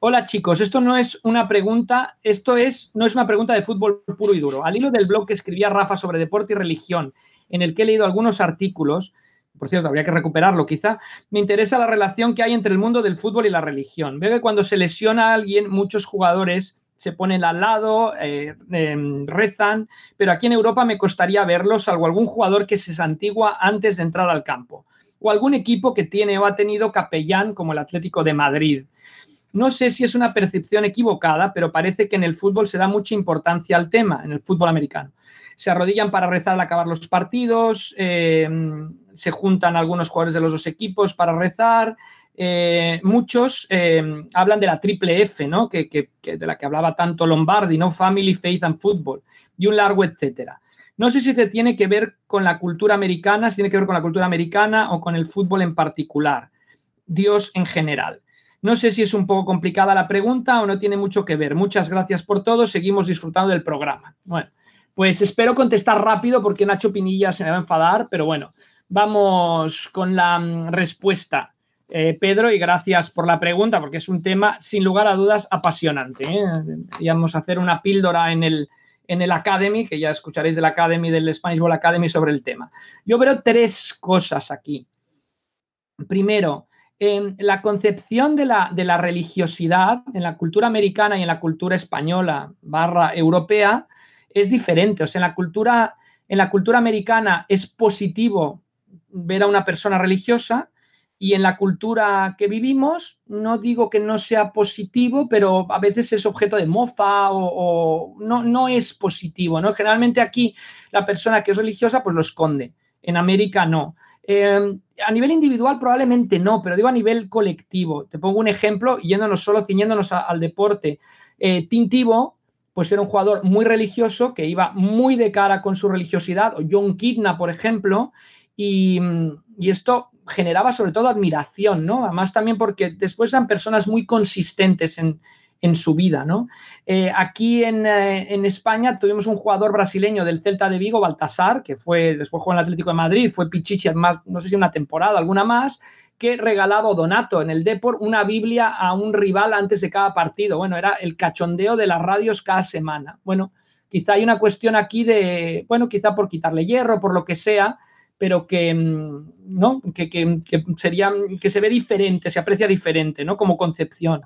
Hola chicos, esto no es una pregunta, esto es, no es una pregunta de fútbol puro y duro. Al hilo del blog que escribía Rafa sobre deporte y religión, en el que he leído algunos artículos, por cierto, habría que recuperarlo quizá, me interesa la relación que hay entre el mundo del fútbol y la religión. Veo que cuando se lesiona a alguien, muchos jugadores se ponen al lado, eh, em, rezan, pero aquí en Europa me costaría verlos, salvo algún jugador que se santigua antes de entrar al campo, o algún equipo que tiene o ha tenido capellán como el Atlético de Madrid. No sé si es una percepción equivocada, pero parece que en el fútbol se da mucha importancia al tema, en el fútbol americano. Se arrodillan para rezar al acabar los partidos, em, se juntan algunos jugadores de los dos equipos para rezar. Eh, muchos eh, hablan de la triple F, ¿no? Que, de la que hablaba tanto Lombardi, ¿no? Family, Faith and Football, y un largo etcétera. No sé si se tiene que ver con la cultura americana, si tiene que ver con la cultura americana o con el fútbol en particular. Dios en general. No sé si es un poco complicada la pregunta o no tiene mucho que ver. Muchas gracias por todo. Seguimos disfrutando del programa. Bueno, pues espero contestar rápido porque Nacho Pinilla se me va a enfadar, pero bueno, Vamos con la mm, respuesta, eh, Pedro, y gracias por la pregunta, porque es un tema, sin lugar a dudas, apasionante. ¿eh? Íbamos a hacer una píldora en el, en el Academy, que ya escucharéis del Academy, del Spanish Ball Academy sobre el tema. Yo veo tres cosas aquí. Primero, la concepción de la, de la, religiosidad en la cultura americana y en la cultura española barra europea es diferente. O sea, en la cultura, en la cultura americana es positivo ver a una persona religiosa y en la cultura que vivimos, no digo que no sea positivo, pero a veces es objeto de mofa o, no, no, es positivo, ¿no? Generalmente aquí la persona que es religiosa pues lo esconde, en América no. Em, a nivel individual probablemente no, pero digo a nivel colectivo. Te pongo un ejemplo, yéndonos solo, ciñéndonos al deporte. Eh, Tintivo, pues era un jugador muy religioso que iba muy de cara con su religiosidad, o John Kidna, por ejemplo, y, esto generaba sobre todo admiración, ¿no? Además también porque después eran personas muy consistentes en, su vida, ¿no? Eh, aquí en, eh, en, España tuvimos un jugador brasileño del Celta de Vigo, Baltasar, que fue, después jugó en el Atlético de Madrid, fue Pichichi, más, no sé si una temporada, alguna más, que regalaba Donato en el Deport una Biblia a un rival antes de cada partido. Bueno, era el cachondeo de las radios cada semana. Bueno, quizá hay una cuestión aquí de, bueno, quizá por quitarle hierro, por lo que sea, pero que, mm, ¿no? Que, sería, que se ve diferente, se aprecia diferente, ¿no? Como concepción.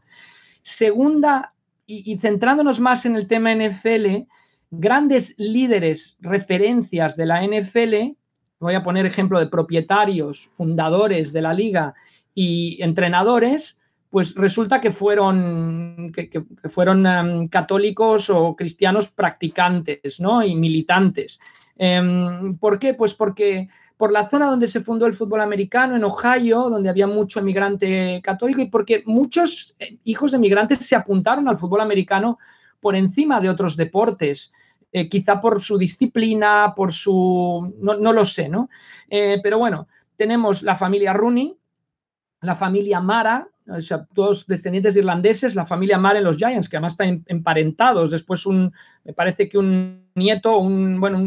Segunda, y, centrándonos más en el tema NFL, grandes líderes, referencias de la NFL, voy a poner ejemplo de propietarios, fundadores de la liga y entrenadores, pues resulta que fueron, que, fueron em, católicos o cristianos practicantes ¿no? y militantes. Em, ¿Por qué? Pues porque por la zona donde se fundó el fútbol americano, en Ohio, donde había mucho emigrante católico y porque muchos eh, hijos de emigrantes se apuntaron al fútbol americano por encima de otros deportes. Eh, quizá por su disciplina, por su... no, lo sé, ¿no? Eh, pero bueno, tenemos la familia Rooney, la familia Mara, o sea, todos descendientes irlandeses, la familia Mara en los Giants, que además están emparentados. Después un, me parece que un nieto, un, bueno,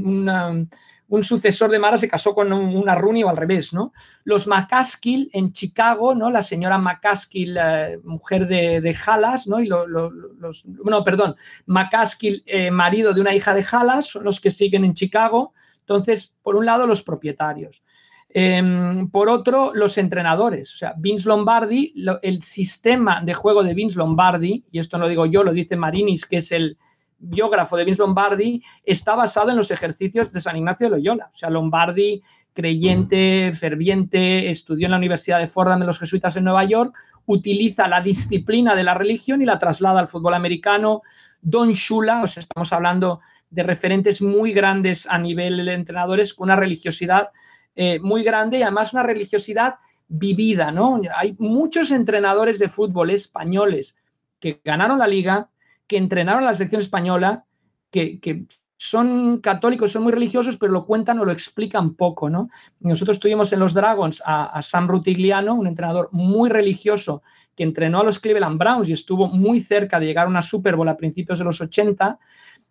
un sucesor de Mara se casó con una Rooney o al revés, ¿no? Los McCaskill en Chicago, ¿no? La señora McCaskill, eh, mujer de, de Halas, ¿no? Y los, no, perdón, McCaskill, eh, marido de una hija de Halas, son los que siguen en Chicago. Entonces, por un lado, los propietarios. Em, por otro, los entrenadores. O sea, Vince Lombardi, el sistema de juego de Vince Lombardi, y esto no lo digo yo, lo dice Marinis, que es el biógrafo de Vince Lombardi, está basado en los ejercicios de San Ignacio de Loyola. O sea, Lombardi, creyente, ferviente, estudió en la Universidad de Fordham de los jesuitas en Nueva York, utiliza la disciplina de la religión y la traslada al fútbol americano. Don Shula, o sea, estamos hablando de referentes muy grandes a nivel de entrenadores con una religiosidad eh, muy grande y además una religiosidad vivida, ¿no? Hay muchos entrenadores de fútbol españoles que ganaron la liga, que entrenaron a la selección española, que, son católicos, son muy religiosos, pero lo cuentan o lo explican poco, ¿no? Nosotros tuvimos en los Dragons a, Sam Rutigliano, un entrenador muy religioso que entrenó a los Cleveland Browns y estuvo muy cerca de llegar a una Super Bowl a principios de los 80,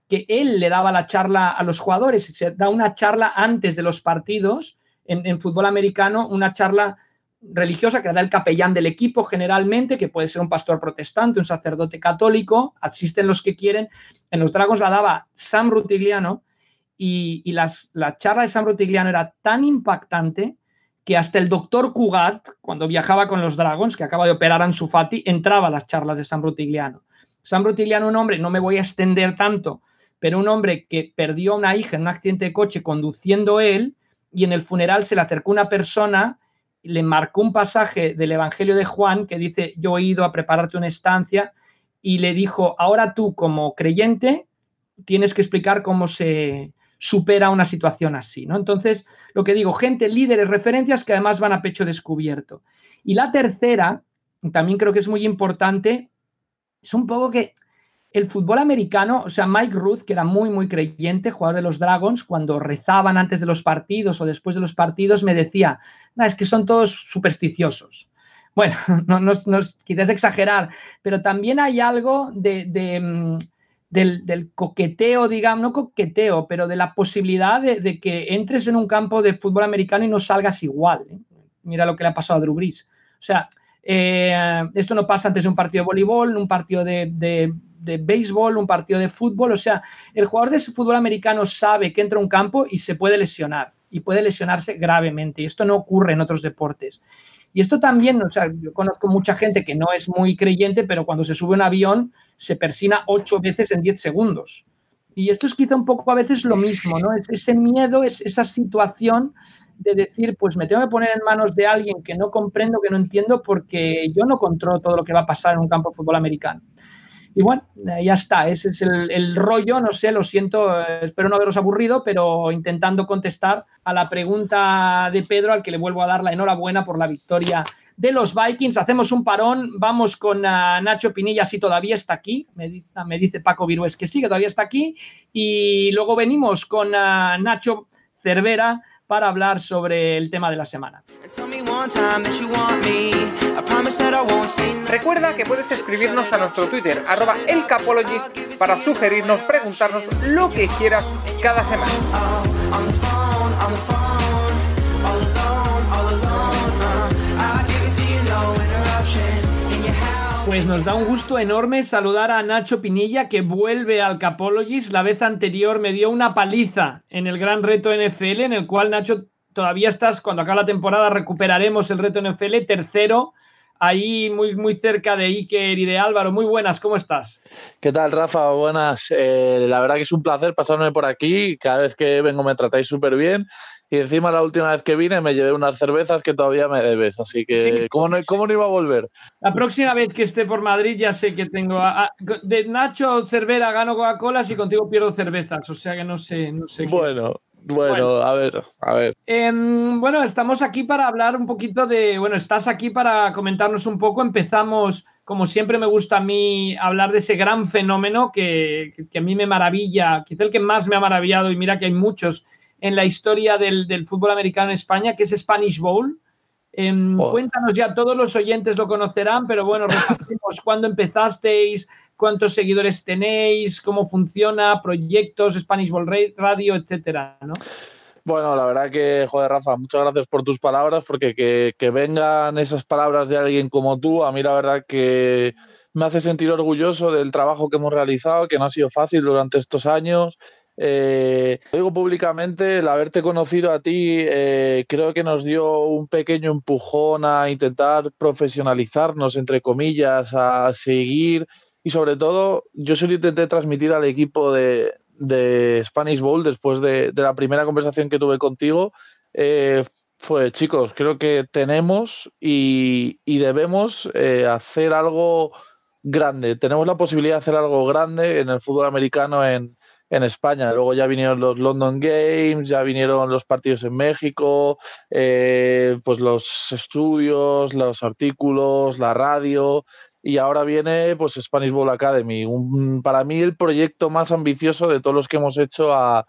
que él le daba la charla a los jugadores, se da una charla antes de los partidos en, fútbol americano una charla religiosa que da el capellán del equipo generalmente, que puede ser un pastor protestante, un sacerdote católico, asisten los que quieren. En los Dragos la daba Sam Rutigliano y, la charla de Sam Rutigliano era tan impactante que hasta el doctor Cugat, cuando viajaba con los Dragons, que acaba de operar a Ansu Fati, entraba a las charlas de Sam Rutigliano. Sam Rutigliano, un hombre, no me voy a extender tanto, pero un hombre que perdió a una hija en un accidente de coche conduciendo él, y en el funeral se le acercó una persona, le marcó un pasaje del Evangelio de Juan que dice, yo he ido a prepararte una estancia y le dijo, ahora tú como creyente tienes que explicar cómo se supera una situación así, ¿no? Entonces, lo que digo, gente, líderes, referencias que además van a pecho descubierto. Y la tercera, también creo que es muy importante, es un poco que el fútbol americano, o sea, Mike Ruth, que era muy, muy creyente, jugador de los Dragons, cuando rezaban antes de los partidos o después de los partidos, me decía, es que son todos supersticiosos. Bueno, [LAUGHS] no, no, quizás exagerar, pero también hay algo de, mm, del, coqueteo, digamos, no coqueteo, pero de la posibilidad de, que entres en un campo de fútbol americano y no salgas igual. ¿eh? Mira lo que le ha pasado a Drew Brees. O sea, eh, esto no pasa antes de un partido de voleibol, un partido de béisbol, un partido de fútbol. O sea, el jugador de fútbol americano sabe que entra a un campo y se puede lesionar y puede lesionarse gravemente. Y esto no ocurre en otros deportes. Y esto también, o sea, yo conozco mucha gente que no es muy creyente, pero cuando se sube un avión se persina ocho veces en diez segundos. Y esto es quizá un poco a veces lo mismo, ¿no? Es ese miedo, es esa situación de decir, pues me tengo que poner en manos de alguien que no comprendo, que no entiendo, porque yo no controlo todo lo que va a pasar en un campo de fútbol americano. Y bueno, eh, ya está, ese es el, rollo, no sé, lo siento, eh, espero no haberos aburrido, pero intentando contestar a la pregunta de Pedro, al que le vuelvo a dar la enhorabuena por la victoria de los Vikings. Hacemos un parón, vamos con ah, Nacho Pinilla, si todavía está aquí, me, me, dice Paco Virués que sí, que todavía está aquí, y luego venimos con ah, Nacho Cervera para hablar sobre el tema de la semana. Recuerda que puedes escribirnos a nuestro Twitter, arroba elcapologist, para sugerirnos, preguntarnos lo que quieras cada semana. Pues nos da un gusto enorme saludar a Nacho Pinilla que vuelve al Capologist. La vez anterior me dio una paliza en el gran reto NFL, en el cual Nacho todavía estás, cuando acabe la temporada recuperaremos el reto NFL, tercero, ahí muy, muy cerca de Iker y de Álvaro. Muy buenas, ¿cómo estás? ¿Qué tal, Rafa? Buenas. Eh, la verdad que es un placer pasarme por aquí. Cada vez que vengo me tratáis súper bien y encima la última vez que vine me llevé unas cervezas que todavía me debes, así que ¿cómo, no, ¿cómo, no, iba a volver? La próxima vez que esté por Madrid ya sé que tengo... de Nacho Cervera gano Coca-Cola y contigo pierdo cervezas, o sea que no sé, no sé. Bueno, Bueno, a ver, a ver. Em, bueno, estamos aquí para hablar un poquito de, bueno, estás aquí para comentarnos un poco. Empezamos, como siempre me gusta a mí, hablar de ese gran fenómeno que, a mí me maravilla, quizá el que más me ha maravillado, y mira que hay muchos en la historia del, fútbol americano en España, que es Spanish Bowl. Em, cuéntanos ya, todos los oyentes lo conocerán, pero bueno, [LAUGHS] repasemos cuándo empezasteis, cuántos seguidores tenéis, cómo funciona, proyectos, Spanish Ball Radio, etcétera, ¿no? Bueno, la verdad que, joder, Rafa, muchas gracias por tus palabras, porque que, vengan esas palabras de alguien como tú, a mí la verdad que me hace sentir orgulloso del trabajo que hemos realizado, que no ha sido fácil durante estos años. Eh, digo públicamente, el haberte conocido a ti eh, creo que nos dio un pequeño empujón a intentar profesionalizarnos, entre comillas, a seguir y sobre todo, yo solo intenté transmitir al equipo de, Spanish Bowl después de, la primera conversación que tuve contigo. Eh, fue, chicos, creo que tenemos y, debemos eh, hacer algo grande. Tenemos la posibilidad de hacer algo grande en el fútbol americano España. Luego ya vinieron los London Games, ya vinieron los partidos en México, eh, pues los estudios, los artículos, la radio y ahora viene pues Spanish Bowl Academy, para mí el proyecto más ambicioso de todos los que hemos hecho a,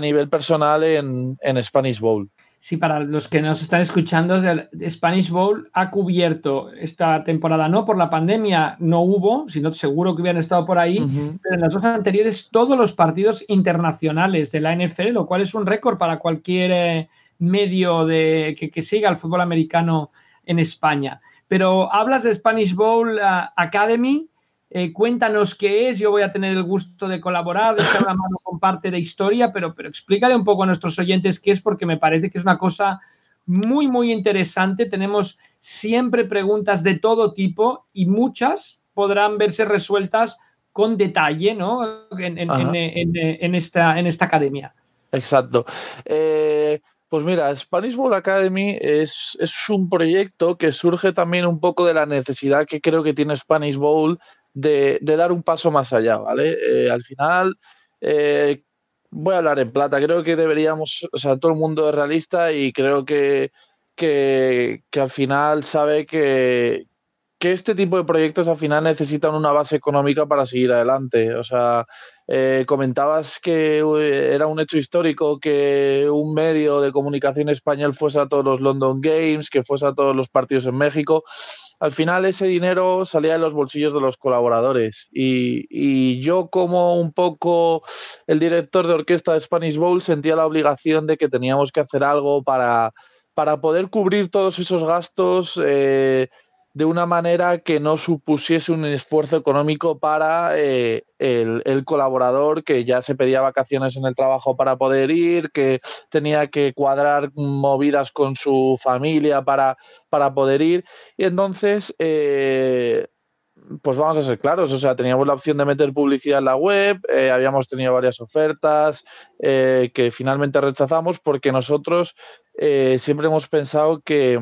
nivel personal en, Spanish Bowl. Sí, para los que nos están escuchando, Spanish Bowl ha cubierto esta temporada, no por la pandemia, no hubo, sino seguro que hubieran estado por ahí, pero en las dos anteriores todos los partidos internacionales de la NFL, lo cual es un récord para cualquier eh, medio de, que, que siga el fútbol americano en España. Pero hablas de Spanish Bowl uh, Academy. Eh, cuéntanos qué es. Yo voy a tener el gusto de colaborar, de echar la mano con parte de historia, pero, pero explícale un poco a nuestros oyentes qué es, porque me parece que es una cosa muy, muy interesante. Tenemos siempre preguntas de todo tipo y muchas podrán verse resueltas con detalle ¿no? en, esta, en esta academia. Exacto. Eh, pues mira, Spanish Bowl Academy es, un proyecto que surge también un poco de la necesidad que creo que tiene Spanish Bowl de, dar un paso más allá, ¿vale? Eh, al final, eh, voy a hablar en plata, creo que deberíamos, o sea, todo el mundo es realista y creo que, que, que al final sabe que, que este tipo de proyectos al final necesitan una base económica para seguir adelante. O sea, eh, comentabas que eh, era un hecho histórico que un medio de comunicación español fuese a todos los London Games, que fuese a todos los partidos en México. Al final ese dinero salía de los bolsillos de los colaboradores y, yo como un poco el director de orquesta de Spanish Bowl sentía la obligación de que teníamos que hacer algo para, para poder cubrir todos esos gastos. Eh, de una manera que no supusiese un esfuerzo económico para eh, el, colaborador que ya se pedía vacaciones en el trabajo para poder ir, que tenía que cuadrar movidas con su familia para, para poder ir. Y entonces, eh, pues vamos a ser claros, o sea, teníamos la opción de meter publicidad en la web, eh, habíamos tenido varias ofertas que finalmente rechazamos porque nosotros siempre hemos pensado que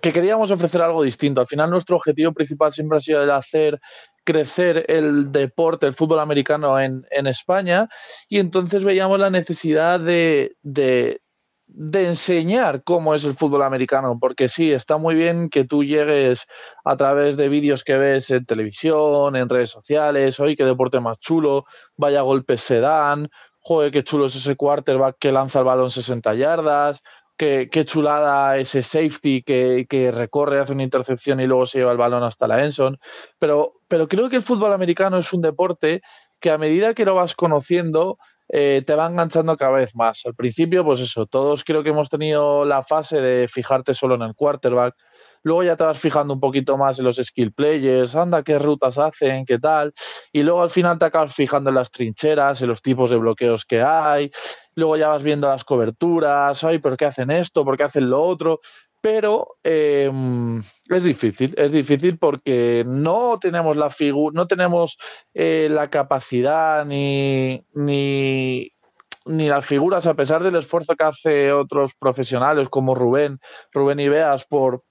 que queríamos ofrecer algo distinto. Al final nuestro objetivo principal siempre ha sido el hacer crecer el deporte, el fútbol americano en, España y entonces veíamos la necesidad de, de, enseñar cómo es el fútbol americano, porque sí, está muy bien que tú llegues a través de vídeos que ves en televisión, en redes sociales, hoy qué deporte más chulo, vaya golpes se dan, joder, qué chulo es ese quarterback que lanza el balón 60 yardas, qué, chulada ese safety que, recorre, hace una intercepción y luego se lleva el balón hasta la Enson. Pero, pero creo que el fútbol americano es un deporte que a medida que lo vas conociendo, eh, te va enganchando cada vez más. Al principio, pues eso, todos creo que hemos tenido la fase de fijarte solo en el quarterback, luego ya te vas fijando un poquito más en los skill players, anda, qué rutas hacen, qué tal, y luego al final te acabas fijando en las trincheras, en los tipos de bloqueos que hay, luego ya vas viendo las coberturas, ay, ¿por qué hacen esto? ¿Por qué hacen lo otro? Pero em, es difícil, es difícil porque no tenemos la figura, no tenemos eh, la capacidad ni, ni, ni las figuras, a pesar del esfuerzo que hace otros profesionales como Rubén, Rubén Ibeas por,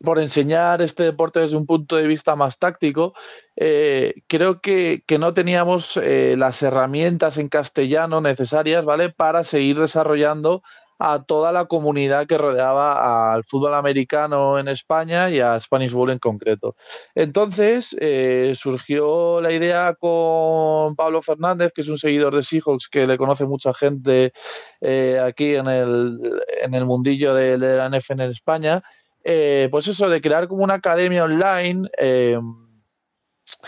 por enseñar este deporte desde un punto de vista más táctico, eh, creo que, no teníamos eh, las herramientas en castellano necesarias, ¿vale? Para seguir desarrollando a toda la comunidad que rodeaba al fútbol americano en España y a Spanish Bowl en concreto. Entonces eh, surgió la idea con Pablo Fernández, que es un seguidor de Seahawks que le conoce mucha gente aquí en el, en el mundillo de, de la NFL en España, eh, pues eso, de crear como una academia online eh,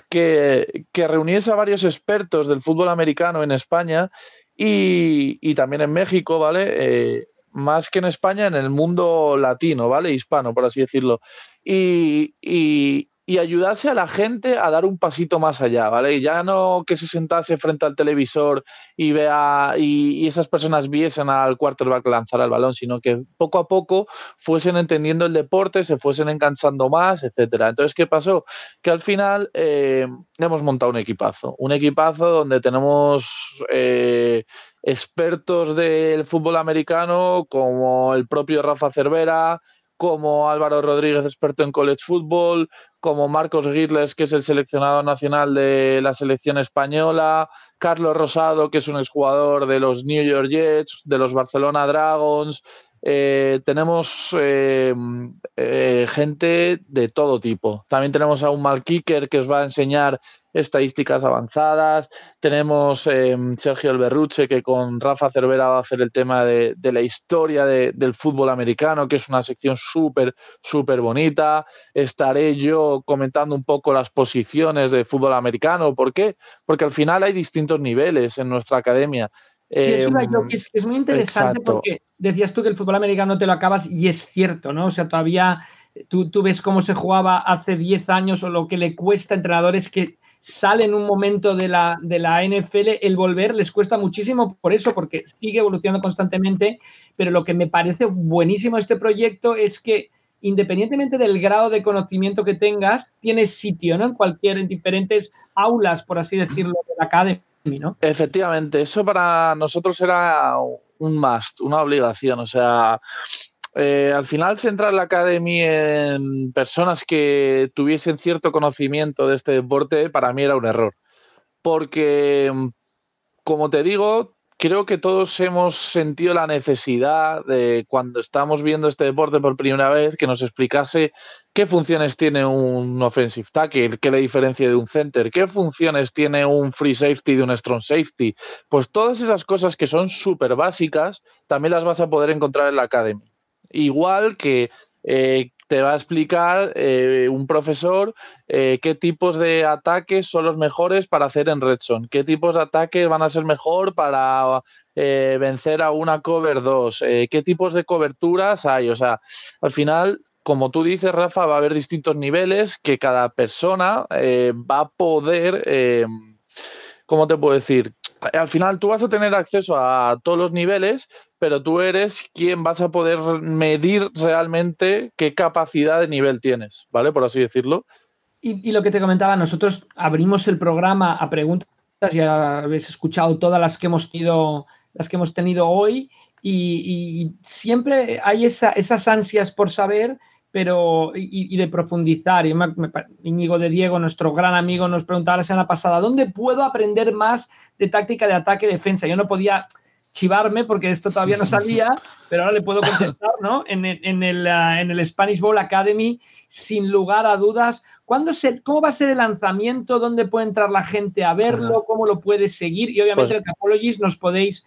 que, reuniese a varios expertos del fútbol americano en España y, también en México, ¿vale? Eh, más que en España, en el mundo latino, ¿vale? Hispano, por así decirlo. y, y ayudase a la gente a dar un pasito más allá, ¿vale? Y ya no que se sentase frente al televisor y vea y, esas personas viesen al quarterback lanzar el balón, sino que poco a poco fuesen entendiendo el deporte, se fuesen enganchando más, etcétera. Entonces, ¿qué pasó? Que al final eh, hemos montado un equipazo, un equipazo donde tenemos eh, expertos del fútbol americano como el propio Rafa Cervera, como Álvaro Rodríguez, experto en college football, como Marcos Girles, que es el seleccionado nacional de la selección española, Carlos Rosado, que es un exjugador de los New York Jets, de los Barcelona Dragons. Eh, tenemos eh, eh, gente de todo tipo. También tenemos a un mal kicker que os va a enseñar estadísticas avanzadas. Tenemos Sergio Alberruche, que con Rafa Cervera va a hacer el tema de, la historia del fútbol americano, que es una sección súper, súper bonita. Estaré yo comentando un poco las posiciones de fútbol americano. ¿Por qué? Porque al final hay distintos niveles en nuestra academia. Sí, em, es, es, muy interesante porque decías tú que el fútbol americano te lo acabas y es cierto, ¿no? O sea, todavía tú, tú ves cómo se jugaba hace 10 años o lo que le cuesta a entrenadores que sale en un momento de la, de la NFL, el volver les cuesta muchísimo por eso, porque sigue evolucionando constantemente, pero lo que me parece buenísimo este proyecto es que independientemente del grado de conocimiento que tengas, tienes sitio, ¿no? En cualquier, en diferentes aulas, por así decirlo, de la academia, ¿no? Efectivamente, eso para nosotros era un must, una obligación, o sea, eh, al final centrar la academia en personas que tuviesen cierto conocimiento de este deporte para mí era un error. Porque, como te digo, creo que todos hemos sentido la necesidad de cuando estamos viendo este deporte por primera vez que nos explicase qué funciones tiene un offensive tackle, qué le diferencia de un center, qué funciones tiene un free safety de un strong safety. Pues todas esas cosas que son súper básicas también las vas a poder encontrar en la academia. Igual que eh, te va a explicar eh, un profesor eh, qué tipos de ataques son los mejores para hacer en Redson, qué tipos de ataques van a ser mejor para vencer a una cover 2, qué tipos de coberturas hay. O sea, al final, como tú dices, Rafa, va a haber distintos niveles que cada persona va a poder, ¿cómo te puedo decir? Al final tú vas a tener acceso a todos los niveles, pero tú eres quien vas a poder medir realmente qué capacidad de nivel tienes, ¿vale? Por así decirlo. Y, lo que te comentaba, nosotros abrimos el programa a preguntas, ya habéis escuchado todas las que hemos tenido, las que hemos tenido hoy, y, siempre hay esas ansias por saber, pero y, de profundizar. Y me, Íñigo de Diego, nuestro gran amigo, nos preguntaba la semana pasada, ¿dónde puedo aprender más de táctica de ataque y defensa? Yo no podía chivarme porque esto todavía no salía, pero ahora le puedo contestar, ¿no? En el, en el, ah, en el Spanish Bowl Academy, sin lugar a dudas. ¿Cuándo se, ¿Cómo va a ser el lanzamiento? ¿Dónde puede entrar la gente a verlo? ¿Cómo lo puede seguir? Y obviamente pues, el Capologist nos podéis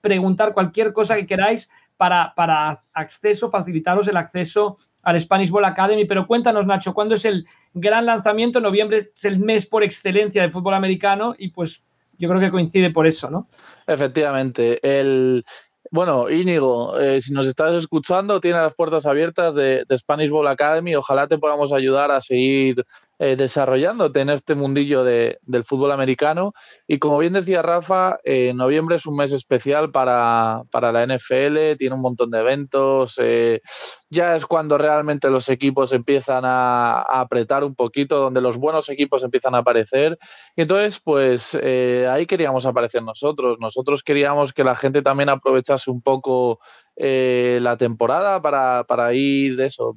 preguntar cualquier cosa que queráis para, para acceso, facilitaros el acceso al Spanish Bowl Academy. Pero cuéntanos, Nacho, ¿cuándo es el gran lanzamiento? Noviembre es el mes por excelencia de fútbol americano y pues yo creo que coincide por eso, ¿no? Efectivamente. El, bueno, Íñigo, eh, si nos estás escuchando, tiene las puertas abiertas de, de, Spanish Bowl Academy. Ojalá te podamos ayudar a seguir eh, desarrollándote en este mundillo de, del fútbol americano. Y como bien decía Rafa, eh, noviembre es un mes especial para, para, la NFL, tiene un montón de eventos. Eh, ya es cuando realmente los equipos empiezan a, apretar un poquito, donde los buenos equipos empiezan a aparecer. Y entonces, pues ahí queríamos aparecer nosotros. Nosotros queríamos que la gente también aprovechase un poco la temporada para, para ir eso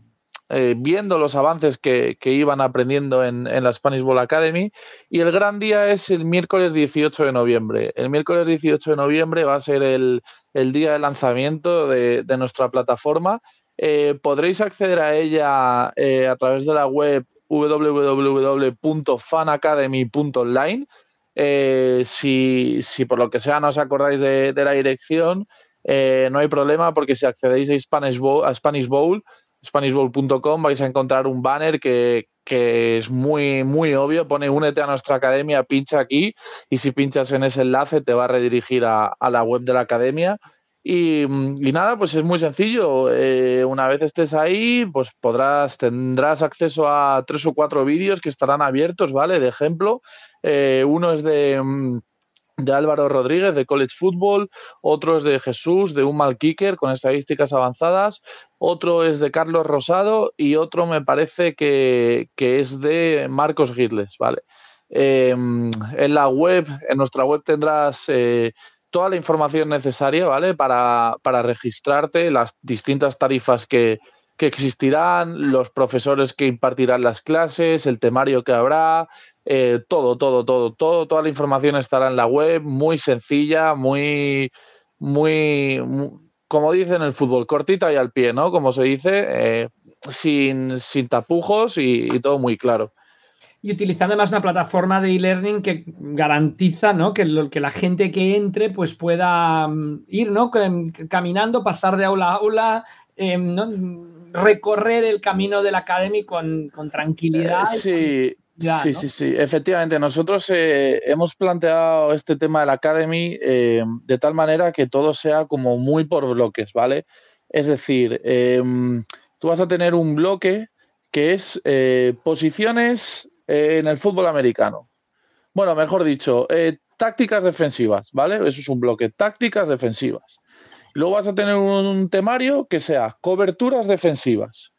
eh, viendo los avances que, iban aprendiendo en, la Spanish Ball Academy. Y el gran día es el miércoles 18 de noviembre. El miércoles 18 de noviembre va a ser el, día de lanzamiento de, nuestra plataforma. Eh, podréis acceder a ella a través de la web www.fanacademy.online. si, si por lo que sea no os acordáis de la dirección, eh, no hay problema porque si accedéis a Spanish a Spanish Bowl SpanishBowl.com vais a encontrar un banner que, es muy, muy obvio. Pone únete a nuestra academia, pincha aquí y si pinchas en ese enlace te va a redirigir a, la web de la academia. Y, nada, pues es muy sencillo. Eh, una vez estés ahí, pues podrás, tendrás acceso a tres o cuatro vídeos que estarán abiertos, ¿vale? De ejemplo, eh, uno es de mm, de Álvaro Rodríguez de College Football, otro es de Jesús, de un mal kicker con estadísticas avanzadas, otro es de Carlos Rosado y otro me parece que, es de Marcos Gidles, ¿vale? Em, en la web, en nuestra web tendrás eh, toda la información necesaria, ¿vale? Para, para registrarte, las distintas tarifas que, que existirán, los profesores que impartirán las clases, el temario que habrá, eh, todo, todo, todo, todo, toda la información estará en la web, muy sencilla, muy, muy, como dicen en el fútbol, cortita y al pie, ¿no? Como se dice, eh, sin, sin, tapujos y, todo muy claro. Y utilizando además una plataforma de e-learning que garantiza ¿no? que, que la gente que entre pues pueda mm, ir ¿no? caminando, pasar de aula a aula, eh, ¿no? recorrer el camino del academy con, con tranquilidad. sí, sí, sí, sí. Efectivamente, nosotros eh, hemos planteado este tema del Academy eh, de tal manera que todo sea como muy por bloques, ¿vale? Es decir, em, tú vas a tener un bloque que es eh, posiciones en el fútbol americano. Bueno, mejor dicho, tácticas defensivas, ¿vale? Eso es un bloque, tácticas defensivas. Luego vas a tener un temario que sea coberturas defensivas.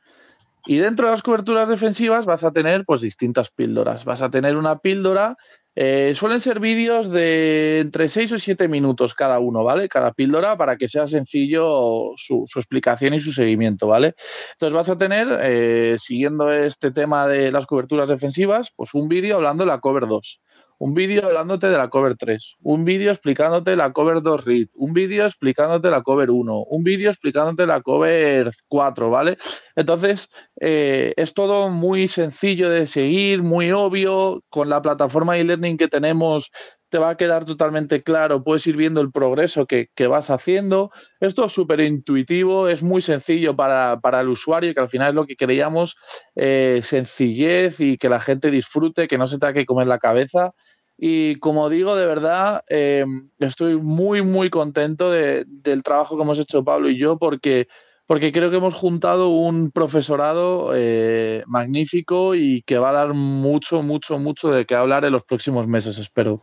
Y dentro de las coberturas defensivas vas a tener pues distintas píldoras. Vas a tener una píldora, eh, suelen ser vídeos de entre 6 o 7 minutos cada uno, ¿vale? Cada píldora para que sea sencillo su, explicación y su seguimiento, ¿vale? Entonces vas a tener, eh, siguiendo este tema de las coberturas defensivas, pues un vídeo hablando de la cover 2 un vídeo hablándote de la cover 3, un vídeo explicándote la cover 2 read, un vídeo explicándote la cover 1, un vídeo explicándote la cover 4, ¿vale? Entonces, eh, es todo muy sencillo de seguir, muy obvio, con la plataforma e-learning que tenemos te va a quedar totalmente claro, puedes ir viendo el progreso que, vas haciendo. Esto es súper intuitivo, es muy sencillo para, el usuario, que al final es lo que queríamos, eh, sencillez y que la gente disfrute, que no se tenga que comer la cabeza. Y como digo, de verdad, eh, estoy muy, muy contento del trabajo que hemos hecho Pablo y yo, porque, porque creo que hemos juntado un profesorado eh, magnífico y que va a dar mucho, mucho, mucho de qué hablar en los próximos meses, espero.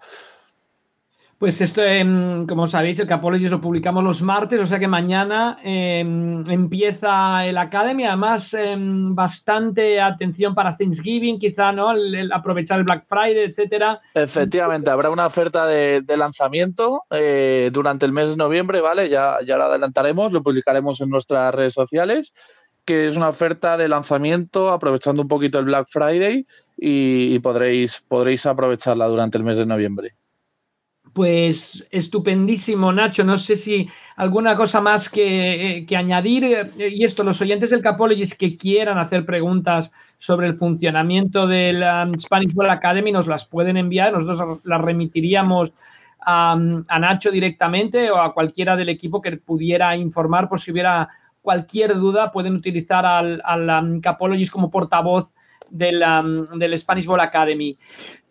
Pues esto, em, como sabéis, el Capologist lo publicamos los martes, o sea que mañana em, empieza el Academy. Además, em, bastante atención para Thanksgiving, quizá, ¿no? El, aprovechar el Black Friday, etcétera. Efectivamente, habrá una oferta de, lanzamiento eh, durante el mes de noviembre, ¿vale? Ya, ya la adelantaremos, lo publicaremos en nuestras redes sociales, que es una oferta de lanzamiento aprovechando un poquito el Black Friday y, podréis, podréis aprovecharla durante el mes de noviembre. Pues estupendísimo, Nacho. No sé si alguna cosa más que, añadir. Y esto, los oyentes del Capologist que quieran hacer preguntas sobre el funcionamiento del um, Spanish Ball Academy nos las pueden enviar. Nosotros las remitiríamos a, Nacho directamente o a cualquiera del equipo que pudiera informar por si hubiera cualquier duda. Pueden utilizar al, al um, Capologist como portavoz del, del Spanish Ball Academy.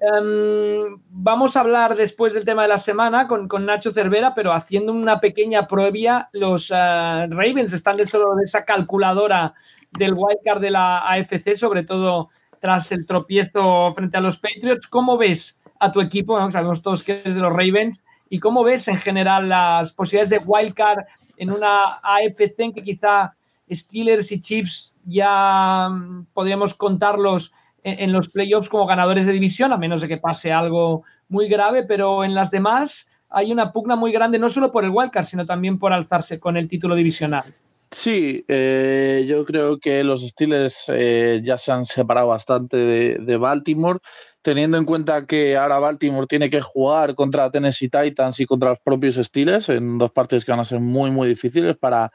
Em, vamos a hablar después del tema de la semana con, Nacho Cervera, pero haciendo una pequeña previa, los eh, Ravens están dentro de esa calculadora del wildcard de la AFC, sobre todo tras el tropiezo frente a los Patriots. ¿Cómo ves a tu equipo? Sabemos todos que es de los Ravens. ¿Y cómo ves en general las posibilidades de wildcard en una AFC en que quizá Steelers y Chiefs ya mm, podríamos contarlos en, los playoffs como ganadores de división, a menos de que pase algo muy grave, pero en las demás hay una pugna muy grande, no solo por el wildcard, sino también por alzarse con el título divisional. Sí, eh, yo creo que los Steelers eh, ya se han separado bastante de, Baltimore, teniendo en cuenta que ahora Baltimore tiene que jugar contra Tennessee Titans y contra los propios Steelers en dos partes que van a ser muy, muy difíciles para,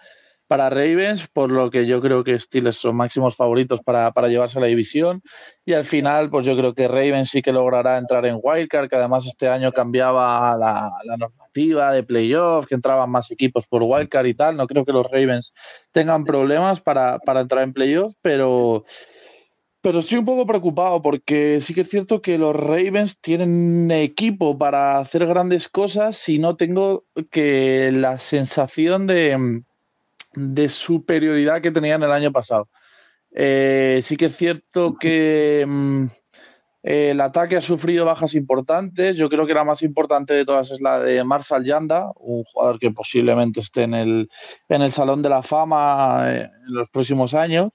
para Ravens, por lo que yo creo que Steelers son máximos favoritos para, para, llevarse a la división. Y al final, pues yo creo que Ravens sí que logrará entrar en Wildcard, que además este año cambiaba la, la normativa de playoff, que entraban más equipos por Wildcard y tal. No creo que los Ravens tengan problemas para, para entrar en playoff, pero... Pero estoy un poco preocupado porque sí que es cierto que los Ravens tienen equipo para hacer grandes cosas y no tengo que la sensación de, de superioridad que tenían el año pasado. Eh, sí que es cierto que mm, el ataque ha sufrido bajas importantes. Yo creo que la más importante de todas es la de Marshall Yanda, un jugador que posiblemente esté en el, en el Salón de la Fama eh, en los próximos años.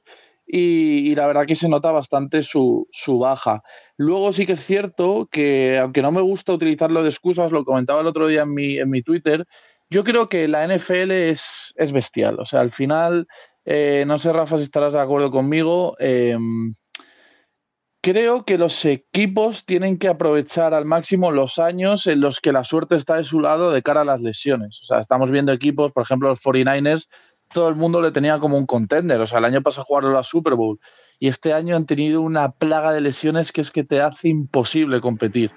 Y, la verdad que se nota bastante su, su, baja. Luego sí que es cierto que, aunque no me gusta utilizarlo de excusas, lo comentaba el otro día en mi, en mi Twitter, yo creo que la NFL es, es bestial. O sea, al final, eh, no sé, Rafa, si estarás de acuerdo conmigo. Em, creo que los equipos tienen que aprovechar al máximo los años en los que la suerte está de su lado de cara a las lesiones. O sea, estamos viendo equipos, por ejemplo, los 49ers, todo el mundo le tenía como un contender. O sea, el año pasado jugaron la Super Bowl y este año han tenido una plaga de lesiones que es que te hace imposible competir.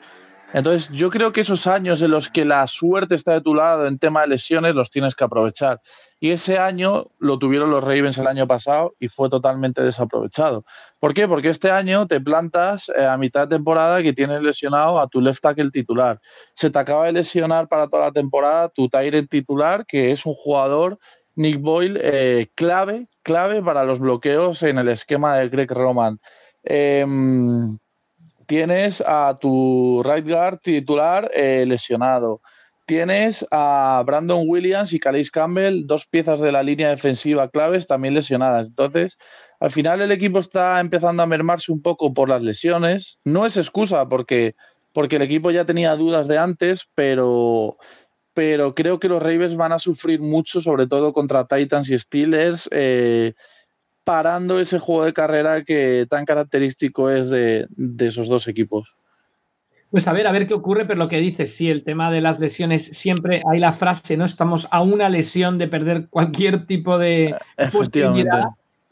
Entonces, yo creo que esos años en los que la suerte está de tu lado en tema de lesiones los tienes que aprovechar. Y ese año lo tuvieron los Ravens el año pasado y fue totalmente desaprovechado. ¿Por qué? Porque este año te plantas eh, a mitad de temporada que tienes lesionado a tu left tackle titular. Se te acaba de lesionar para toda la temporada tu Tyrant titular, que es un jugador, Nick Boyle, eh, clave, clave para los bloqueos en el esquema de Greg Roman. Em, tienes a tu right guard titular eh, lesionado. Tienes a Brandon Williams y Calais Campbell, dos piezas de la línea defensiva claves también lesionadas. Entonces, al final el equipo está empezando a mermarse un poco por las lesiones. No es excusa porque, porque el equipo ya tenía dudas de antes, pero, pero creo que los Ravens van a sufrir mucho, sobre todo contra Titans y Steelers. Eh, parando ese juego de carrera que tan característico es de, esos dos equipos. Pues a ver, a ver qué ocurre, pero lo que dices, sí, el tema de las lesiones, siempre hay la frase, ¿no? Estamos a una lesión de perder cualquier tipo de posibilidad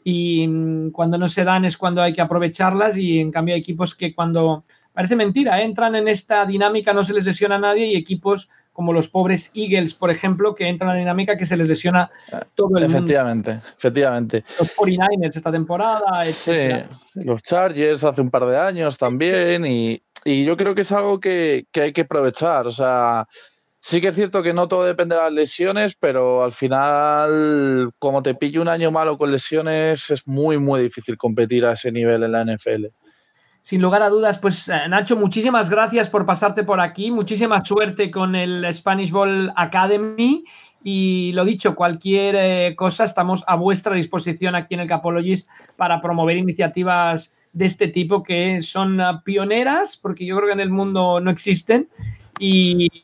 y mm, cuando no se dan es cuando hay que aprovecharlas y en cambio hay equipos que cuando, parece mentira, ¿eh? entran en esta dinámica, no se les lesiona a nadie y equipos como los pobres Eagles, por ejemplo, que entran en la dinámica que se les lesiona todo el efectivamente, mundo. Efectivamente, Los 49ers esta temporada. Sí, los Chargers hace un par de años también y, yo creo que es algo que, hay que aprovechar. O sea, sí que es cierto que no todo depende de las lesiones, pero al final, como te pille un año malo con lesiones, es muy, muy difícil competir a ese nivel en la NFL sin lugar a dudas, pues eh, Nacho, muchísimas gracias por pasarte por aquí, muchísima suerte con el Spanish Ball Academy. Y lo dicho, cualquier eh, cosa estamos a vuestra disposición aquí en el Capologist para promover iniciativas de este tipo que son ah, pioneras, porque yo creo que en el mundo no existen. Y,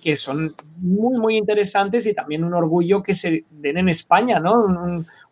que son muy, muy interesantes y también un orgullo que se den en España, ¿no?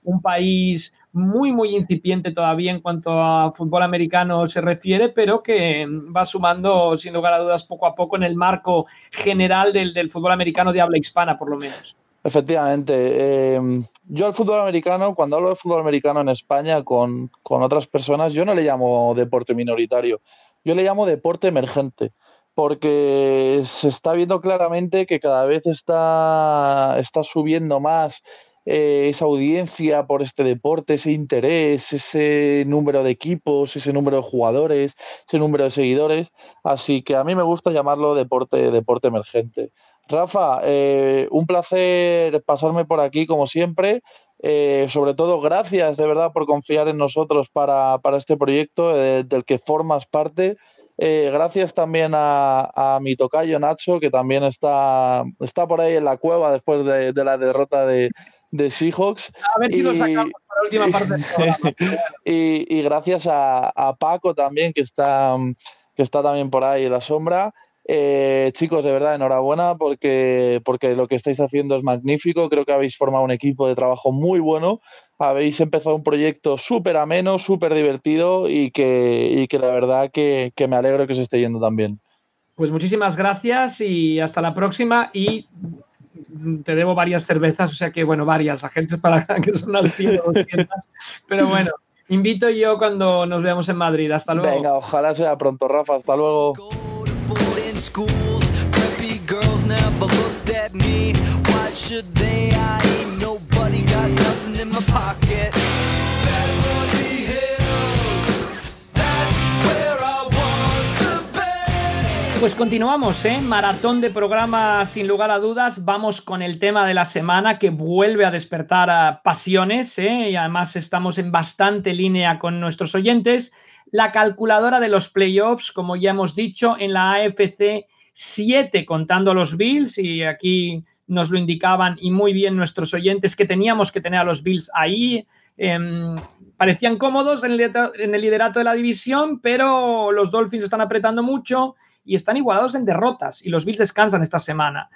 un país muy, muy incipiente todavía en cuanto a fútbol americano se refiere, pero que va sumando, sin lugar a dudas, poco a poco en el marco general del, fútbol americano de habla hispana, por lo menos. Efectivamente. Eh, yo al fútbol americano, cuando hablo de fútbol americano en España con, con, otras personas, yo no le llamo deporte minoritario, yo le llamo deporte emergente, porque se está viendo claramente que cada vez está, está subiendo más eh, esa audiencia por este deporte, ese interés, ese número de equipos, ese número de jugadores, ese número de seguidores. Así que a mí me gusta llamarlo deporte, deporte emergente. Rafa, eh, un placer pasarme por aquí como siempre. Eh, sobre todo, gracias de verdad por confiar en nosotros para, este proyecto del que formas parte. Gracias también a, mi tocayo Nacho, que también está, está por ahí en la cueva después de la derrota de, de Seahawks. A ver si y, lo sacamos para la última parte [LAUGHS] y, gracias a, Paco también, que está, que está también por ahí en la sombra. Eh, chicos, de verdad, enhorabuena porque, porque lo que estáis haciendo es magnífico. Creo que habéis formado un equipo de trabajo muy bueno. Habéis empezado un proyecto súper ameno, súper divertido y que, y que la verdad que, que me alegro que se esté yendo también. Pues muchísimas gracias y hasta la próxima. Y te debo varias cervezas, o sea que, bueno, varias agentes para [LAUGHS] que son las 100 o 200. Pero bueno, invito yo cuando nos veamos en Madrid. Hasta luego. Venga, ojalá sea pronto, Rafa. Hasta luego. Pues continuamos, ¿eh? Maratón de programa sin lugar a dudas. Vamos con el tema de la semana que vuelve a despertar a pasiones, ¿eh? Y además estamos en bastante línea con nuestros oyentes. La calculadora de los playoffs, como ya hemos dicho, en la AFC 7 contando los Bills y aquí nos lo indicaban y muy bien nuestros oyentes que teníamos que tener a los Bills ahí. Em, parecían cómodos en el liderato de la división, pero los Dolphins están apretando mucho y están igualados en derrotas y los Bills descansan esta semana.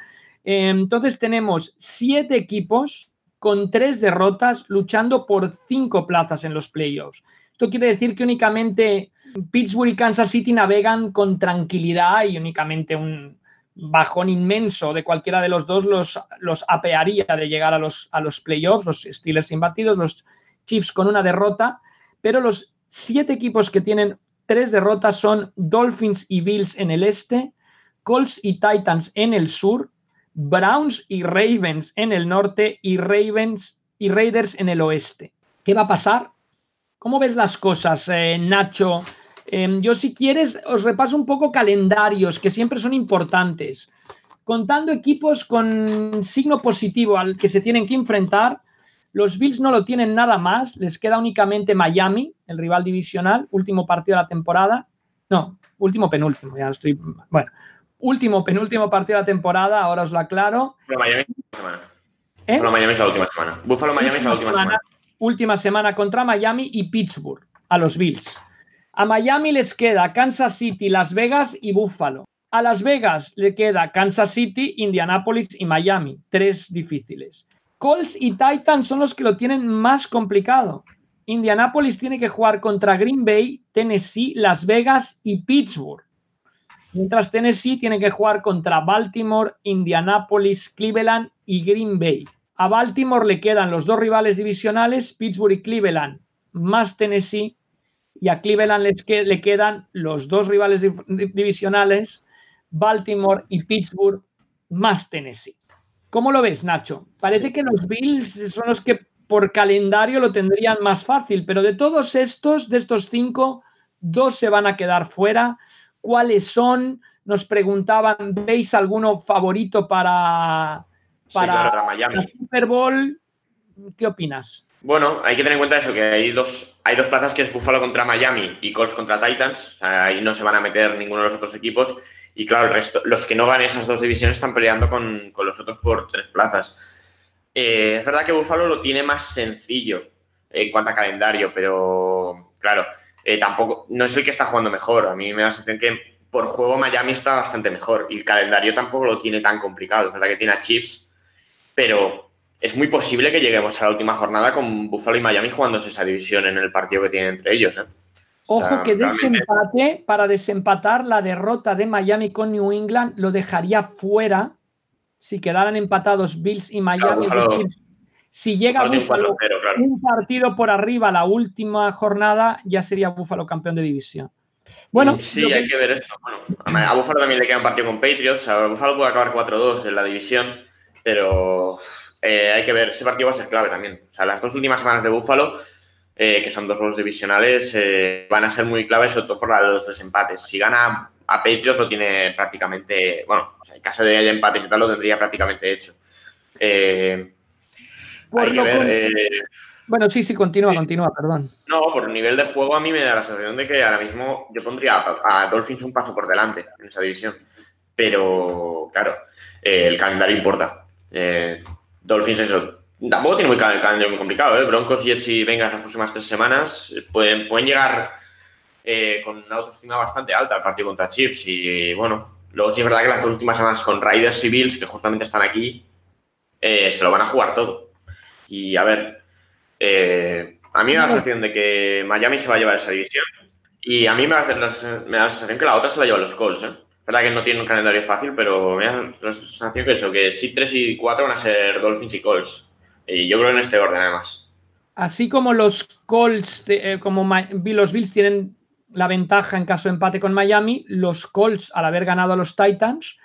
Eh, entonces tenemos siete equipos con tres derrotas luchando por cinco plazas en los playoffs. Esto quiere decir que únicamente Pittsburgh y Kansas City navegan con tranquilidad y únicamente un bajón inmenso de cualquiera de los dos los, los apearía de llegar a los, a los playoffs, los Steelers imbatidos, los Chiefs con una derrota, pero los siete equipos que tienen tres derrotas son Dolphins y Bills en el este, Colts y Titans en el sur, Browns y Ravens en el norte y Ravens y Raiders en el oeste. ¿Qué va a pasar? ¿Cómo ves las cosas, eh, Nacho? Em, yo si quieres os repaso un poco calendarios que siempre son importantes. Contando equipos con signo positivo al que se tienen que enfrentar, los Bills no lo tienen nada más, les queda únicamente Miami, el rival divisional, último partido de la temporada. No, último penúltimo, ya estoy. Bueno, último penúltimo partido de la temporada, ahora os lo aclaro. Miami semana. ¿Eh? Miami es la última semana. Buffalo Miami es la última semana. Última semana contra Miami y Pittsburgh, a los Bills. A Miami les queda Kansas City, Las Vegas y Buffalo. A Las Vegas le queda Kansas City, Indianapolis y Miami. Tres difíciles. Colts y Titans son los que lo tienen más complicado. Indianapolis tiene que jugar contra Green Bay, Tennessee, Las Vegas y Pittsburgh. Mientras Tennessee tiene que jugar contra Baltimore, Indianapolis, Cleveland y Green Bay. A Baltimore le quedan los dos rivales divisionales, Pittsburgh y Cleveland, más Tennessee. Y a Cleveland les le quedan los dos rivales divisionales, Baltimore y Pittsburgh, más Tennessee. ¿Cómo lo ves, Nacho? Parece que los Bills son los que por calendario lo tendrían más fácil, pero de todos estos, de estos cinco, dos se van a quedar fuera. ¿Cuáles son? Nos preguntaban, ¿veis alguno favorito para, para Miami. Super Bowl? ¿Qué opinas? Bueno, hay que tener en cuenta eso, que hay dos, hay dos plazas que es Buffalo contra Miami y Colts contra Titans. ahí no se van a meter ninguno de los otros equipos. Y claro, el resto, los que no van esas dos divisiones están peleando con, los otros por tres plazas. Eh, es verdad que Buffalo lo tiene más sencillo en cuanto a calendario, pero claro, eh, tampoco, no es el que está jugando mejor. A mí me da la sensación que por juego Miami está bastante mejor y el calendario tampoco lo tiene tan complicado. Es verdad que tiene a Chiefs, pero es muy posible que lleguemos a la última jornada con Buffalo y Miami jugándose esa división en el partido que tienen entre ellos. ¿eh? Ojo que desempate, para desempatar la derrota de Miami con New England, lo dejaría fuera si quedaran empatados Bills y Miami. si llega un, partido por arriba la última jornada, ya sería Buffalo campeón de división. Bueno, sí, hay que... ver esto. a Buffalo también le queda un partido con Patriots. A Buffalo puede acabar 4-2 en la división, pero eh, hay que ver. Ese partido va a ser clave también. O sea, las dos últimas semanas de Buffalo eh, que son dos juegos divisionales, eh, van a ser muy claves, sobre todo por los desempates. Si gana a Patriots lo tiene prácticamente, bueno, en caso de haya empates y tal, lo tendría prácticamente hecho. Bueno, sí, sí, continúa, continúa, perdón. No, por nivel de juego a mí me da la sensación de que ahora mismo yo pondría a, Dolphins un paso por delante en esa división. Pero, claro, el calendario importa. Dolphins, eso, Tampoco tiene muy calendario muy complicado, ¿eh? Broncos, Jets y Vengas las próximas tres semanas eh, pueden, pueden llegar eh, con una autoestima bastante alta al partido contra Chips y bueno, Luego sí es verdad que las dos últimas semanas con Riders y Bills, que justamente están aquí, eh, se lo van a jugar todo. Y a ver, eh, a mí me da la sensación de que Miami se va a llevar esa división. Y a mí me da, la, sensación que la otra se la lleva los Colts. ¿eh? Es verdad que no tiene un calendario fácil, pero me da la sensación que eso, que sí 3 y 4 van a ser Dolphins y Colts. Y yo creo en este orden, además. Así como los Colts, eh, como los Bills tienen la ventaja en caso de empate con Miami, los Colts, al haber ganado a los Titans,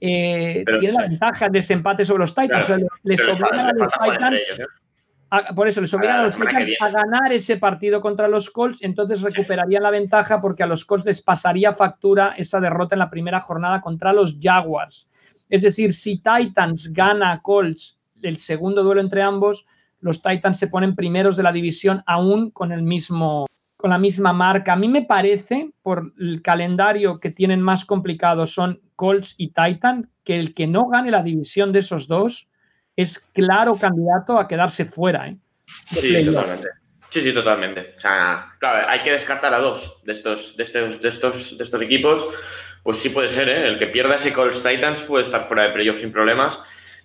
eh, tienen la ventaja de ese empate sobre los Titans. les, obligan a los Titans. ¿eh? Por eso les obligan a los Titans a ganar ese partido contra los Colts, entonces recuperarían la ventaja porque a los Colts les pasaría factura esa derrota en la primera jornada contra los Jaguars. Es decir, si Titans gana a Colts el segundo duelo entre ambos, los Titans se ponen primeros de la división aún con el mismo con la misma marca. A mí me parece, por el calendario que tienen más complicado son Colts y Titan, que el que no gane la división de esos dos es claro candidato a quedarse fuera. ¿eh? Sí, totalmente. Sí, sí, totalmente. O sea, claro, hay que descartar a dos de estos, de estos, de estos, de estos equipos. Pues sí puede ser, ¿eh? El que pierda ese Colts Titans puede estar fuera de playoff sin problemas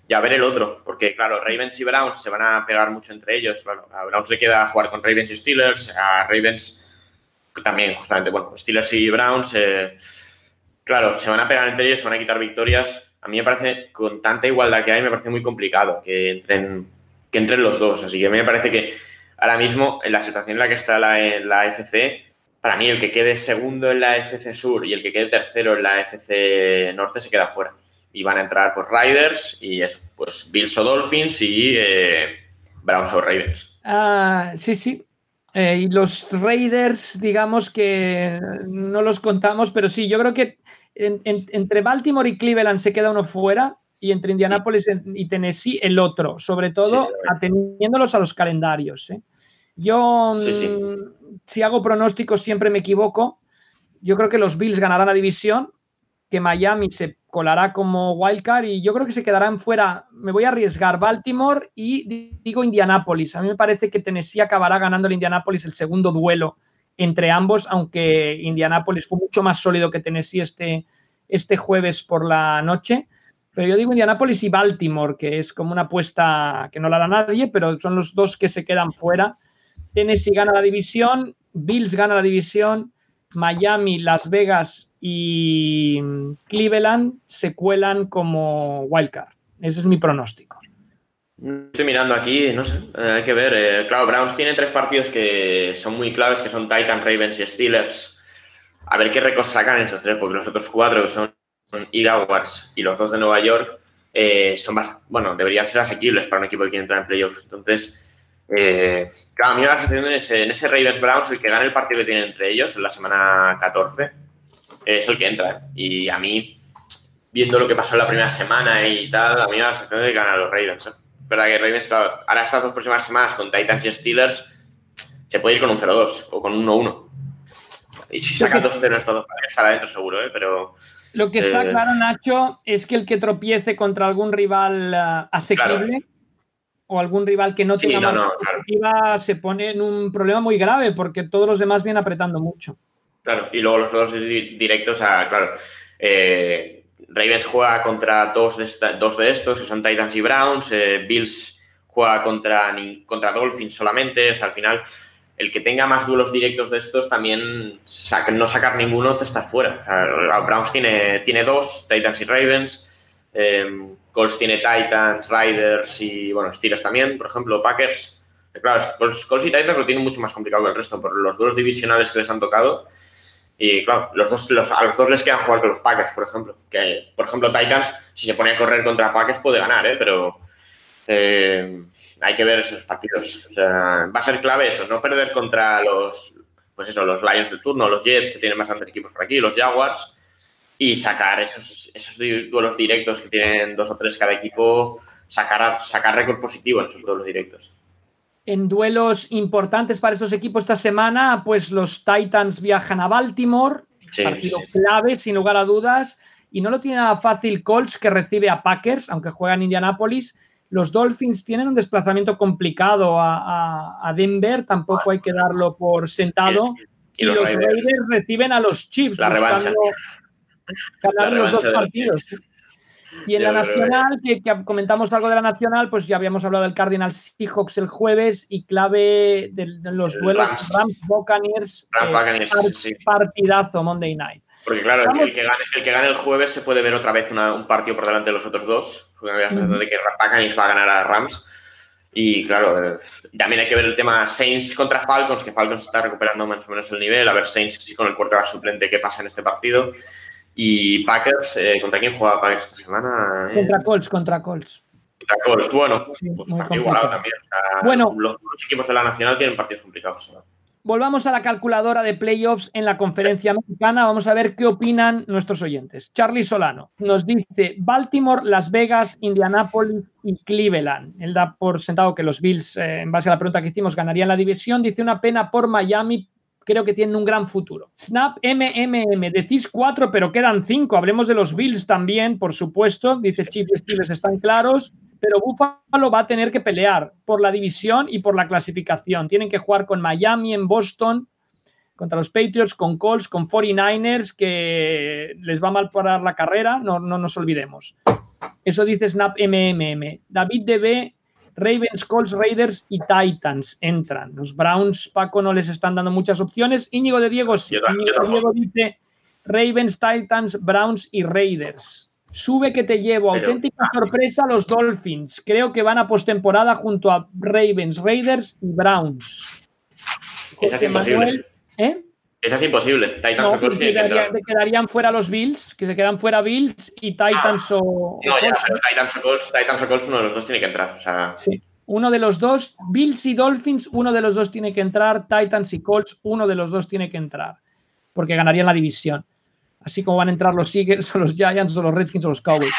y a ver el otro, porque claro, Ravens y Browns se van a pegar mucho entre ellos. Claro, a Browns le queda jugar con Ravens y Steelers, a Ravens también, justamente, bueno, Steelers y Browns, eh, claro, se van a pegar entre ellos, se van a quitar victorias. A mí me parece, con tanta igualdad que hay, me parece muy complicado que entren, que entren los dos. Así que a mí me parece que ahora mismo, en la situación en la que está la, la FC, para mí el que quede segundo en la FC Sur y el que quede tercero en la FC Norte se queda fuera y van a entrar pues Riders y eso, pues Bills o Dolphins y eh, Browns o Ravens. Ah, sí, sí. Eh, y los Raiders, digamos que no los contamos, pero sí, yo creo que entre Baltimore y Cleveland se queda uno fuera y entre Indianapolis y Tennessee el otro, sobre todo ateniéndolos a los calendarios. ¿eh? Yo, mm, si hago pronósticos, siempre me equivoco. Yo creo que los Bills ganarán la división, que Miami se colará como wildcard y yo creo que se quedarán fuera. Me voy a arriesgar Baltimore y digo Indianapolis. A mí me parece que Tennessee acabará ganando el Indianapolis el segundo duelo entre ambos, aunque Indianapolis fue mucho más sólido que Tennessee este, este jueves por la noche. Pero yo digo Indianapolis y Baltimore, que es como una apuesta que no la da nadie, pero son los dos que se quedan fuera. Tennessee gana la división, Bills gana la división, Miami, Las Vegas y Cleveland se cuelan como wildcard. Ese es mi pronóstico. Estoy mirando aquí, no sé, eh, hay que ver. Eh, claro, Browns tiene tres partidos que son muy claves, que son Titans, Ravens y Steelers. A ver qué récords sacan esos tres, porque los otros cuatro, que son Jaguars y los dos de Nueva York, eh, son más, bueno, deberían ser asequibles para un equipo que quiere entrar en playoffs. Entonces, claro, a mí me da la sensación en ese, en ese Ravens Browns, el que gane el partido que tienen entre ellos en la semana 14, es el que entra. Y a mí, viendo lo que pasó la primera semana y tal, a mí me da la sensación que ganan los Ravens. ¿Eh? verdad que Ravens, ahora estas dos próximas semanas con Titans y Steelers, se puede ir con un 0-2 o con un 1-1. Y si saca 2-0 estos dos estará dentro seguro, ¿eh? pero... Lo que está eh, claro, Nacho, es que el que tropiece contra algún rival uh, asequible o algún rival que no tenga más se pone en un problema muy grave porque todos los demás vienen apretando mucho. Claro, y luego los dos directos a, claro, eh, Ravens juega contra dos de, estos, que son Titans y Browns, eh, Bills juega contra, contra Dolphins solamente, o sea, al final el que tenga más duelos directos de estos también no sacar ninguno te está fuera. Browns tiene, tiene dos, Titans y Ravens, eh, Colts tiene Titans, Riders y, bueno, Steelers también, por ejemplo, Packers. Claro, Colts, Colts y Titans lo tienen mucho más complicado que el resto por los duelos divisionales que les han tocado y claro, los dos, a los dos les quedan jugar con los Packers, por ejemplo. Que, por ejemplo, Titans, si se pone a correr contra Packers, puede ganar, ¿eh? pero eh, hay que ver esos partidos. O sea, va a ser clave eso, no perder contra los, pues eso, los Lions del turno, los Jets, que tienen bastantes equipos por aquí, los Jaguars, y sacar esos, esos duelos directos que tienen dos o tres cada equipo, sacar, sacar récord positivo en esos duelos directos en duelos importantes para estos equipos esta semana, pues los Titans viajan a Baltimore, partido clave sin lugar a dudas, y no lo tiene nada fácil Colts que recibe a Packers, aunque juega en Indianapolis. Los Dolphins tienen un desplazamiento complicado a, Denver, tampoco hay que darlo por sentado. Y, los, Raiders. reciben a los Chiefs. La revancha. Ganar los dos partidos. Y en la nacional, que, comentamos algo de la nacional, pues ya habíamos hablado del Cardinal Seahawks el jueves y clave de, los duelos Rams, Buccaneers, eh, partidazo Monday Night. Porque claro, el, que gane, el, jueves se puede ver otra vez un partido por delante de los otros dos, de que Buccaneers va a ganar a Rams. Y claro, eh, también hay que ver el tema Saints contra Falcons, que Falcons está recuperando más o menos el nivel, a ver Saints con el quarterback suplente qué pasa en este partido. Y Packers, eh, ¿contra quién juega Packers esta semana? Contra Colts, contra Colts. Contra Colts, bueno, pues igualado también. bueno, los, equipos de la Nacional tienen partidos complicados. Volvamos a la calculadora de playoffs en la conferencia americana. Vamos a ver qué opinan nuestros oyentes. Charlie Solano nos dice Baltimore, Las Vegas, Indianapolis y Cleveland. Él da por sentado que los Bills, eh, en base a la pregunta que hicimos, ganarían la división. Dice una pena por Miami. Creo que tienen un gran futuro. Snap MMM, decís cuatro, pero quedan cinco. Hablemos de los Bills también, por supuesto. Dice Chief Steelers, están claros pero Buffalo va a tener que pelear por la división y por la clasificación. Tienen que jugar con Miami en Boston, contra los Patriots, con Colts, con 49ers, que les va a mal parar la carrera, no, no nos olvidemos. Eso dice Snap MMM. David DB, Ravens, Colts, Raiders y Titans entran. Los Browns, Paco, no les están dando muchas opciones. Íñigo de Diego, Íñigo de Diego dice Ravens, Titans, Browns y Raiders. Sube que te llevo. Auténtica sorpresa los Dolphins. Creo que van a postemporada junto a Ravens, Raiders y Browns. Esa es imposible. ¿eh? Esa es imposible. Titans no, quedarían fuera los Bills, que se quedan fuera Bills y Titans o. No, ya, pero Titans o, Colts, Titans o Colts, uno de los dos tiene que entrar. O sea... Sí. Uno de los dos, Bills y Dolphins, uno de los dos tiene que entrar. Titans y Colts, uno de los dos tiene que entrar. Porque ganarían la división así como van a entrar los Eagles [LAUGHS] o los Giants o los Redskins o los Cowboys.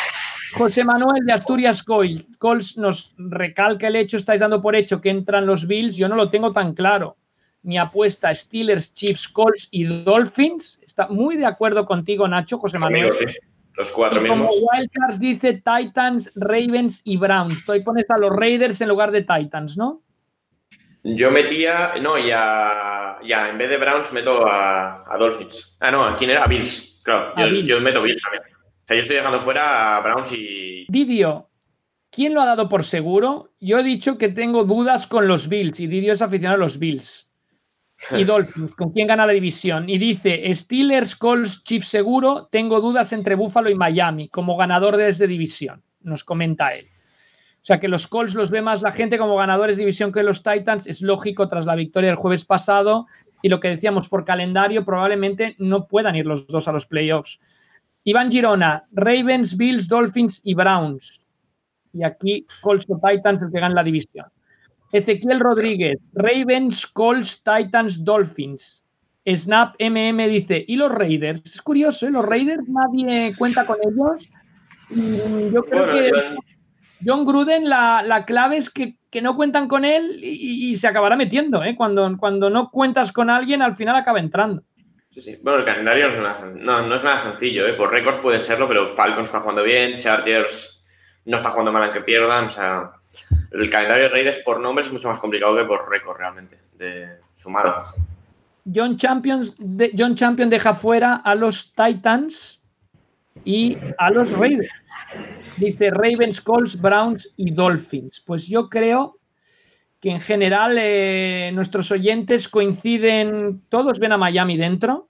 José Manuel de Asturias Colts nos recalca el hecho, estáis dando por hecho que entran los Bills, yo no lo tengo tan claro. Mi apuesta Steelers, Chiefs, Colts y Dolphins. Está muy de acuerdo contigo, Nacho, José Manuel. sí. Los cuatro y Como Wildcards dice Titans, Ravens y Browns. Tú ahí pones a los Raiders en lugar de Titans, ¿no? Yo metía, no, ya, ya en vez de Browns meto a, a Dolphins. Ah, no, ¿quién era? A Bills. Claro, yo, meto bien también. O sea, yo estoy dejando fuera a Browns y. Didio, ¿quién lo ha dado por seguro? Yo he dicho que tengo dudas con los Bills y Didio es aficionado a los Bills. [LAUGHS] Y Dolphins, ¿con quién gana la división? Y dice: Steelers, Colts, Chiefs seguro. Tengo dudas entre Buffalo y Miami como ganador de división. Nos comenta él. O sea que los Colts los ve más la gente como ganadores de división que los Titans. Es lógico tras la victoria del jueves pasado y lo que decíamos por calendario, probablemente no puedan ir los dos a los playoffs. Iván Girona, Ravens, Bills, Dolphins y Browns. Y aquí Colts o Titans el que gana la división. Ezequiel Rodríguez, Ravens, Colts, Titans, Dolphins. Snap MM dice, ¿y los Raiders? Es curioso, ¿eh? Los Raiders nadie cuenta con ellos. yo creo que John Gruden, la, clave es que, no cuentan con él y, se acabará metiendo. ¿eh? Cuando, cuando no cuentas con alguien, al final acaba entrando. Sí, sí. Bueno, el calendario no es nada, sencillo. ¿eh? Por récords puede serlo, pero Falcons está jugando bien, Chargers no está jugando mal aunque pierdan. O sea, el calendario de Raiders por nombres es mucho más complicado que por récord realmente, de sumado. John, Champions John Champion deja fuera a los Titans y a los Raiders. Dice Ravens, Colts, Browns y Dolphins. Pues yo creo que en general eh, nuestros oyentes coinciden, todos ven a Miami dentro.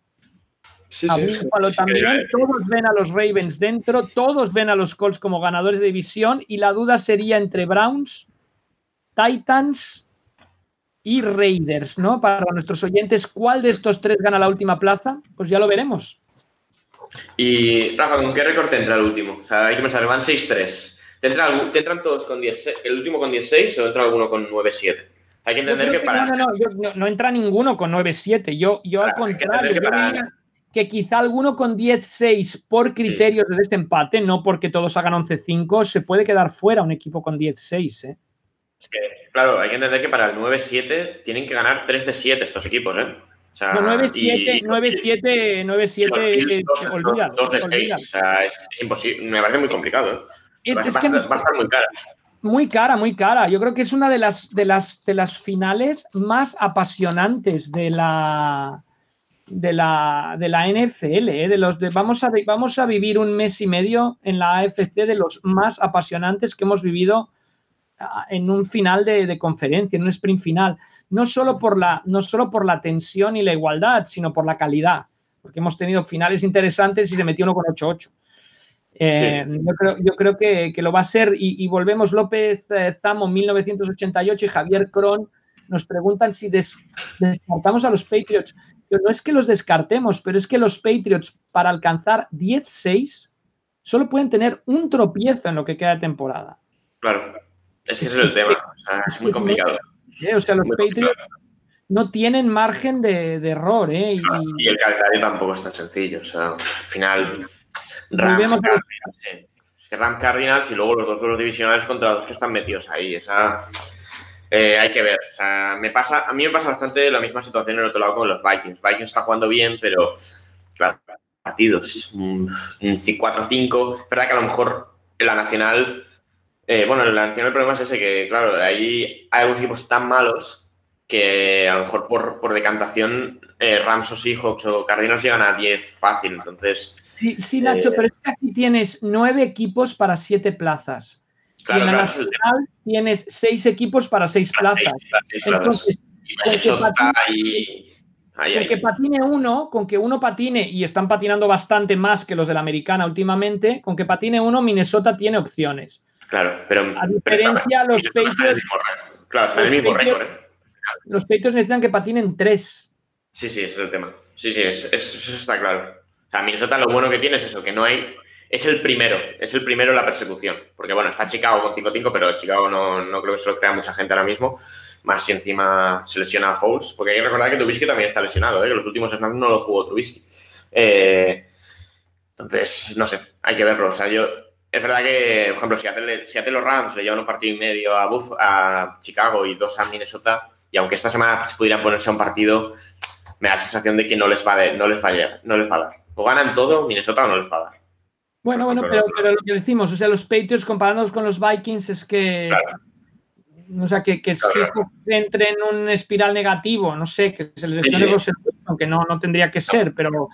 Sí, sí, también, todos ven a los Ravens dentro, todos ven a los Colts como ganadores de división y la duda sería entre Browns, Titans y Raiders, ¿no? Para nuestros oyentes, ¿cuál de estos tres gana la última plaza? Pues ya lo veremos. Y Rafa, ¿con qué récord te entra el último? O sea, hay que pensar, van 6-3. ¿Te, entran todos con 10, el último con 16 o entra alguno con 9-7? Hay que entender que, para. No, no, no, entra ninguno con 9-7. Yo, yo al contrario, que, quizá alguno con 10-6 por criterios de desempate, no porque todos hagan 11-5, se puede quedar fuera un equipo con 10-6. ¿eh? Es que, claro, hay que entender que para el 9-7 tienen que ganar 3 de 7 estos equipos, ¿eh? O sea, 9-7, 9-7, 9-7, olvida. 2 de 6, o sea, es, imposible, me parece muy complicado. ¿eh? va, a estar muy cara. Muy cara, muy cara. Yo creo que es una de las, de las, de las finales más apasionantes de la, de la, de la NFL, ¿eh? de los de, vamos, a, vamos a vivir un mes y medio en la AFC de los más apasionantes que hemos vivido en un final de, conferencia, en un sprint final, no solo, por la, no solo por la tensión y la igualdad, sino por la calidad, porque hemos tenido finales interesantes y se metió uno con 8-8. Eh, yo, creo, que, lo va a ser y, volvemos López eh, Zamo 1988 y Javier Cron nos preguntan si descartamos a los Patriots. no es que los descartemos, pero es que los Patriots para alcanzar 10-6 solo pueden tener un tropiezo en lo que queda de temporada. Claro, es que ese es el tema, es, muy complicado. o sea, los Patriots no tienen margen de, error. ¿eh? Y, el calendario tampoco es tan sencillo, o sea, al final Rams, Cardinals, Cardinals y luego los dos duelos divisionales contra los que están metidos ahí. Esa, eh, hay que ver. O sea, me pasa, a mí me pasa bastante la misma situación en el otro lado con los Vikings. Vikings está jugando bien, pero claro, partidos, un 4-5. verdad que a lo mejor en la nacional, eh, bueno, nacional el problema es ese, que claro, ahí hay algunos equipos tan malos que a lo mejor por, por decantación eh, Rams o Seahawks o Cardinals llegan a 10 fácil, entonces... Sí, sí Nacho, pero es que aquí tienes nueve equipos para siete plazas y en la nacional tienes seis equipos para seis plazas. Entonces, con que, patine, uno, con que uno patine, y están patinando bastante más que los de la americana últimamente, con que patine uno, Minnesota tiene opciones. Claro, pero. A diferencia, los Patriots. Claro, está el mismo récord. ¿eh? Los Patriots necesitan que patinen tres. Sí, sí, ese es el tema. Sí, sí, eso está claro. O sea, Minnesota lo bueno que tiene es eso, que no hay es el primero, es el primero en la persecución. Porque bueno, está Chicago con 5-5, pero Chicago no, creo que se lo crea mucha gente ahora mismo. Más si encima se lesiona a Fouls. Porque hay que recordar que Trubisky también está lesionado, ¿eh? que los últimos snaps no lo jugó Trubisky. Eh, entonces, no sé, hay que verlo. O sea, yo. Es verdad que, por ejemplo, si a, los Rams le llevan un partido y medio a, Buff, a Chicago y dos a Minnesota, y aunque esta semana pues, pudieran ponerse a un partido, me da la sensación de que no les va, no les va, a, no les va a dar. O ganan todo, Minnesota o no les va a dar. Bueno, bueno, pero, lo que decimos, o sea, los Patriots comparándonos con los Vikings es que. O sea, que, que si entre en un espiral negativo, no sé, que se les lesione sí, aunque no, no tendría que ser, pero.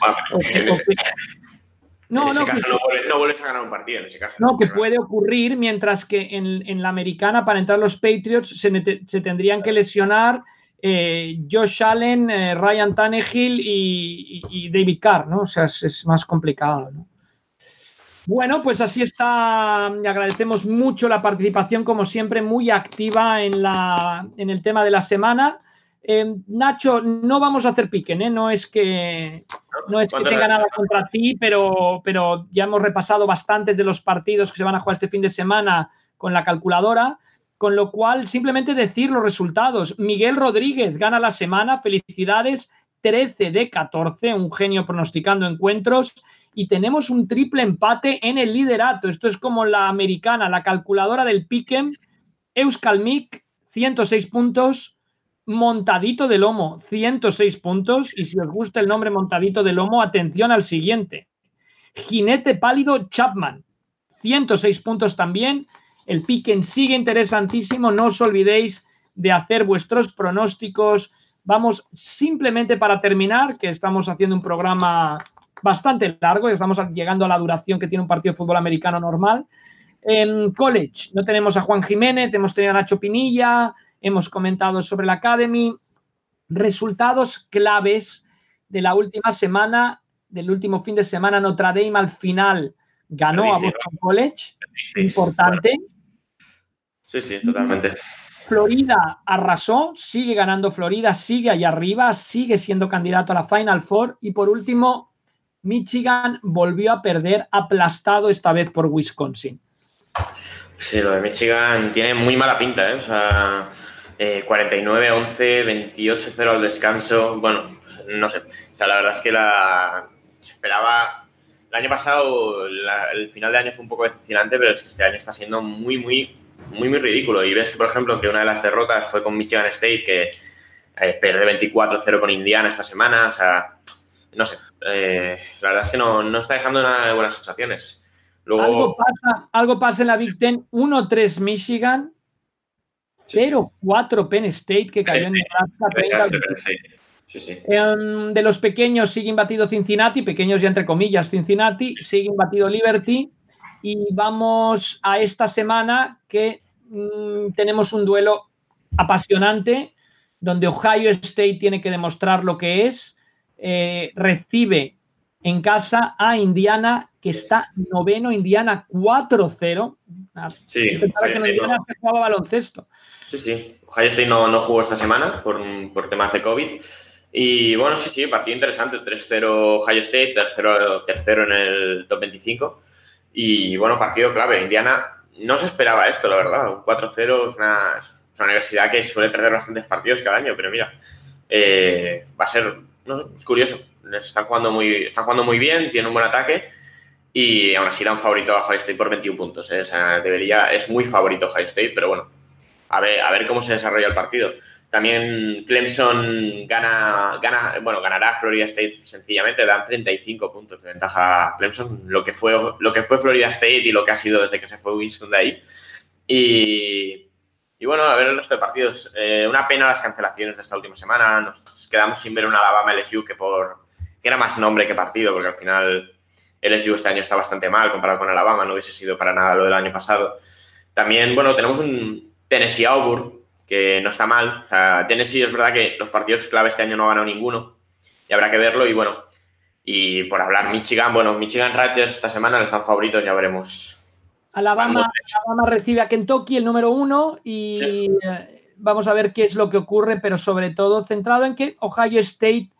No, en ese caso no, vuelves, a ganar un partido, en ese caso. No, que puede ocurrir, mientras que en, la americana, para entrar los Patriots, se, tendrían que lesionar eh, Josh Allen, eh, Ryan Tannehill y, David Carr, ¿no? O sea, es, es más complicado, ¿no? Bueno, pues así está. Agradecemos mucho la participación, como siempre, muy activa en, la, en el tema de la semana. Eh, Nacho, no vamos a hacer piquen, ¿eh? no es que, no es que tenga nada contra ti, pero, pero ya hemos repasado bastantes de los partidos que se van a jugar este fin de semana con la calculadora, con lo cual simplemente decir los resultados. Miguel Rodríguez gana la semana, felicidades, 13 de 14, un genio pronosticando encuentros y tenemos un triple empate en el liderato. Esto es como la americana, la calculadora del Piquen. Euskalmic, 106 puntos. Montadito de lomo, 106 puntos. Y si os gusta el nombre Montadito de lomo, atención al siguiente. Jinete pálido Chapman, 106 puntos también. El Piquen sigue interesantísimo. No os olvidéis de hacer vuestros pronósticos. Vamos simplemente para terminar, que estamos haciendo un programa bastante largo, estamos llegando a la duración que tiene un partido de fútbol americano normal. En college no tenemos a Juan Jiménez, hemos tenido a Nacho Pinilla, hemos comentado sobre la Academy. Resultados claves de la última semana, del último fin de semana, Notre Dame al final ganó a Boston College, importante. Sí, sí, totalmente. Florida arrasó, sigue ganando Florida, sigue allá arriba, sigue siendo candidato a la Final Four. Y por último, Michigan volvió a perder aplastado esta vez por Wisconsin. Sí, lo de Michigan tiene muy mala pinta, ¿eh? O sea, 49-11, 28-0 al descanso. Bueno, no sé. O sea, la verdad es que la se esperaba. El año pasado, el final de año fue un poco decepcionante, pero es que este año está siendo muy, muy, muy, muy ridículo. Y ves que, por ejemplo, que una de las derrotas fue con Michigan State, que eh, 24-0 con Indiana esta semana. O sea, no sé, eh, la verdad es que no, está dejando nada de buenas sensaciones. Algo, pasa, algo pasa en la Big Ten, 1-3 Michigan, 0-4 Penn State que cayó en Nebraska. Sí, sí. Em, de los pequeños sigue imbatido Cincinnati, pequeños ya entre comillas Cincinnati, sigue imbatido Liberty. Y vamos a esta semana que mm, tenemos un duelo apasionante donde Ohio State tiene que demostrar lo que es. Eh, recibe en casa a Indiana, que está noveno, Indiana 4-0. Sí, que Indiana se jugaba baloncesto. Sí, sí. Ohio State no, no jugó esta semana por, por, temas de COVID. Y bueno, sí, sí, partido interesante. 3-0 Ohio State, tercero, tercero en el top 25. Y bueno, partido clave. Indiana no se esperaba esto, la verdad. Un 4-0 es una, una, universidad que suele perder bastantes partidos cada año, pero mira, eh, va a ser, no sé, es curioso. Están jugando, muy, están jugando muy bien, tienen un buen ataque y aún así dan favorito a Ohio State por 21 puntos. ¿eh? O sea, debería, es muy favorito Ohio State, pero bueno, a ver, a ver cómo se desarrolla el partido. También Clemson gana, gana, bueno, ganará Florida State sencillamente, dan 35 puntos de ventaja a Clemson, lo que, fue, lo que fue Florida State y lo que ha sido desde que se fue Winston de ahí. Y, y bueno, a ver el resto de partidos. Eh, una pena las cancelaciones de esta última semana. Nos quedamos sin ver un Alabama LSU que, por, que era más nombre que partido, porque al final LSU este año está bastante mal comparado con Alabama, no hubiese sido para nada lo del año pasado. También, bueno, tenemos un Tennessee Auburn que no está mal. O Tennessee es verdad que los partidos clave este año no ha ganado ninguno y habrá que verlo. Y bueno, y por hablar Michigan, bueno, Michigan Rutgers esta semana les dan favoritos, ya veremos. Alabama, Alabama recibe a Kentucky el número uno y eh, vamos a ver qué es lo que ocurre, pero sobre todo centrado en que Ohio State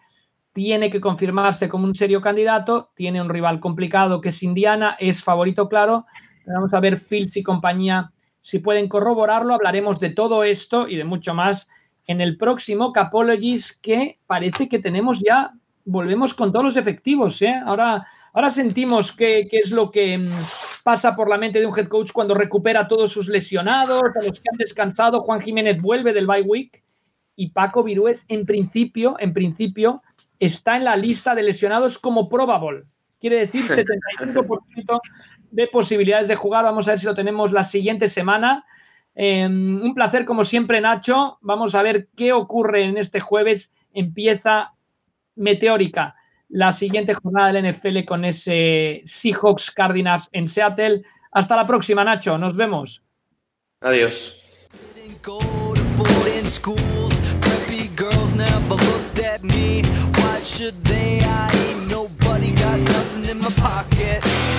tiene que confirmarse como un serio candidato, tiene un rival complicado que es Indiana, es favorito claro. Vamos a ver Fields y compañía si pueden corroborarlo, hablaremos de todo esto y de mucho más en el próximo Capologies que parece que tenemos ya, volvemos con todos los efectivos. ¿eh? Ahora, ahora sentimos qué, es lo que mm, pasa por la mente de un head coach cuando recupera a todos sus lesionados, a los que han descansado. Juan Jiménez vuelve del bye week y Paco Virués en principio, en principio, está en la lista de lesionados como probable. Quiere decir 75% de posibilidades de jugar. Vamos a ver si lo tenemos la siguiente semana. Em, un placer, como siempre, Nacho. Vamos a ver qué ocurre en este jueves. Empieza meteórica la siguiente jornada del NFL con ese Seahawks Cardinals en Seattle. Hasta la próxima, Nacho. Nos vemos. Adiós. should they? I ain't nobody got nothing in my pocket.